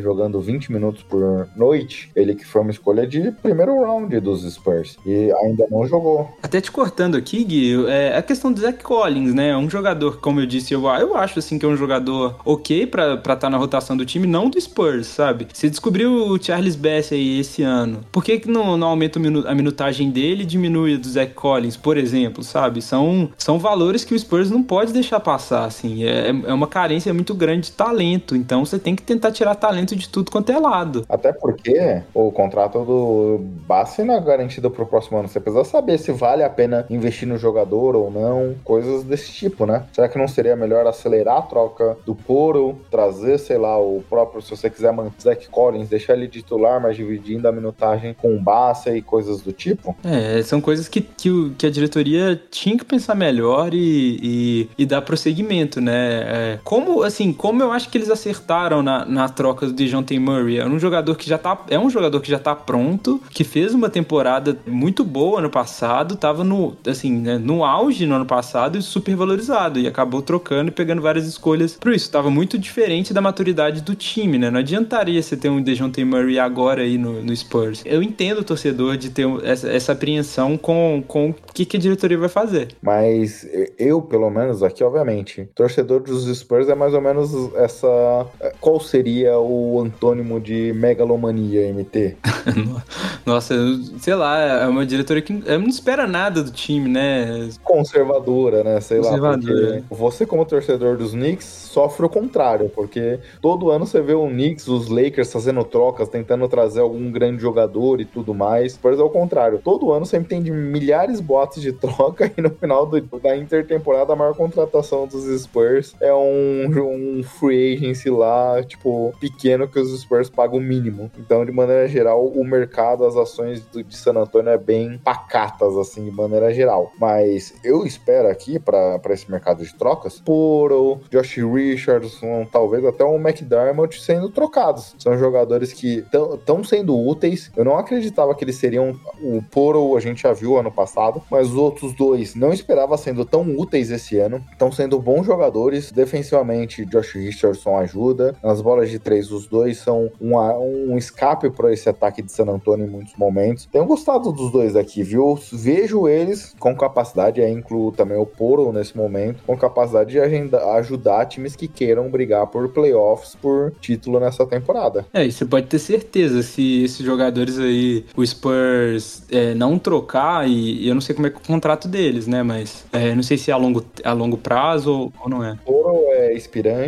jogando 20 minutos por noite? Ele que foi uma escolha de primeiro round dos Spurs e ainda não jogou. Até te cortando aqui, Gui, é a questão do Zach Collins, né? Um jogador, como eu disse, eu, eu acho assim que é um jogador ok para estar tá na rotação do time, não do Spurs, sabe? Você descobriu o Charles Bass aí esse ano, por que, que não, não aumenta a minutagem dele e diminui do Zach Collins, por exemplo, sabe? São, são valores que o Spurs não pode deixar passar, assim. É, é uma carência muito grande de talento, então você tem que tentar tirar talento de tudo quanto é lado. Até porque o contrato do Bass não é garantido pro próximo ano. Você precisa saber se vale a pena investir no jogador ou não, coisas desse tipo, né? Será que não seria melhor acelerar a troca do Poro, trazer, sei lá, o próprio, se você quiser manter Zach Collins, deixar ele titular, mas dividindo a minutagem com o Bassa e coisas do tipo? É, são coisas que, que, que a diretoria tinha que pensar melhor e, e, e dar prosseguimento, né? É, como, assim, como eu acho que eles acertaram na, na troca do DeJounte Murray, é um jogador que já tá, é um jogador que já tá pronto, que fez uma temporada muito boa no passado, tava no, assim, né, no auge no ano passado e super valorizado, e acabou trocando e pegando várias escolhas por isso. Tava muito diferente da maturidade do time, né? Não adiantaria você ter um DeJounte Murray agora aí no, no Spurs. Eu entendo o torcedor de ter essa, essa apreensão com, com o que, que a diretoria vai fazer. Mas eu, pelo menos, aqui, obviamente, torcedor dos Spurs é mais ou menos essa. Qual seria o antônimo de megalomania, MT? Nossa, sei lá, é uma diretoria que não espera nada do time, né? Conservadora, né? Sei lá. Você, como torcedor dos Knicks, sofre o contrário, porque todo ano você vê o Knicks, os Lakers fazendo trocas, tentando trazer algum grande jogador e tudo mais. Pois é o contrário. Todo ano sempre tem de milhares de boatos de troca e no final do, da intertemporada a maior contratação dos Spurs é um, um free agency lá, tipo, pequeno que os Spurs pagam o mínimo. Então, de maneira geral, o mercado, as ações do, de San Antonio é bem pacatas, assim, de maneira geral. Mas eu espero aqui para esse mercado de trocas, Poro, Josh Richardson, talvez até o McDermott sendo trocados. São jogadores que estão sendo úteis. Eu não acreditava que eles seriam o Poro, a gente já viu ano passado, mas os outros dois não esperava sendo tão úteis esse ano. Estão sendo bons jogadores. Defensivamente, Josh Richardson ajuda. Nas bolas de três, os dois são um, um escape para esse ataque de San Antonio em muitos momentos. Tenho gostado dos dois aqui, viu? Vejo eles com capacidade, aí incluo também o Poro nesse momento, com capacidade de agenda, ajudar times que queiram brigar por playoffs, por título nessa temporada. É, e você pode ter certeza, se esses jogadores aí, o Spurs é, não trocar, e, e, eu não sei como é, é o contrato deles, né? Mas é, não sei se é a longo, a longo prazo ou, ou não é. Poro é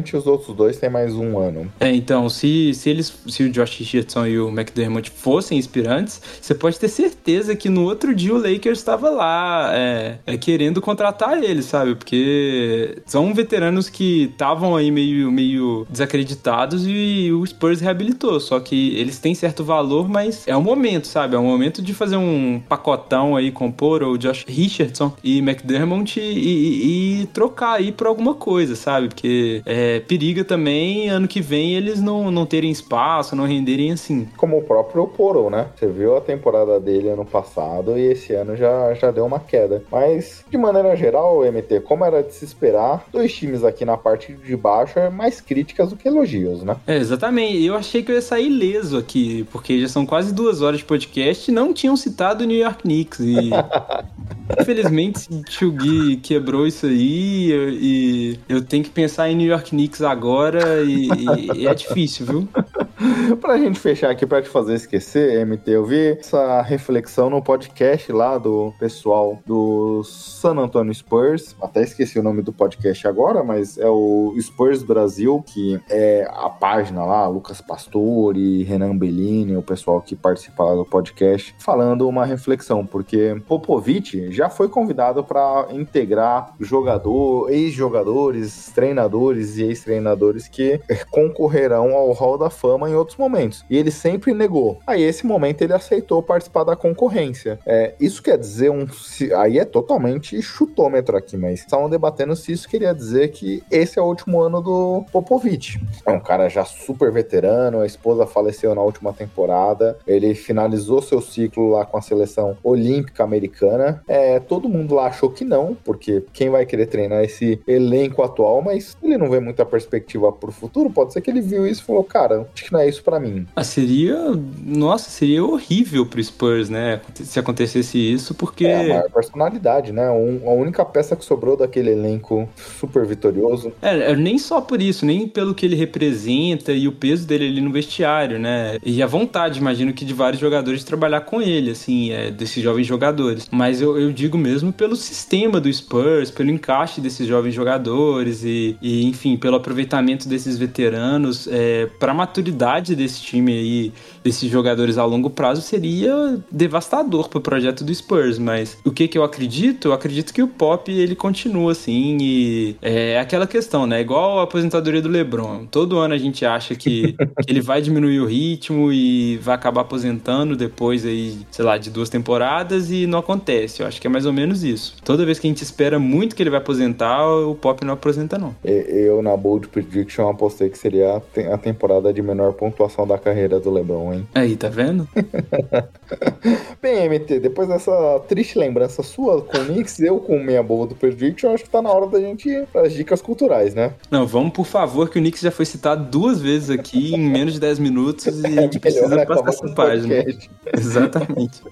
expirante, os outros dois têm mais um ano. É, então, se, se eles, se o Josh Richardson e o McDermott fossem inspirantes, você pode ter certeza que no outro dia o Lakers estava lá é, é, querendo contratar eles, sabe? Porque são veteranos que estavam aí meio, meio desacreditados e o Spurs reabilitou. Só que eles têm certo valor, mas é o momento, sabe? É o momento de fazer um pacotão aí, compor o Josh Richardson e McDermott e, e, e trocar aí por alguma coisa, sabe? Porque é, periga também ano que vem eles não, não terem espaço, não renderem assim. Como o próprio Poro, né? Você viu a temporada dele ano passado e esse ano já, já deu uma queda. Mas, de maneira geral, MT, como era de se esperar, dois times aqui na parte de baixo é mais críticas do que elogios, né? É, exatamente. Eu achei que eu ia sair ileso aqui, porque já são quase duas horas de podcast e não tinham citado o New York Knicks. E infelizmente o Gui quebrou isso aí e eu tenho que pensar em New York Knicks agora e, e é difícil, viu? pra gente fechar aqui, pra te fazer esquecer, MT, eu vi essa reflexão no podcast lá do pessoal do San Antonio Spurs. Até esqueci o nome do podcast agora, mas é o Spurs Brasil, que é a página lá, Lucas Pastore, Renan Bellini, o pessoal que participa lá do podcast, falando uma reflexão, porque Popovic já foi convidado para integrar jogador, ex-jogadores, treinadores e ex-treinadores que concorrerão ao Hall da Fama em outros momentos. E ele sempre negou. Aí, esse momento, ele aceitou participar da concorrência. É, isso quer dizer um. Aí é totalmente chutômetro aqui, mas estavam debatendo se isso queria dizer que esse é o último ano do Popovich. É um cara já super veterano, a esposa faleceu na última temporada, ele finalizou seu ciclo lá com a seleção olímpica americana. É, todo mundo lá achou que não, porque quem vai querer treinar esse elenco atual, mas ele não vê muita perspectiva pro futuro. Pode ser que ele viu isso e falou: cara, acho que não é isso para mim. Ah, seria. Nossa, seria horrível pro Spurs, né? Se acontecesse isso, porque. É a maior personalidade, né? Um, a única peça que sobrou daquele elenco super vitorioso. É, é, nem só por isso, nem pelo que ele representa e o peso dele ali no vestiário, né? E a vontade, imagino que de vários jogadores de trabalhar com ele, assim, é, desses jovens jogadores. Mas eu, eu digo mesmo pelo sistema do Spurs, pelo encaixe desses jovens jogadores e, e enfim, pelo aproveitamento desses veteranos, é, pra maturidade desse time aí, desses jogadores a longo prazo, seria devastador pro projeto do Spurs. Mas o que que eu acredito? Eu acredito que o Pop ele continua assim e é aquela questão, né? Igual a aposentadoria do LeBron. Todo ano a gente acha que, que ele vai diminuir o ritmo e vai acabar aposentando depois aí, sei lá, de duas temporadas e não acontece. Eu acho que é mais ou menos isso. Toda vez que a gente espera muito que ele vai aposentar, o Pop não aposenta não. Eu na Bold Prediction apostei que seria a temporada de menor pontuação da carreira do LeBron, Aí, tá vendo? Bem, MT, depois dessa triste lembrança sua com o Knicks, eu com minha boa do Prediction, acho que tá na hora da gente ir pras dicas culturais, né? Não, vamos por favor, que o Knicks já foi citado duas vezes aqui em menos de 10 minutos e a gente precisa passar essa página. Exatamente.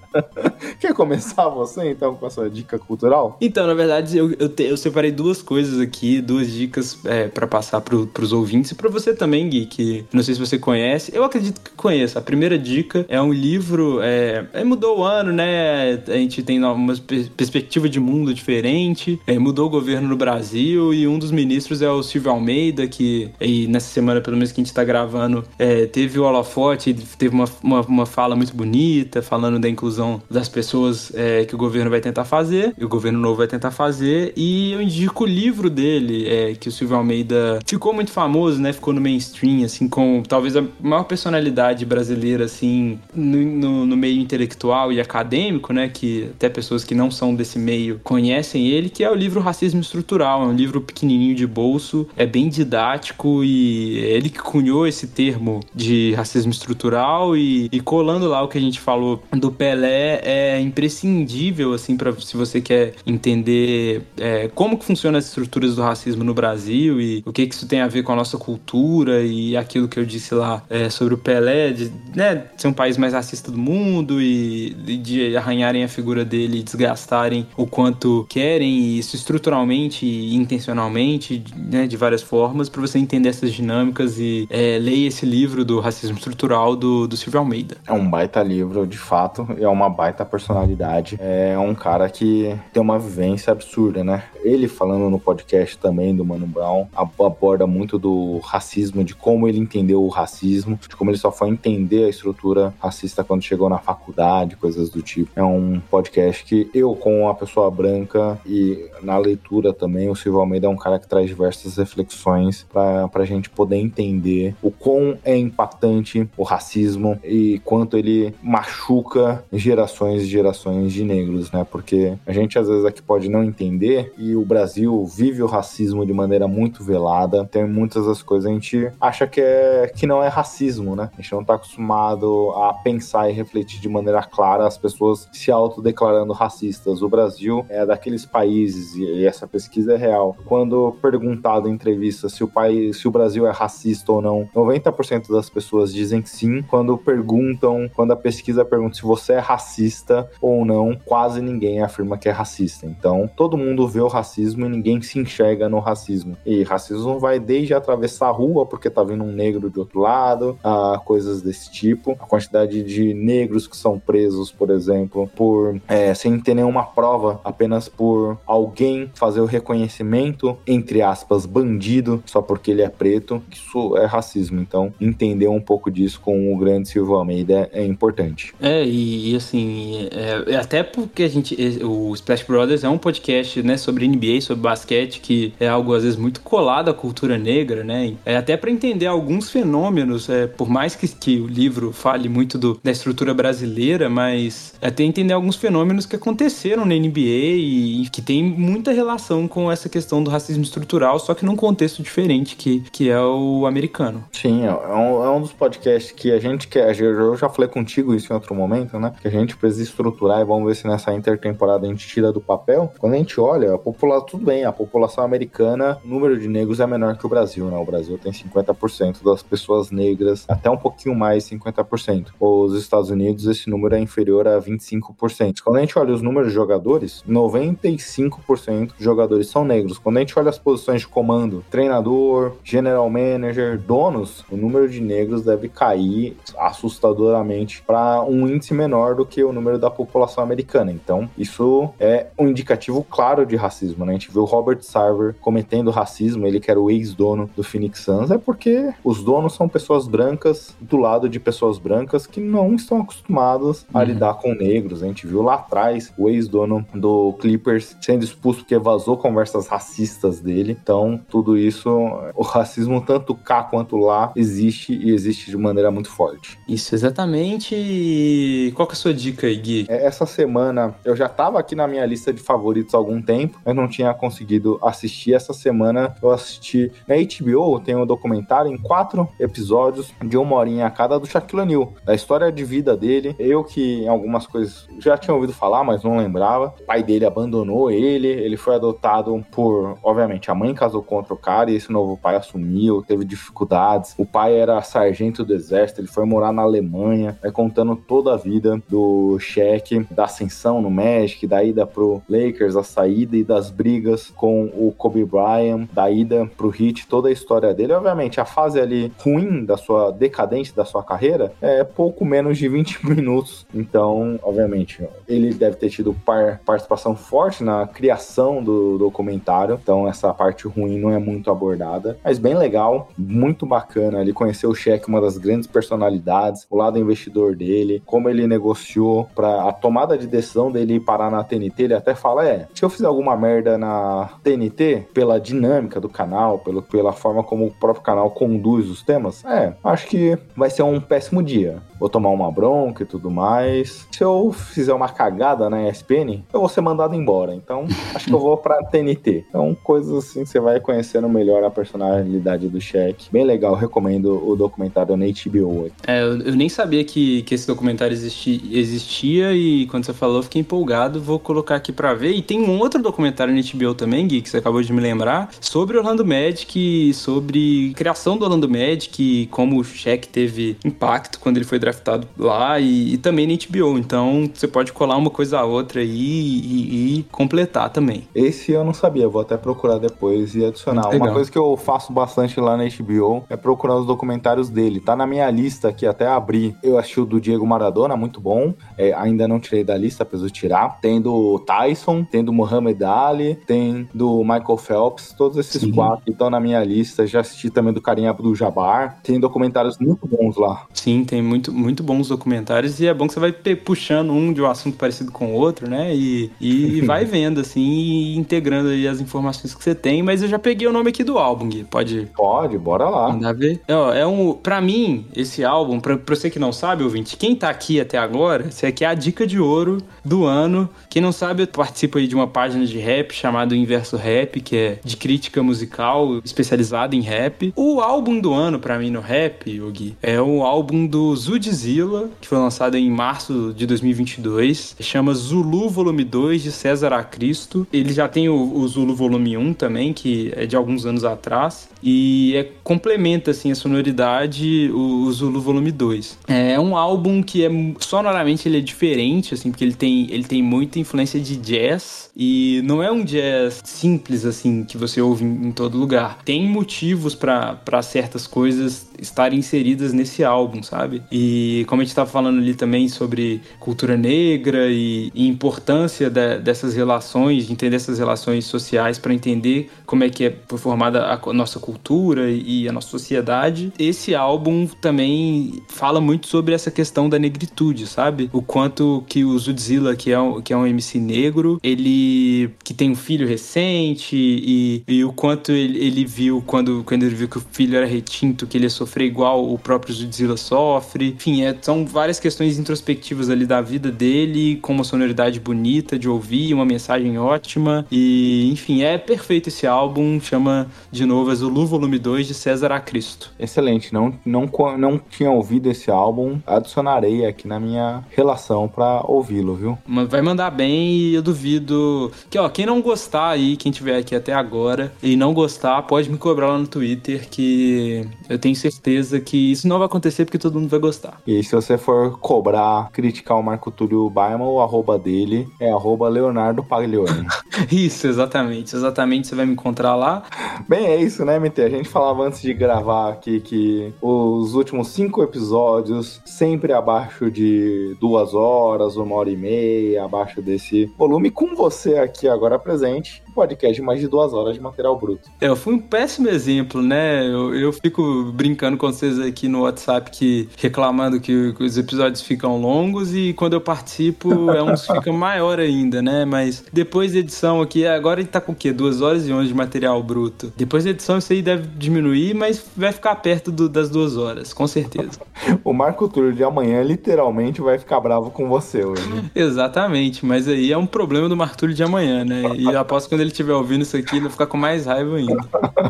Quer começar você, então, com a sua dica cultural? Então, na verdade, eu, eu, te, eu separei duas coisas aqui, duas dicas é, para passar pro, pros ouvintes e pra você também, Gui, que não sei se você conhece. Eu acredito que conheça. Primeira dica é um livro. É, é mudou o ano, né? A gente tem uma perspectiva de mundo diferente. É, mudou o governo no Brasil e um dos ministros é o Silvio Almeida, que e nessa semana, pelo menos que a gente tá gravando, é, teve o holofote, teve uma, uma, uma, fala muito bonita, falando da inclusão das pessoas é, que o governo vai tentar fazer, e o governo novo vai tentar fazer. E eu indico o livro dele, é, que o Silvio Almeida ficou muito famoso, né? Ficou no mainstream, assim, com talvez a maior personalidade brasileira, assim, no, no, no, meio intelectual e acadêmico, né? Que até pessoas que não são desse meio conhecem ele, que é o livro Racismo Estrutural. É um livro pequenininho de bolso, é bem didático e é ele que cunhou esse termo de racismo estrutural e, e colando lá o que a gente falou do Pelé é imprescindível, assim, para se você quer entender é, como que funcionam as estruturas do racismo no Brasil e o que que isso tem a ver com a nossa cultura e aquilo que eu disse lá é, sobre o Pelé, de né, ser um país mais racista do mundo e de arranharem a figura dele e desgastarem o quanto querem, isso estruturalmente e intencionalmente, né, de várias formas, para você entender essas dinâmicas e é, esse livro do racismo estrutural do, do Silvio Almeida. É um baita livro, de fato, é uma baita personalidade. É um cara que tem uma vivência absurda, né? Ele falando no podcast também do Mano Brown, aborda muito do racismo, de como ele entendeu o racismo, de como ele só foi entender a estrutura racista quando chegou na faculdade, coisas do tipo. É um podcast que eu, como uma pessoa branca e na leitura também, o Silvio Almeida é um cara que traz diversas reflexões para a gente poder entender o quão é impactante o racismo e quanto ele machuca gerações e gerações de negros, né? Porque a gente às vezes aqui pode não entender e o Brasil vive o racismo de maneira muito velada. Tem muitas das coisas a gente acha que é que não é racismo, né? A gente não tá acostumado a pensar e refletir de maneira clara as pessoas se autodeclarando racistas. O Brasil é daqueles países e essa pesquisa é real. Quando perguntado em entrevista se o país, se o Brasil é racista ou não, 90% das pessoas dizem sim. Quando perguntam, quando a pesquisa pergunta se você é racista ou não, quase ninguém afirma que é racista. Então, todo mundo vê o racismo e ninguém se enxerga no racismo. E racismo vai desde atravessar a rua porque tá vindo um negro de outro lado, a coisas desse tipo. A quantidade de negros que são presos, por exemplo, por é, sem ter nenhuma prova, apenas por alguém fazer o reconhecimento, entre aspas, bandido, só porque ele é preto, isso é racismo. Então, entender um pouco disso com o grande Silvio Almeida é importante. É, e, e assim, é, é até porque a gente, o Splash Brothers é um podcast, né, sobre NBA, sobre basquete, que é algo às vezes muito colado à cultura negra, né? É até para entender alguns fenômenos, é, por mais que, que o livro fale muito do, da estrutura brasileira, mas é até entender alguns fenômenos que aconteceram na NBA e, e que tem muita relação com essa questão do racismo estrutural, só que num contexto diferente que, que é o americano. Sim, é um, é um dos podcasts que a gente quer. Eu já falei contigo isso em outro momento, né? Que a gente precisa estruturar e vamos ver se nessa intertemporada a gente tira do papel. Quando a gente olha, a população, tudo bem, a população americana, o número de negros é menor que o Brasil, né? O Brasil tem 50% das pessoas negras, até um pouquinho mais, 50%. Os Estados Unidos, esse número é inferior a 25%. Quando a gente olha os números de jogadores, 95% dos jogadores são negros. Quando a gente olha as posições de comando, treinador, general manager, donos, o número de negros deve cair assustadoramente para um índice menor do que o número da população americana. Então, isso é um indicativo claro de racismo, né? A gente viu o Robert Sarver cometendo racismo, ele que era o ex-dono do Phoenix Suns, é porque os donos são pessoas brancas do lado de pessoas brancas que não estão acostumadas a uhum. lidar com negros. A gente viu lá atrás o ex-dono do Clippers sendo expulso porque vazou conversas racistas dele. Então, tudo isso, o racismo tanto cá quanto lá existe e existe de maneira muito forte. Isso, exatamente. E qual que é a sua dica aí, Gui? É, essa semana eu já tava aqui na minha lista de favoritos há algum tempo, mas não tinha conseguido assistir. Essa semana eu assisti na HBO, tem um documentário em quatro episódios de uma horinha a cada do Shaquille O'Neal, da história de vida dele. Eu que em algumas coisas já tinha ouvido falar, mas não lembrava. O pai dele abandonou ele, ele foi adotado por, obviamente, a mãe casou contra o cara e esse novo pai assumiu, teve dificuldades. O pai era sargento do exército, ele foi morar na Alemanha, vai contando toda a vida do Shaq, da ascensão no Magic, da ida pro Lakers, a saída e das brigas com o Kobe Bryant, da ida pro Heat, toda a história dele. Obviamente, a fase ali ruim da sua decadente da sua carreira é pouco menos de 20 minutos. Então, obviamente, ele deve ter tido par participação forte na criação do documentário. Então, essa parte ruim não é muito abordada, mas bem legal, muito bacana. Ele conheceu o Shaq, uma das grandes personalidades, o lado investidor dele, como ele negociou para a tomada de decisão dele parar na TNT. Ele até fala: é, se eu fizer alguma merda na TNT, pela dinâmica do canal, pelo, pela forma como o próprio canal conduz os temas, é, acho que vai ser um péssimo dia. Vou tomar uma bronca e tudo mais. Se eu fizer uma cagada na ESPN, eu vou ser mandado embora. Então, acho que eu vou pra TNT. Então, coisas assim, você vai conhecendo melhor a personalidade do Shaq. Bem legal, recomendo o documentário na HBO. É, eu, eu nem sabia que, que esse documentário existi, existia e quando você falou, fiquei empolgado. Vou colocar aqui pra ver. E tem um outro documentário na HBO também, Gui, que você acabou de me lembrar, sobre Orlando Magic, sobre criação do Orlando Magic, como o Shaq teve impacto quando ele foi draftado lá e, e também na HBO. Então você pode colar uma coisa a outra aí e, e completar também. Esse eu não sabia, vou até procurar depois e adicionar. Legal. Uma coisa que eu faço bastante lá na HBO é procurar os documentários dele. Tá na minha lista aqui, até abri. Eu achei o do Diego Maradona, muito bom. É, ainda não tirei da lista, preciso tirar. Tem do Tyson, tem do Muhammad Ali, tem do Michael Phelps. Todos esses Sim. quatro estão na minha lista. Já assisti também do Carinha Abdul Jabbar. Tem documentários muito bons lá. Sim, tem muito, muito bons documentários e é bom que você vai puxando um de um assunto parecido com o outro, né? E, e vai vendo, assim, e integrando aí as informações que você tem. Mas eu já peguei o nome aqui do álbum, Gui. Pode Pode, bora lá. mandar ver. É, é um, pra mim, esse álbum, pra, pra você que não sabe, ouvinte, quem tá aqui até agora, esse aqui é a dica de ouro do ano. Quem não sabe, eu participo aí de uma página de rap chamada Inverso Rap, que é de crítica musical especializada em rap. O álbum do ano pra mim no rap, Yogi, é o álbum do Zudzilla, que foi lançado em março de 2022. Chama Zulu Volume 2 de César a Cristo. Ele já tem o, o Zulu Volume 1 também, que é de alguns anos atrás. E é, complementa assim a sonoridade o, o Zulu Volume 2. É um álbum que é sonoramente ele é diferente assim, porque ele tem ele tem muita influência de jazz e não é um jazz simples assim que você ouve em, em todo lugar. Tem motivos pra certas coisas estarem inseridas nesse álbum, sabe? E como a gente tava falando ali também sobre cultura negra e, e importância dessas relações, de entender essas relações sociais para entender como é que é formada a nossa cultura e a nossa sociedade. Esse álbum também fala muito sobre essa questão da negritude, sabe? O quanto que o Zudzilla, que é um, que é um MC negro, ele que tem um filho recente e, e o quanto ele, ele viu quando, quando ele viu que o filho era retinto, que ele ia sofrer igual o próprio Zudzilla sofre. Enfim, é- são várias questões introspectivas ali da vida dele, com uma sonoridade bonita de ouvir, uma mensagem ótima. E, enfim, é perfeito esse álbum. Chama, de novo, Zulu Volume 2 de César a Cristo. Excelente, não, não, não tinha ouvido esse álbum, adicionarei aqui na minha relação pra ouvi-lo, viu? Mas Vai mandar bem e eu duvido. Que, ó, quem não gostar aí, quem tiver aqui até agora e não gostar, pode me cobrar lá no Twitter que eu tenho certeza que isso não vai acontecer porque todo mundo vai gostar. E se você for cobrar, criticar o Marco Túlio Baiman, o arroba dele é arroba Leonardo Paglione. Isso, exatamente. Exatamente, você vai me encontrar lá. Bem, é isso, né, MT? A gente falava antes de gravar aqui que os últimos cinco episódios, sempre abaixo de duas horas, uma hora e meia, abaixo desse volume, com você aqui agora presente, um podcast de mais de duas horas de material bruto. É, eu fui um péssimo exemplo, né? Eu, eu fico brincando com vocês aqui no WhatsApp que reclamando que, que os episódios ficam longos e quando eu participo é uns que fica maior ainda, né? Mas depois da edição aqui, agora ele tá com o quê? Duas horas e onze de material bruto. Depois da edição isso aí deve diminuir, mas vai ficar perto do- das duas horas, com certeza. O Marco Túlio de amanhã literalmente vai ficar bravo com você hoje. Exatamente, mas aí é um problema do Martúlio de amanhã, né? E aposto que quando ele estiver ouvindo isso aqui, ele vai ficar com mais raiva ainda.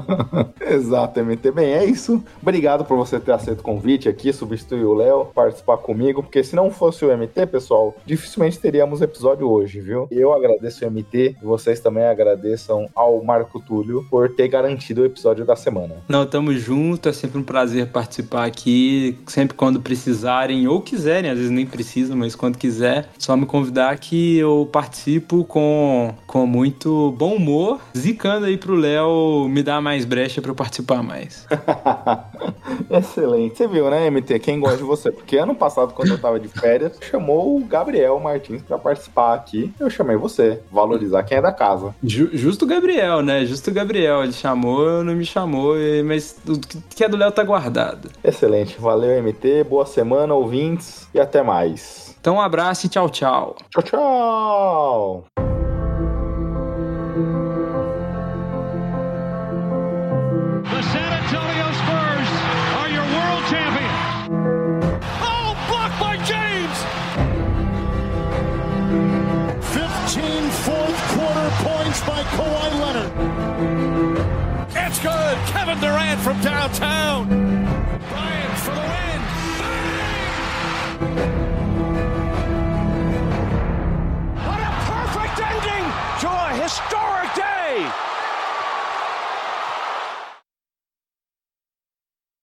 Exatamente. Bem, é isso. Obrigado por você ter aceito o convite aqui, substituir o Léo, participar comigo, porque se não fosse o MT, pessoal, dificilmente teríamos episódio hoje, viu? Eu agradeço o MT, e vocês também agradeçam ao Marco Túlio por ter garantido o episódio da semana. Não, tamo junto, é sempre um prazer participar aqui, sempre quando precisarem ou quiserem, às vezes nem precisam, mas quando quiser, só me convidar que eu participo com, com muito bom humor, zicando aí pro Léo me dar mais brecha pra eu participar mais. Excelente. Você viu, né, MT? Quem gosta de você? Porque ano passado, quando eu tava de férias, chamou o Gabriel Martins pra participar aqui. Eu chamei você. Valorizar quem é da casa. Ju- justo o Gabriel, né? Justo o Gabriel, ele chamou, não me chamou, mas o que é do Léo tá guardado. Excelente. Valeu, MT. Boa semana, ouvintes. E até mais. Então um abraço e tchau, tchau. Tchau, tchau. By Kawhi Leonard. It's good. Kevin Durant from downtown.